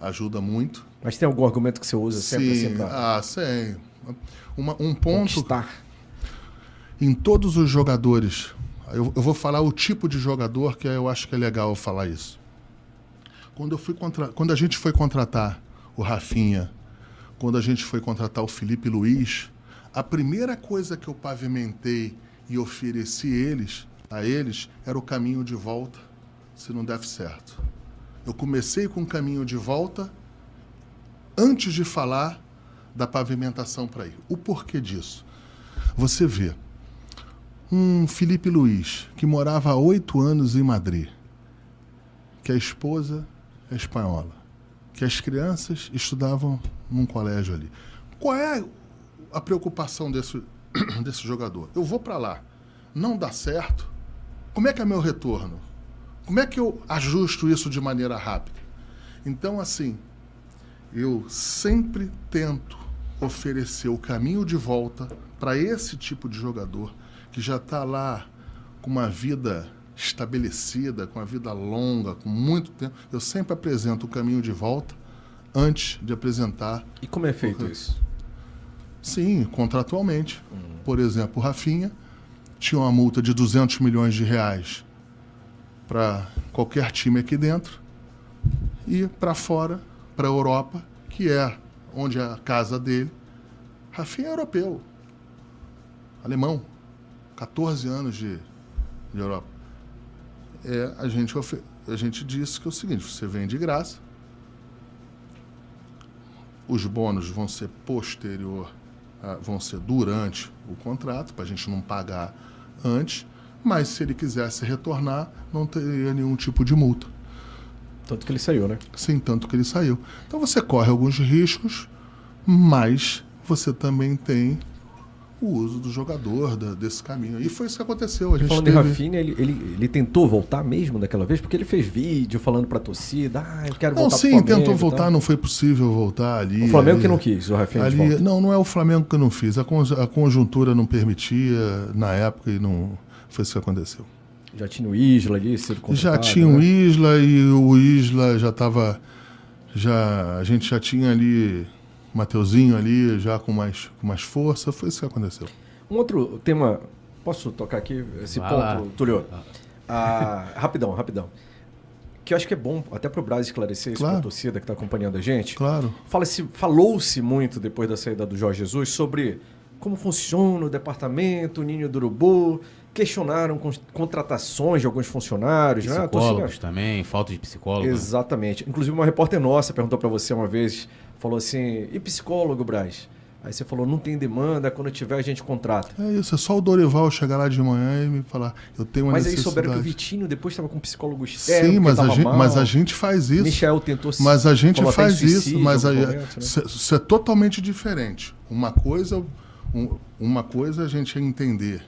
ajuda muito. Mas tem algum argumento que você usa sempre assim pra ah, sim. Uma- um ponto conquistar? em todos os jogadores. Eu, eu vou falar o tipo de jogador que eu acho que é legal eu falar isso. Quando, eu fui contra, quando a gente foi contratar o Rafinha, quando a gente foi contratar o Felipe Luiz, a primeira coisa que eu pavimentei e ofereci eles, a eles era o caminho de volta, se não der certo. Eu comecei com o caminho de volta antes de falar da pavimentação para ir. O porquê disso? Você vê um Felipe Luiz que morava há oito anos em Madrid, que a esposa é espanhola, que as crianças estudavam num colégio ali. Qual é a preocupação desse, desse jogador? Eu vou para lá, não dá certo. Como é que é meu retorno? Como é que eu ajusto isso de maneira rápida? Então, assim, eu sempre tento oferecer o caminho de volta para esse tipo de jogador que já está lá com uma vida estabelecida, com uma vida longa, com muito tempo. Eu sempre apresento o caminho de volta antes de apresentar. E como é feito isso? Sim, contratualmente. Por exemplo, o Rafinha tinha uma multa de 200 milhões de reais para qualquer time aqui dentro e para fora, para a Europa, que é onde é a casa dele. Rafinha é europeu, alemão, 14 anos de, de Europa. É, a, gente, a gente disse que é o seguinte: você vem de graça, os bônus vão ser posterior, ah, vão ser durante o contrato, para a gente não pagar antes, mas se ele quisesse retornar, não teria nenhum tipo de multa. Tanto que ele saiu, né? Sim, tanto que ele saiu. Então você corre alguns riscos, mas você também tem o uso do jogador da, desse caminho. E foi isso que aconteceu. A gente Falando teve... em Rafinha, ele, ele, ele tentou voltar mesmo daquela vez? Porque ele fez vídeo falando pra torcida, ah, eu quero Não, voltar sim, pro Flamengo tentou e voltar, não foi possível voltar ali. O Flamengo ali- que não quis, o Rafinha de Ali, não, não é o Flamengo que não fiz. A, con- a conjuntura não permitia na época e não foi isso que aconteceu. Já tinha o Isla ali, sido Já tinha o né? Isla e o Isla já estava. Já, a gente já tinha ali Mateuzinho ali, já com mais, com mais força. Foi isso que aconteceu. Um outro tema, posso tocar aqui esse Vai ponto, lá. Túlio? Ah, rapidão, rapidão. Que eu acho que é bom até pro Braz esclarecer isso Claro. pra torcida que está acompanhando a gente. Claro. Fala-se- Falou-se muito depois da saída do Jorge Jesus sobre como funciona o departamento, o Ninho do Urubu. Questionaram con- contratações de alguns funcionários, né? A torcida- Psicólogos também, falta de psicólogo. né? Exatamente. Inclusive, uma repórter nossa perguntou para você uma vez, falou assim, e psicólogo, Braz? Aí você falou, não tem demanda, quando tiver a gente contrata. É isso, é só o Dorival chegar lá de manhã e me falar, eu tenho uma Mas aí necessidade. souberam que o Vitinho depois estava com um psicólogo externo, Sim, mas a, gente, mal. mas a gente faz isso. Michel tentou se Mas a gente faz isso, mas a, momento, né? isso, isso é totalmente diferente. Uma coisa, um- uma coisa a gente é entender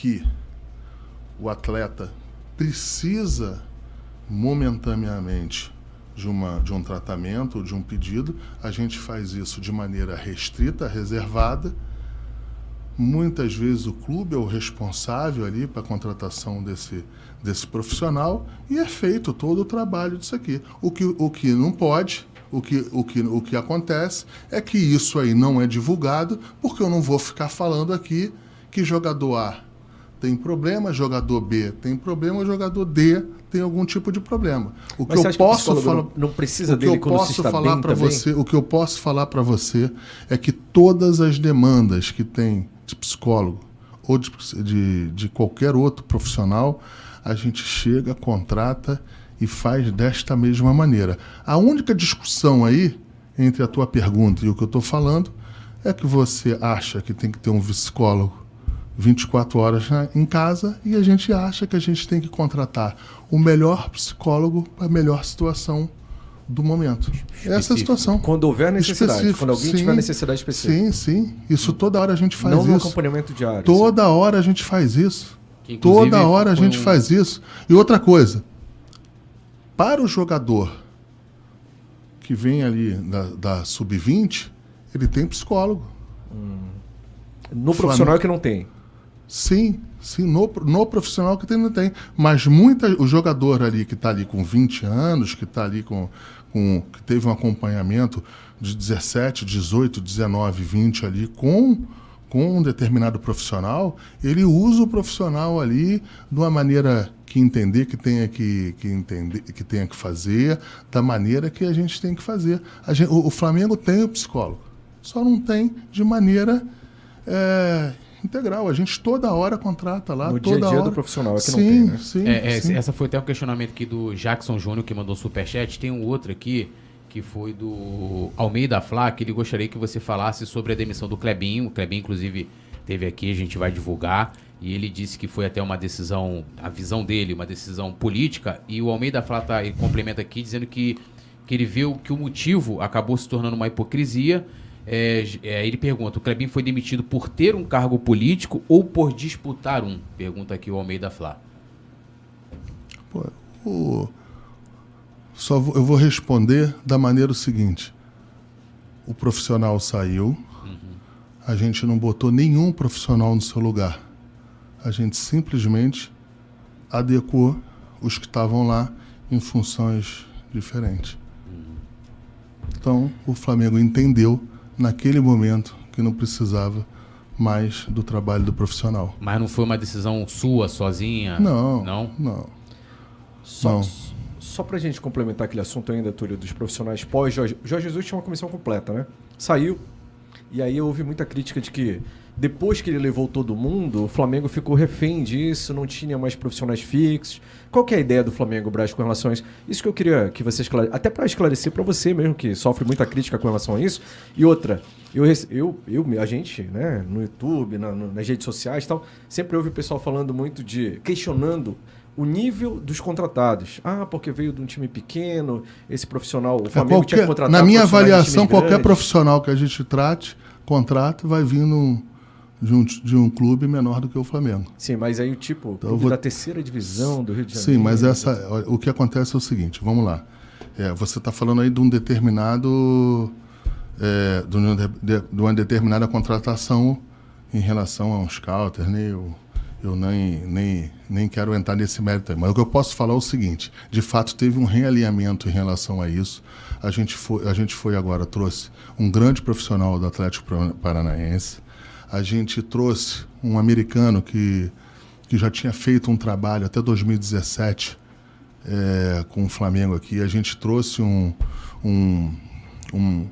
que o atleta precisa momentaneamente de, uma, de um tratamento, de um pedido, a gente faz isso de maneira restrita, reservada. Muitas vezes o clube é o responsável ali para a contratação desse, desse profissional e é feito todo o trabalho disso aqui. O que, o que não pode, o que, o, que, o que acontece é que isso aí não é divulgado, porque eu não vou ficar falando aqui que jogador A tem problema, jogador B tem problema, jogador D tem algum tipo de problema. O que Mas eu que o posso psicólogo falar, não- precisa o que dele eu posso está falar para você, o que eu posso falar para você é que todas as demandas que tem de psicólogo ou de, de, de qualquer outro profissional, a gente chega, contrata e faz desta mesma maneira. A única discussão aí entre a tua pergunta e o que eu estou falando é que você acha que tem que ter um psicólogo 24 horas na- em casa e a gente acha que a gente tem que contratar o melhor psicólogo para a melhor situação do momento. Essa é a Específico. situação. Quando houver necessidade, Específico. quando alguém Sim, tiver necessidade específica. Sim, sim. Isso toda hora a gente faz não no isso. acompanhamento diário. Toda hora a gente faz isso. Que, Toda hora a gente um- faz isso. E outra coisa, para o jogador que vem ali da, da sub-20, ele tem psicólogo. No profissional que não tem. Sim, sim, no, no profissional que tem, não tem. Mas muita, o jogador ali que está ali com 20 anos, que está ali com, com. que teve um acompanhamento de 17, 18, 19, 20 ali com, com um determinado profissional, ele usa o profissional ali de uma maneira que entender que tenha que, que entender, que tenha que fazer, da maneira que a gente tem que fazer. Gente- o, o Flamengo tem o psicólogo, só não tem de maneira é, integral. A gente toda hora contrata lá. No dia a toda dia hora. do profissional, é que não sim, tem, né? Sim, É, é, sim. essa foi até um questionamento aqui do Jackson Júnior, que mandou superchat. Tem um outro aqui, que foi do Almeida Flá, que ele gostaria que você falasse sobre a demissão do Clebinho. O Clebinho, inclusive, teve aqui, a gente vai divulgar. E ele disse que foi até uma decisão, a visão dele, uma decisão política. E o Almeida Flá tá, ele complementa aqui dizendo que, que ele viu que o motivo acabou se tornando uma hipocrisia. É, é, ele pergunta: o Clebinho foi demitido por ter um cargo político ou por disputar um? Pergunta aqui o Almeida Flá. Pô, o- Só vou- eu vou responder da maneira o seguinte: o profissional saiu, a gente não botou nenhum profissional no seu lugar. A gente simplesmente adequou os que estavam lá em funções diferentes. Então, o Flamengo entendeu naquele momento que não precisava mais do trabalho do profissional. Mas não foi uma decisão sua, sozinha? Não, Não? não. Só, Não. só pra gente complementar aquele assunto ainda, Túlio, dos profissionais pós Jorge, Jorge Jesus tinha uma comissão completa, né? Saiu. E aí houve muita crítica de que depois que ele levou todo mundo, o Flamengo ficou refém disso, não tinha mais profissionais fixos. Qual que é a ideia do Flamengo, Braz, com relação a isso? Isso que eu queria que você esclareça, até para esclarecer para você mesmo, que sofre muita crítica com relação a isso. E outra, eu, eu, eu a gente, né, no YouTube, na, no, nas redes sociais e tal, sempre ouve o pessoal falando muito de, questionando o nível dos contratados. Ah, porque veio de um time pequeno, esse profissional, o É, Flamengo qualquer- tinha que contratar na minha avaliação, qualquer profissional que a gente trate, contrato, vai vindo de um, de um clube menor do que o Flamengo. Sim, mas aí o tipo, Então, vou- da terceira divisão do Rio de Janeiro. Sim, mas essa, o que acontece é o seguinte, vamos lá. É, você está falando aí de um determinado, é, de, de- uma determinada contratação em relação a um scouter, né? Eu, eu nem, nem, nem quero entrar nesse mérito aí. Mas o que eu posso falar é o seguinte, de fato teve um realinhamento em relação a isso. A gente foi, a gente foi agora, trouxe um grande profissional do Atlético Parana- Paranaense. A gente trouxe um americano que, que já tinha feito um trabalho até 2017 é, com o Flamengo aqui. A gente trouxe um, um, um,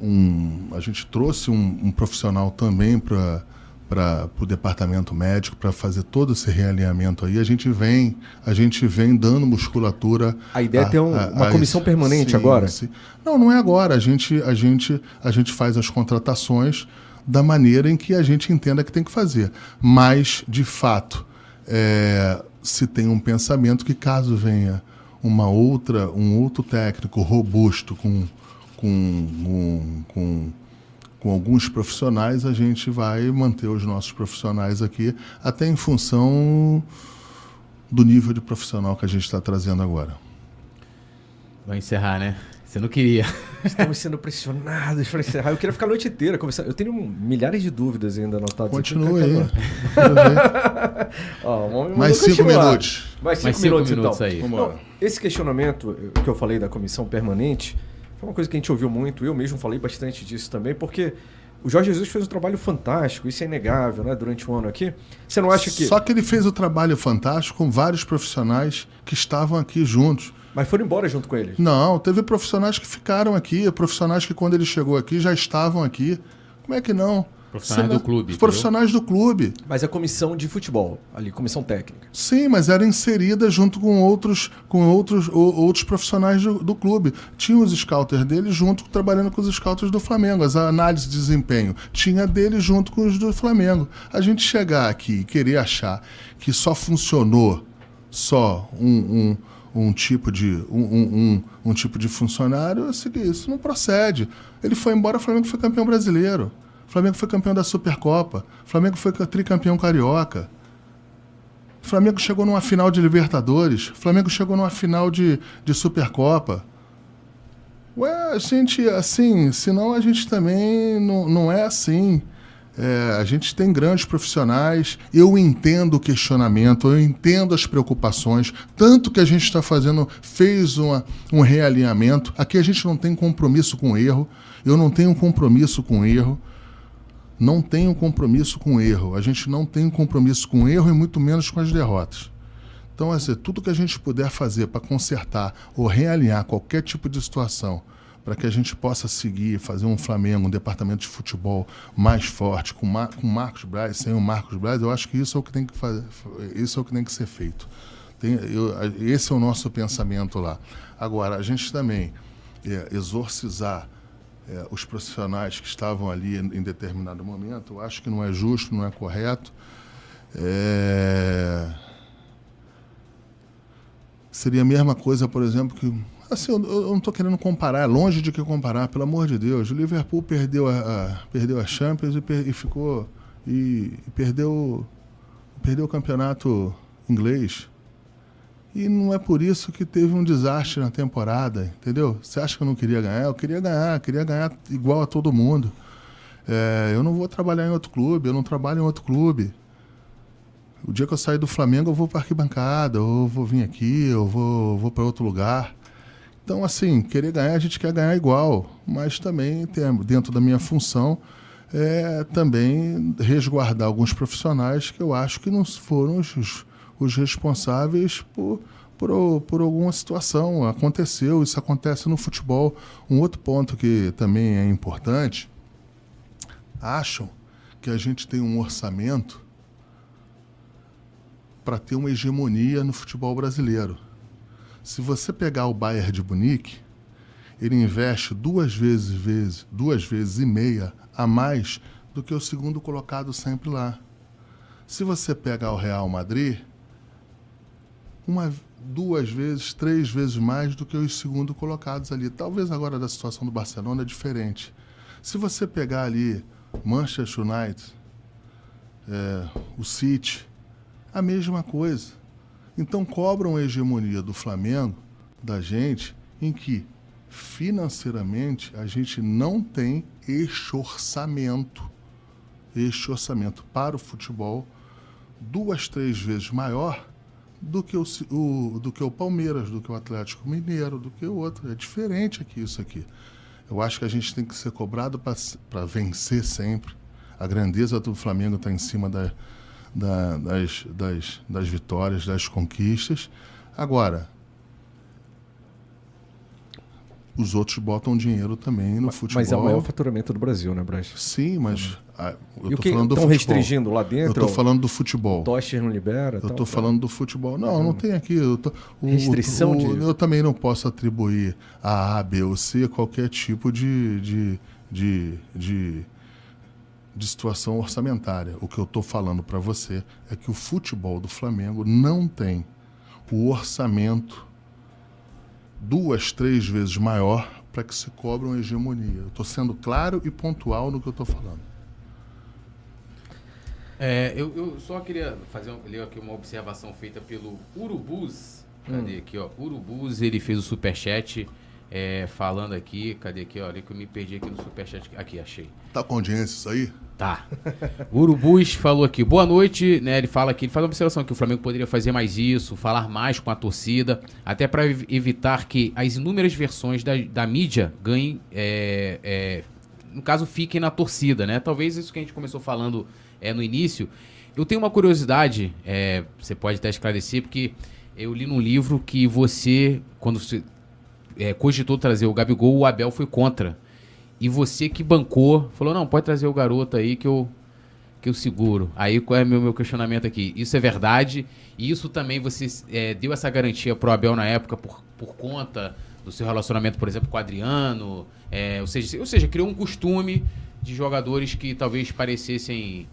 um- a gente trouxe um, um profissional também para para o departamento médico para fazer todo esse realinhamento aí a gente vem a gente vem dando musculatura A ideia é ter um- uma comissão permanente agora? sim. não não é agora a gente a gente a gente faz as contratações da maneira em que a gente entenda que tem que fazer mas de fato é, se tem um pensamento que caso venha uma outra um outro técnico robusto com com, com, com, alguns profissionais, a gente vai manter os nossos profissionais aqui, até em função do nível de profissional que a gente está trazendo agora. Vai encerrar, né? Você não queria. Estamos sendo pressionados para encerrar. Eu queria ficar a noite inteira conversando. Eu tenho milhares de dúvidas ainda anotadas. aqui. Continue aí. Ó, vamos- Mais vamos cinco continuar. minutos. Mais cinco, Mais cinco minutos, minutos então. aí. Vambora. Não, esse questionamento que eu falei da comissão permanente foi uma coisa que a gente ouviu muito. Eu mesmo falei bastante disso também, porque o Jorge Jesus fez um trabalho fantástico, isso é inegável, né? Durante o ano aqui. Você não acha que. Só que ele fez o trabalho fantástico com vários profissionais que estavam aqui juntos. Mas foram embora junto com eles. Não, teve profissionais que ficaram aqui, profissionais que quando ele chegou aqui já estavam aqui. Como é que não? Profissionais do clube, Os profissionais do clube. Mas a comissão de futebol, ali, comissão técnica. Sim, mas era inserida junto com outros, com outros, ou- outros profissionais do, do clube. Tinha os scouters dele junto, trabalhando com os scouters do Flamengo. As análises de desempenho tinha dele junto com os do Flamengo. A gente chegar aqui e querer achar que só funcionou só um, um, um tipo de um, um, um- um tipo de funcionário, que isso não procede. Ele foi embora, o Flamengo foi campeão brasileiro. O Flamengo foi campeão da Supercopa. O Flamengo foi tricampeão carioca. O Flamengo chegou numa final de Libertadores. O Flamengo chegou numa final de, de Supercopa. Ué, a gente, assim, senão a gente também não, não é assim. É, a gente tem grandes profissionais, eu entendo o questionamento, eu entendo as preocupações, tanto que a gente está fazendo, fez uma, um realinhamento. Aqui a gente não tem compromisso com erro, eu não tenho compromisso com erro não um compromisso com erro. A gente não tem compromisso com erro e muito menos com as derrotas. Então, assim, tudo que a gente puder fazer para consertar ou realinhar qualquer tipo de situação, para que a gente possa seguir, fazer um Flamengo, um departamento de futebol mais forte, com, Mar com Marcos Braz, sem o Marcos Braz, eu acho que isso é o que tem que, fazer, isso é o que, tem que ser feito. Tem, eu, esse é o nosso pensamento lá. Agora, a gente também é, exorcizar é, os profissionais que estavam ali em, determinado momento, eu acho que não é justo, não é correto. É... Seria a mesma coisa, por exemplo, que. Assim, eu, eu não estou querendo comparar, longe de que comparar, pelo amor de Deus. O Liverpool perdeu a, a perdeu a Champions e, per, e ficou. E, e, perdeu, perdeu o campeonato inglês. E não é por isso que teve um desastre na temporada, entendeu? Você acha que eu não queria ganhar? Eu queria ganhar, queria ganhar igual a todo mundo. É, eu não vou trabalhar em outro clube, eu não trabalho em outro clube. O dia que eu sair do Flamengo, eu vou para arquibancada, ou vou vir aqui, ou vou, vou para outro lugar. Então, assim, querer ganhar, a gente quer ganhar igual, mas também, dentro da minha função, é também resguardar alguns profissionais que eu acho que não foram os, os responsáveis por, por, por, alguma situação. Aconteceu, isso acontece no futebol. Um outro ponto que também é importante, acham que a gente tem um orçamento para ter uma hegemonia no futebol brasileiro. Se você pegar o Bayern de Munique, ele investe duas vezes, vezes, duas vezes e meia a mais do que o segundo colocado sempre lá. Se você pegar o Real Madrid, uma, duas vezes, três vezes mais do que os segundo colocados ali. Talvez agora da situação do Barcelona é diferente. Se você pegar ali Manchester United, é, o City, a mesma coisa. Então cobram a hegemonia do Flamengo, da gente, em que financeiramente a gente não tem este orçamento, este orçamento para o futebol duas, três vezes maior do que o, o, do que o Palmeiras, do que o Atlético Mineiro, do que o outro. É diferente aqui isso aqui. Eu acho que a gente tem que ser cobrado para vencer sempre. A grandeza do Flamengo está em cima da, da, das, das, das vitórias, das conquistas. Agora, os outros botam dinheiro também no futebol. Mas é o maior faturamento do Brasil, né, Braz? Sim, mas ah, eu estou falando do futebol. restringindo lá dentro? Eu estou falando do futebol. O Tocher não libera? Eu estou falando do futebol. Não, não tem aqui. Eu tô, o, Restrição o, de... Eu também não posso atribuir a A, B ou C qualquer tipo de, de, de, de, de situação orçamentária. O que eu estou falando para você é que o futebol do Flamengo não tem o orçamento duas, três vezes maior para que se cobre uma hegemonia. Eu estou sendo claro e pontual no que eu estou falando. É, eu, eu, só queria fazer ler aqui uma observação feita pelo Urubus. Cadê hum. aqui, ó? Urubus, ele fez o superchat é, falando aqui. Cadê aqui, olha que eu me perdi aqui no superchat. Aqui, achei. Tá com audiência isso aí? Tá. O Urubus falou aqui, boa noite, né? Ele fala aqui, ele faz uma observação que o Flamengo poderia fazer mais isso, falar mais com a torcida, até para evitar que as inúmeras versões da, da mídia ganhem, é, é, no caso, fiquem na torcida, né? Talvez isso que a gente começou falando é, no início. Eu tenho uma curiosidade, é, você pode até esclarecer, porque eu li num livro que você, quando você é, cogitou trazer o Gabigol, o Abel foi contra e você que bancou, falou, não, pode trazer o garoto aí que eu, que eu seguro. Aí qual é o meu, meu questionamento aqui? Isso é verdade? E isso também você é, deu essa garantia pro Abel na época por, por conta do seu relacionamento, por exemplo, com o Adriano? É, ou, seja, ou seja, criou um costume de jogadores que talvez parecessem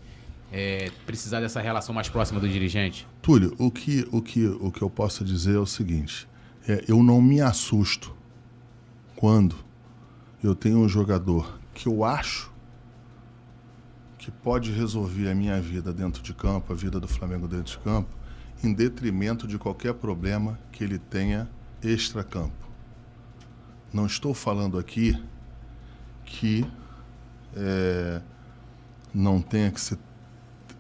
é, precisar dessa relação mais próxima do dirigente? Túlio, o que, o que, o que eu posso dizer é o seguinte: é, eu não me assusto quando eu tenho um jogador que eu acho que pode resolver a minha vida dentro de campo, a vida do Flamengo dentro de campo, em detrimento de qualquer problema que ele tenha extra-campo. Não estou falando aqui que é, não tenha que se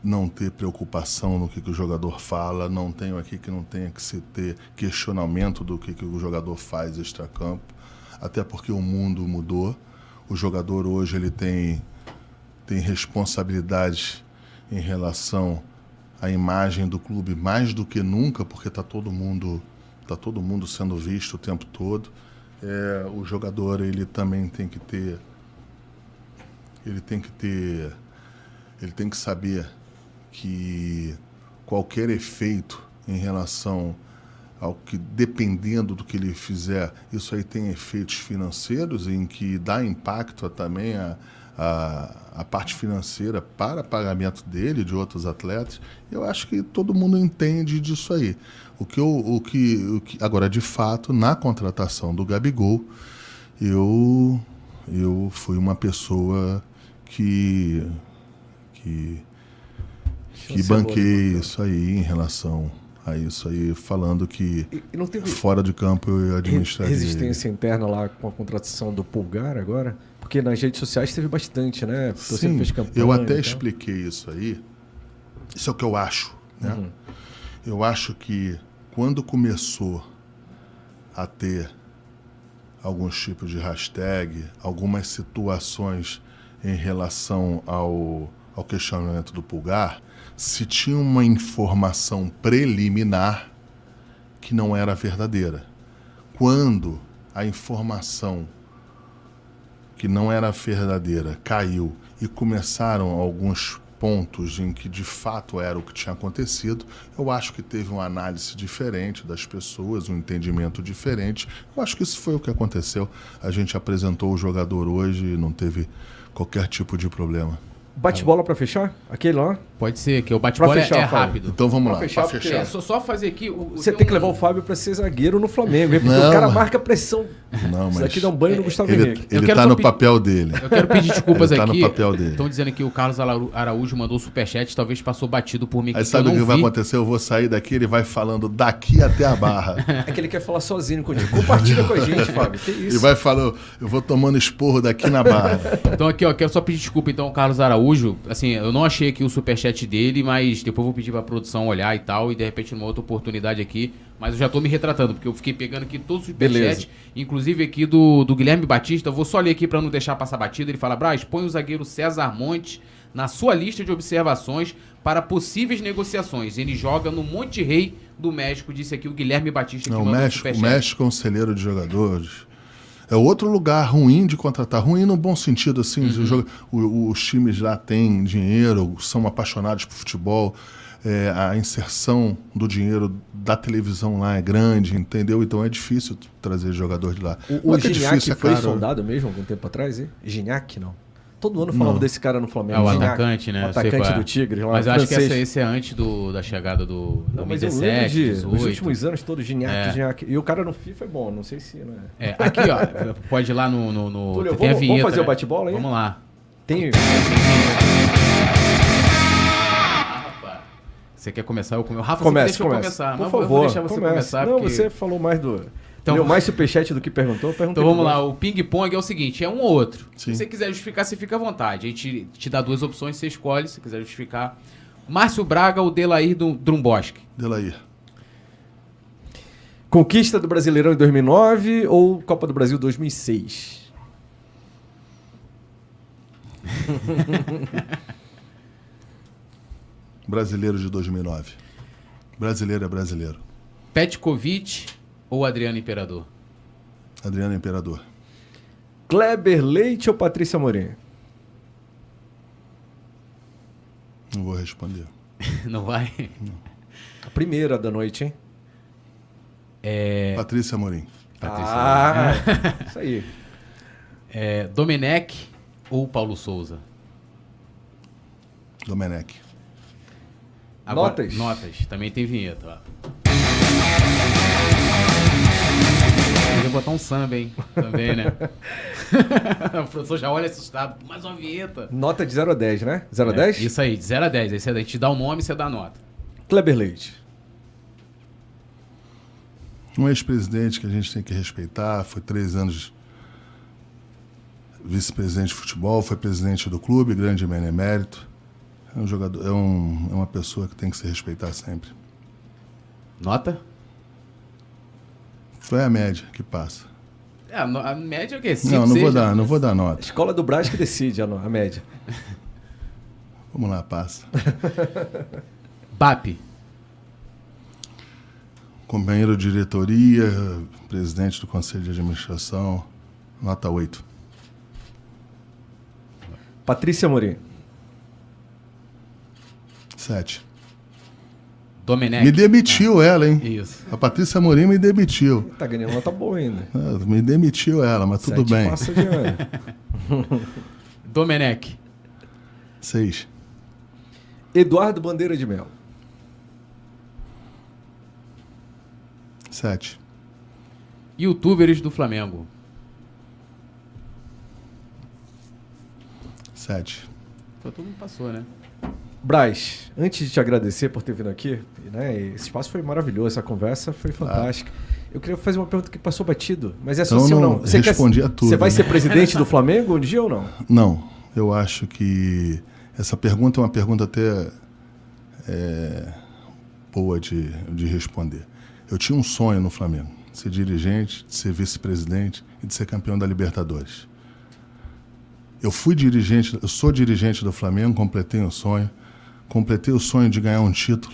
não ter preocupação no que, que, o jogador fala, não tenho aqui que não tenha que se ter questionamento do que, que o jogador faz extra-campo até porque o mundo mudou. O jogador hoje ele tem, tem responsabilidade em relação à imagem do clube mais do que nunca, porque está todo mundo tá todo mundo sendo visto o tempo todo. É, o jogador ele também tem que ter ele tem que ter ele tem que saber que qualquer efeito em relação ao que, dependendo do que ele fizer, isso aí tem efeitos financeiros em que dá impacto também a, a, a parte financeira para pagamento dele, de outros atletas. Eu acho que todo mundo entende disso aí. O que eu, o que, o que agora, de fato, na contratação do Gabigol, eu, eu fui uma pessoa que, que, que banquei isso aí em relação a isso aí, falando que fora de campo eu administraria. Resistência interna lá com a contratação do Pulgar agora? Porque nas redes sociais teve bastante, né? Você Sim, fez campanha eu até expliquei isso aí. Isso é o que eu acho. Né? Uhum. Eu acho que quando começou a ter alguns tipos de hashtag, algumas situações em relação ao, ao questionamento do Pulgar, se tinha uma informação preliminar que não era verdadeira. Quando a informação que não era verdadeira caiu e começaram alguns pontos em que de fato era o que tinha acontecido. Eu acho que teve uma análise diferente das pessoas, um entendimento diferente. Eu acho que isso foi o que aconteceu. A gente apresentou o jogador hoje e não teve qualquer tipo de problema. Bate-bola pra fechar? Aquele lá? Pode ser, que o bate-bola é, fechar, é rápido. Então vamos Pra lá, fechar, para fechar. É, só, só fazer aqui. o- Você tem que um- levar o Fábio pra ser zagueiro no Flamengo, hein? Porque Não, o cara mas- marca pressão. Não, Isso mas daqui dá um banho no Gustavo ele, Henrique. Ele quero tá no pe- papel dele. Eu quero pedir desculpas Ele tá no aqui. papel dele. Estão dizendo que o Carlos Araújo mandou superchat, talvez passou batido por mim. Aí que sabe o que vai acontecer? Eu vou sair daqui, ele vai falando daqui até a barra. É que ele quer falar sozinho contigo. Compartilha com a gente, Fábio. Que E isso? vai falando, eu vou tomando esporro daqui na barra. Então aqui, ó, quero só pedir desculpa então ao Carlos Araújo. Assim, eu não achei aqui o superchat dele, mas depois vou pedir pra produção olhar e tal, e de repente numa outra oportunidade aqui. Mas eu já tô me retratando, porque eu fiquei pegando aqui todos os superchats, inclusive aqui do, do Guilherme Batista. Vou só ler aqui pra não deixar passar batida. Ele fala: Braz, põe o zagueiro César Monte na sua lista de observações para possíveis negociações. Ele joga no Monte Rei do México, disse aqui o Guilherme Batista que Não, o mandou México, o. México celeiro de jogadores. É outro lugar ruim de contratar. Ruim no bom sentido, assim. Uhum. o- os times lá têm dinheiro, são apaixonados por futebol. é, a inserção do dinheiro da televisão lá é grande, entendeu? Então é difícil trazer jogador de lá. O, o é é Gignac difícil, é foi caro. sondado mesmo algum tempo atrás, hein? Gignac, não. Todo ano falava desse cara no Flamengo. É o Gignac. atacante, né? O atacante do Tigre Mas eu acho que essa, esse é antes do, da chegada do Não, mas eu 2017, lembro de, 18. os últimos anos todos, Gignac, É. Gignac. E o cara no FIFA é bom, não sei se... Né? É, aqui, ó, pode ir lá no. no, no- Túlio, vamos- vinheta, vamos fazer né? o bate-bola aí? Vamos lá. Tem... Você quer começar? Eu come- O Rafa deixa eu comece. começar. Por mas favor, eu vou deixar você comece. começar. Não, porque- você falou mais do... Então- Deu mais superchat do que perguntou. perguntei Então vamos lá, o ping-pong é o seguinte: é um ou outro. Sim. Se você quiser justificar, você fica à vontade. A gente te dá duas opções, você escolhe, se quiser justificar. Márcio Braga ou Delair do Drumboski? Delair. Conquista do Brasileirão em 2009 ou Copa do Brasil 2006? Brasileiro de 2009. Brasileiro é brasileiro. Petkovic ou Adriano Imperador? Adriano Imperador. Kleber Leite ou Patrícia Morim? Não vou responder. Não vai? A primeira da noite, hein? É, Patrícia Morim. Ah, isso aí. é, Domenech ou Paulo Souza? Domenech. Notas? Notas. Também tem vinheta, ó. Podia botar um samba, hein? Também, né? o professor já olha assustado. Mais uma vinheta. Nota de 0 a 10, né? 0 a É, 10? Isso aí, de 0 a 10. Aí você, a gente dá o nome e você dá a nota. Kleber Leite. Um ex-presidente que a gente tem que respeitar, foi três anos vice-presidente de futebol, foi presidente do clube, grande benemérito. É um jogador, é, um, é uma pessoa que tem que se respeitar sempre. Nota? Foi a média que passa. É, a, a média é o quê? Cinco, não, não seis, vou né? dar, não vou dar nota. Escola do Brás que decide a, a média. Vamos lá, passa. BAP. Companheiro de diretoria, presidente do conselho de administração, nota 8. Patrícia Morim. 7. Domenech. Me demitiu ela, hein? Isso. A Patrícia Morim me demitiu. Tá ganhando nota boa ainda. Ah, Me demitiu ela, mas tudo Sete bem. Passa de ano. Domenech. 6. Eduardo Bandeira de Mel. 7. Youtubers do Flamengo. 7. Então, todo mundo passou, né? Braz, antes de te agradecer por ter vindo aqui, né, esse espaço foi maravilhoso, essa conversa foi fantástica. Eu queria fazer uma pergunta que passou batido, mas é só Então sim ou não. Você quer- respondi a tudo, Você vai né? ser presidente do Flamengo um dia ou não? Não, eu acho que essa pergunta é uma pergunta até é, boa de, de responder. Eu tinha um sonho no Flamengo, de ser dirigente, de ser vice-presidente e de ser campeão da Libertadores. Eu fui dirigente, eu sou dirigente do Flamengo, completei o sonho, completei o sonho de ganhar um título,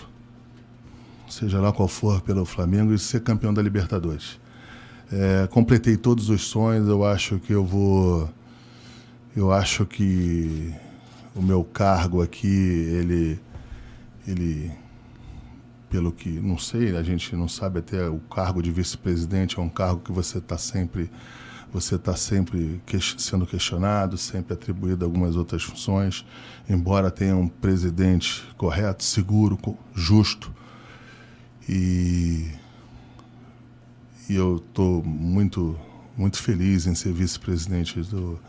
seja lá qual for pelo Flamengo, e ser campeão da Libertadores. É, completei todos os sonhos, eu acho que eu vou eu acho que o meu cargo aqui, ele, ele, pelo que, não sei, a gente não sabe até, o cargo de vice-presidente é um cargo que você está sempre, você está sempre que, sendo questionado, sempre atribuído algumas outras funções, embora tenha um presidente correto, seguro, justo, e, e eu estou muito, muito feliz em ser vice-presidente do,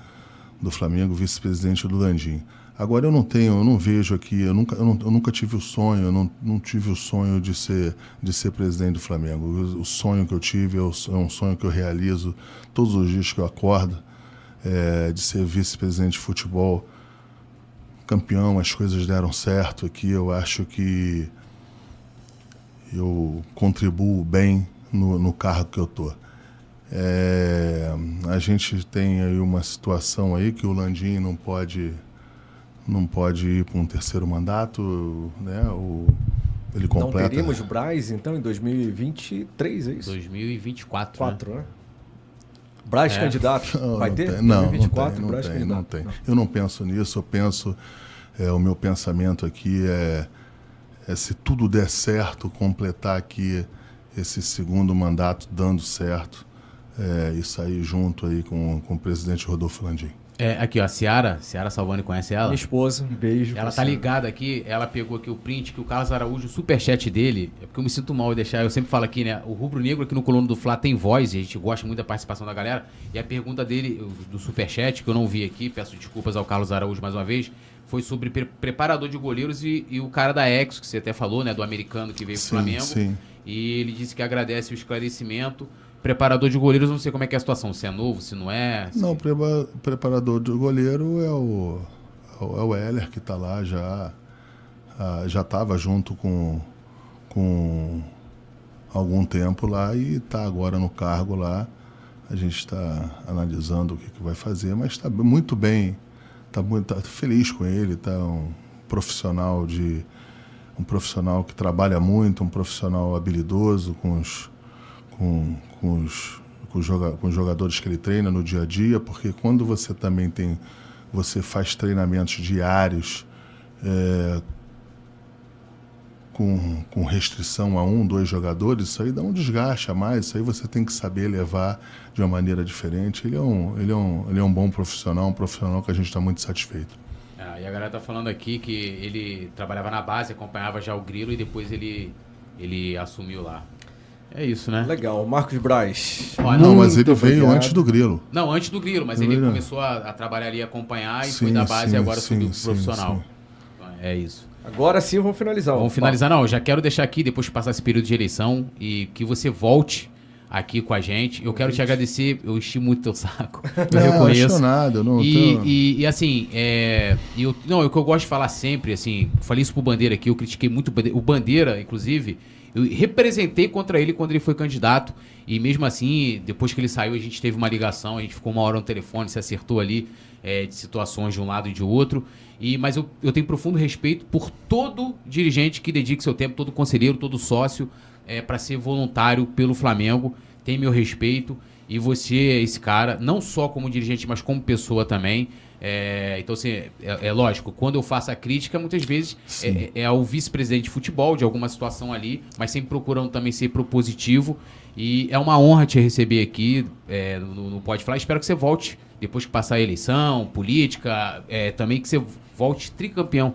do Flamengo, vice-presidente do Landim. Agora eu não tenho, eu não vejo aqui, eu nunca, eu, não, eu nunca tive o sonho, eu não, não tive o sonho de ser, de ser presidente do Flamengo. O, sonho que eu tive é, é, um sonho que eu realizo todos os dias que eu acordo, é, de ser vice-presidente de futebol, campeão, as coisas deram certo aqui. Eu acho que eu contribuo bem no, no cargo que eu estou. É, a gente tem aí uma situação aí que o Landim não pode não pode ir para um terceiro mandato, né? O, ele completa. Não teríamos Braz, então, em 2023, é isso? 2024, 4, né? né? Braz é. candidato, não, vai não ter? Tem, não, 2024, não tem, não tem, não tem. Não. Eu não penso nisso, eu penso, é, o meu pensamento aqui é, é se tudo der certo, completar aqui esse segundo mandato dando certo é, e sair junto aí com, com o presidente Rodolfo Landim. É, aqui, ó, a Ciara, Ciara Salvani conhece ela? Minha esposa, um beijo. Ela tá ligada aqui, ela pegou aqui o print que o Carlos Araújo, o superchat dele, é porque eu me sinto mal de deixar, eu sempre falo aqui, né, o Rubro Negro aqui no Colono do Fla tem voz, e a gente gosta muito da participação da galera, e a pergunta dele, do superchat, que eu não vi aqui, peço desculpas ao Carlos Araújo mais uma vez, foi sobre pre preparador de goleiros e, e, o cara da Exo, que você até falou, né, do americano que veio sim, pro Flamengo, sim. e ele disse que agradece o esclarecimento, Preparador de goleiros, não sei como é que é a situação, se é novo, se não é. Se... Não, preparador de goleiro é o, é o é Heller, que está lá já. Já estava junto com, com algum tempo lá e está agora no cargo lá. A gente está analisando o que, que vai fazer, mas está muito bem, está muito tá feliz com ele, está um profissional de um profissional que trabalha muito, um profissional habilidoso com os com, com, os, com, os joga, com os jogadores que ele treina no dia a dia, porque quando você também tem, você faz treinamentos diários é, com, com restrição a um, dois jogadores, isso aí dá um desgaste a mais, isso aí você tem que saber levar de uma maneira diferente. Ele é um, ele é um, ele é um bom profissional, um profissional que a gente está muito satisfeito. Ah, e a galera tá falando aqui que ele trabalhava na base, acompanhava já o Grilo e depois ele, ele assumiu lá. É isso, né? Legal. Marcos Braz. Olha, não, mas ele veio obrigado. antes do Grilo. Não, antes do Grilo, mas ele começou a, a, trabalhar ali, acompanhar e sim, foi da base sim, e agora sim, subiu pro profissional. É isso. Agora sim vamos finalizar. Vamos finalizar, não. Já quero deixar aqui, depois de passar esse período de eleição, e que você volte aqui com a gente. Eu quero te agradecer, eu enchi muito teu saco. Eu não, reconheço. Nada, não e, tô... e, e, assim, é, eu, não, é o que eu gosto de falar sempre, assim, falei isso pro Bandeira aqui, eu critiquei muito o Bandeira, inclusive, eu representei contra ele quando ele foi candidato. E mesmo assim, depois que ele saiu, a gente teve uma ligação, a gente ficou uma hora no telefone, se acertou ali é, de situações de um lado e de outro. E, mas eu, eu tenho profundo respeito por todo dirigente que dedique seu tempo, todo conselheiro, todo sócio, é, para ser voluntário pelo Flamengo. Tem meu respeito. E você esse cara, não só como dirigente, mas como pessoa também. É, então, assim, é, é, lógico, quando eu faço a crítica, muitas vezes é, é, ao vice-presidente de futebol, de alguma situação ali, mas sempre procurando também ser propositivo. E é uma honra te receber aqui é, no, no Pode Falar. Espero que você volte depois que passar a eleição, política, é, também que você volte tricampeão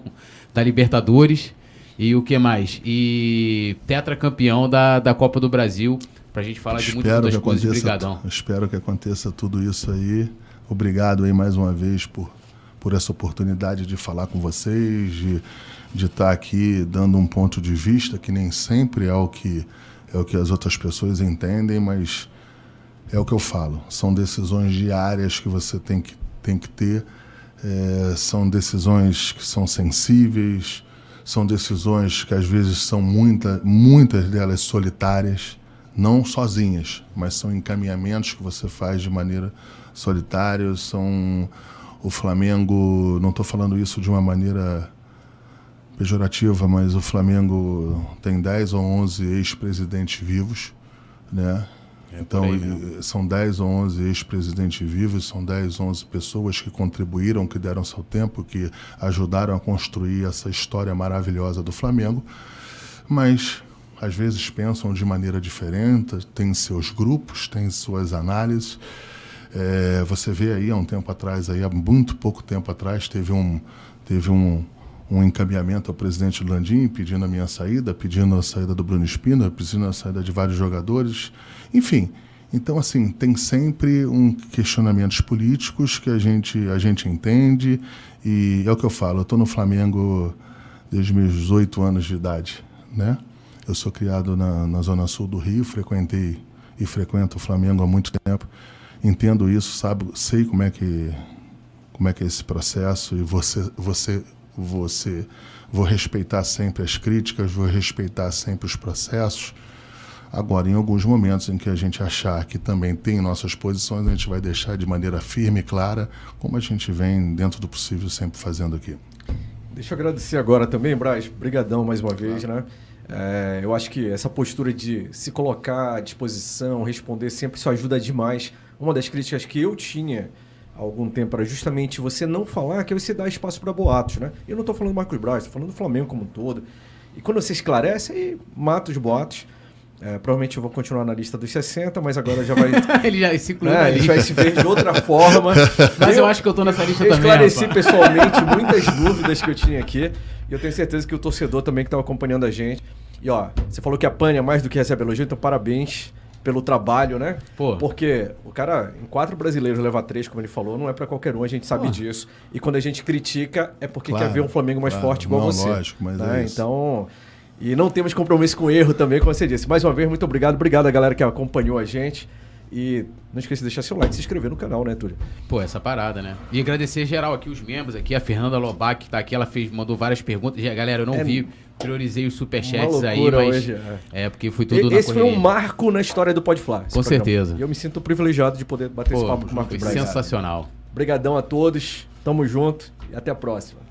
da Libertadores. E o que mais? E tetracampeão da, da Copa do Brasil, pra gente falar de muitas outras coisas. Obrigadão. Espero que aconteça tudo isso aí. Obrigado aí mais uma vez por, por essa oportunidade de falar com vocês, de, de estar aqui dando um ponto de vista que nem sempre é o que, é o que as outras pessoas entendem, mas é o que eu falo. São decisões diárias que você tem que, tem que ter, é, são decisões que são sensíveis, são decisões que às vezes são muita, muitas delas solitárias, não sozinhas, mas são encaminhamentos que você faz de maneira solitários, são o Flamengo, não estou falando isso de uma maneira pejorativa, mas o Flamengo tem 10 ou 11 ex-presidentes vivos, né? Então, aí, são 10 ou 11 ex-presidentes vivos, são 10 ou 11 pessoas que contribuíram, que deram seu tempo, que ajudaram a construir essa história maravilhosa do Flamengo. Mas, às vezes, pensam de maneira diferente, têm seus grupos, têm suas análises. É, você vê aí, há um tempo atrás, aí, há muito pouco tempo atrás, teve um, teve um, um encaminhamento ao presidente Landim pedindo a minha saída, pedindo a saída do Bruno Espina, pedindo a saída de vários jogadores. Enfim, então assim, tem sempre um questionamentos políticos que a gente, a gente entende e é o que eu falo, eu estou no Flamengo desde meus 18 anos de idade, né? Eu sou criado na, na zona sul do Rio, frequentei e frequento o Flamengo há muito tempo. Entendo isso, sabe, sei como é que como é que é esse processo e você você você vou respeitar sempre as críticas, vou respeitar sempre os processos. Agora, em alguns momentos em que a gente achar que também tem nossas posições, a gente vai deixar de maneira firme e clara, como a gente vem, dentro do possível, sempre fazendo aqui. Deixa eu agradecer agora também, Braz. Brigadão mais uma vez, claro. né? É, eu acho que essa postura de se colocar à disposição, responder sempre, isso ajuda demais. Uma das críticas que eu tinha há algum tempo era justamente você não falar que você dá espaço para boatos, né? Eu não estou falando do Marcos Braz, estou falando do Flamengo como um todo. E quando você esclarece, aí mata os boatos. É, provavelmente eu vou continuar na lista dos 60, mas agora já vai. ele já se incluiu. É, a gente vai se ver de outra forma. mas eu, eu acho que eu estou nessa lista eu também. Eu esclareci pessoalmente muitas dúvidas que eu tinha aqui. E eu tenho certeza que o torcedor também que estava acompanhando a gente. E ó, você falou que apanha mais do que recebe elogio, então parabéns pelo trabalho, né? Pô. Porque o cara, em quatro brasileiros, leva três, como ele falou, não é para qualquer um, a gente sabe Pô. disso. E quando a gente critica, é porque claro, quer ver um Flamengo mais claro, forte igual não, você. Lógico, mas né? é Então. E não temos compromisso com erro também, como você disse. Mais uma vez, muito obrigado. Obrigado a galera que acompanhou a gente. E não esqueça de deixar seu like e se inscrever no canal, né, Túlio? Pô, essa parada, né? E agradecer geral aqui, os membros aqui, a Fernanda Lobac que tá aqui, ela fez, mandou várias perguntas. Galera, eu não é... vi priorizei os superchats aí, mas. Hoje, é. é. porque foi tudo Esse foi um marco na história do Podfly. Com programa. certeza. E eu me sinto privilegiado de poder bater Pô, esse papo com o Marcos Braz. Sensacional. Obrigadão a todos. Tamo junto e até a próxima.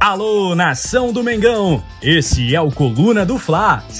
Alô, nação do Mengão! Esse é o Coluna do Fla.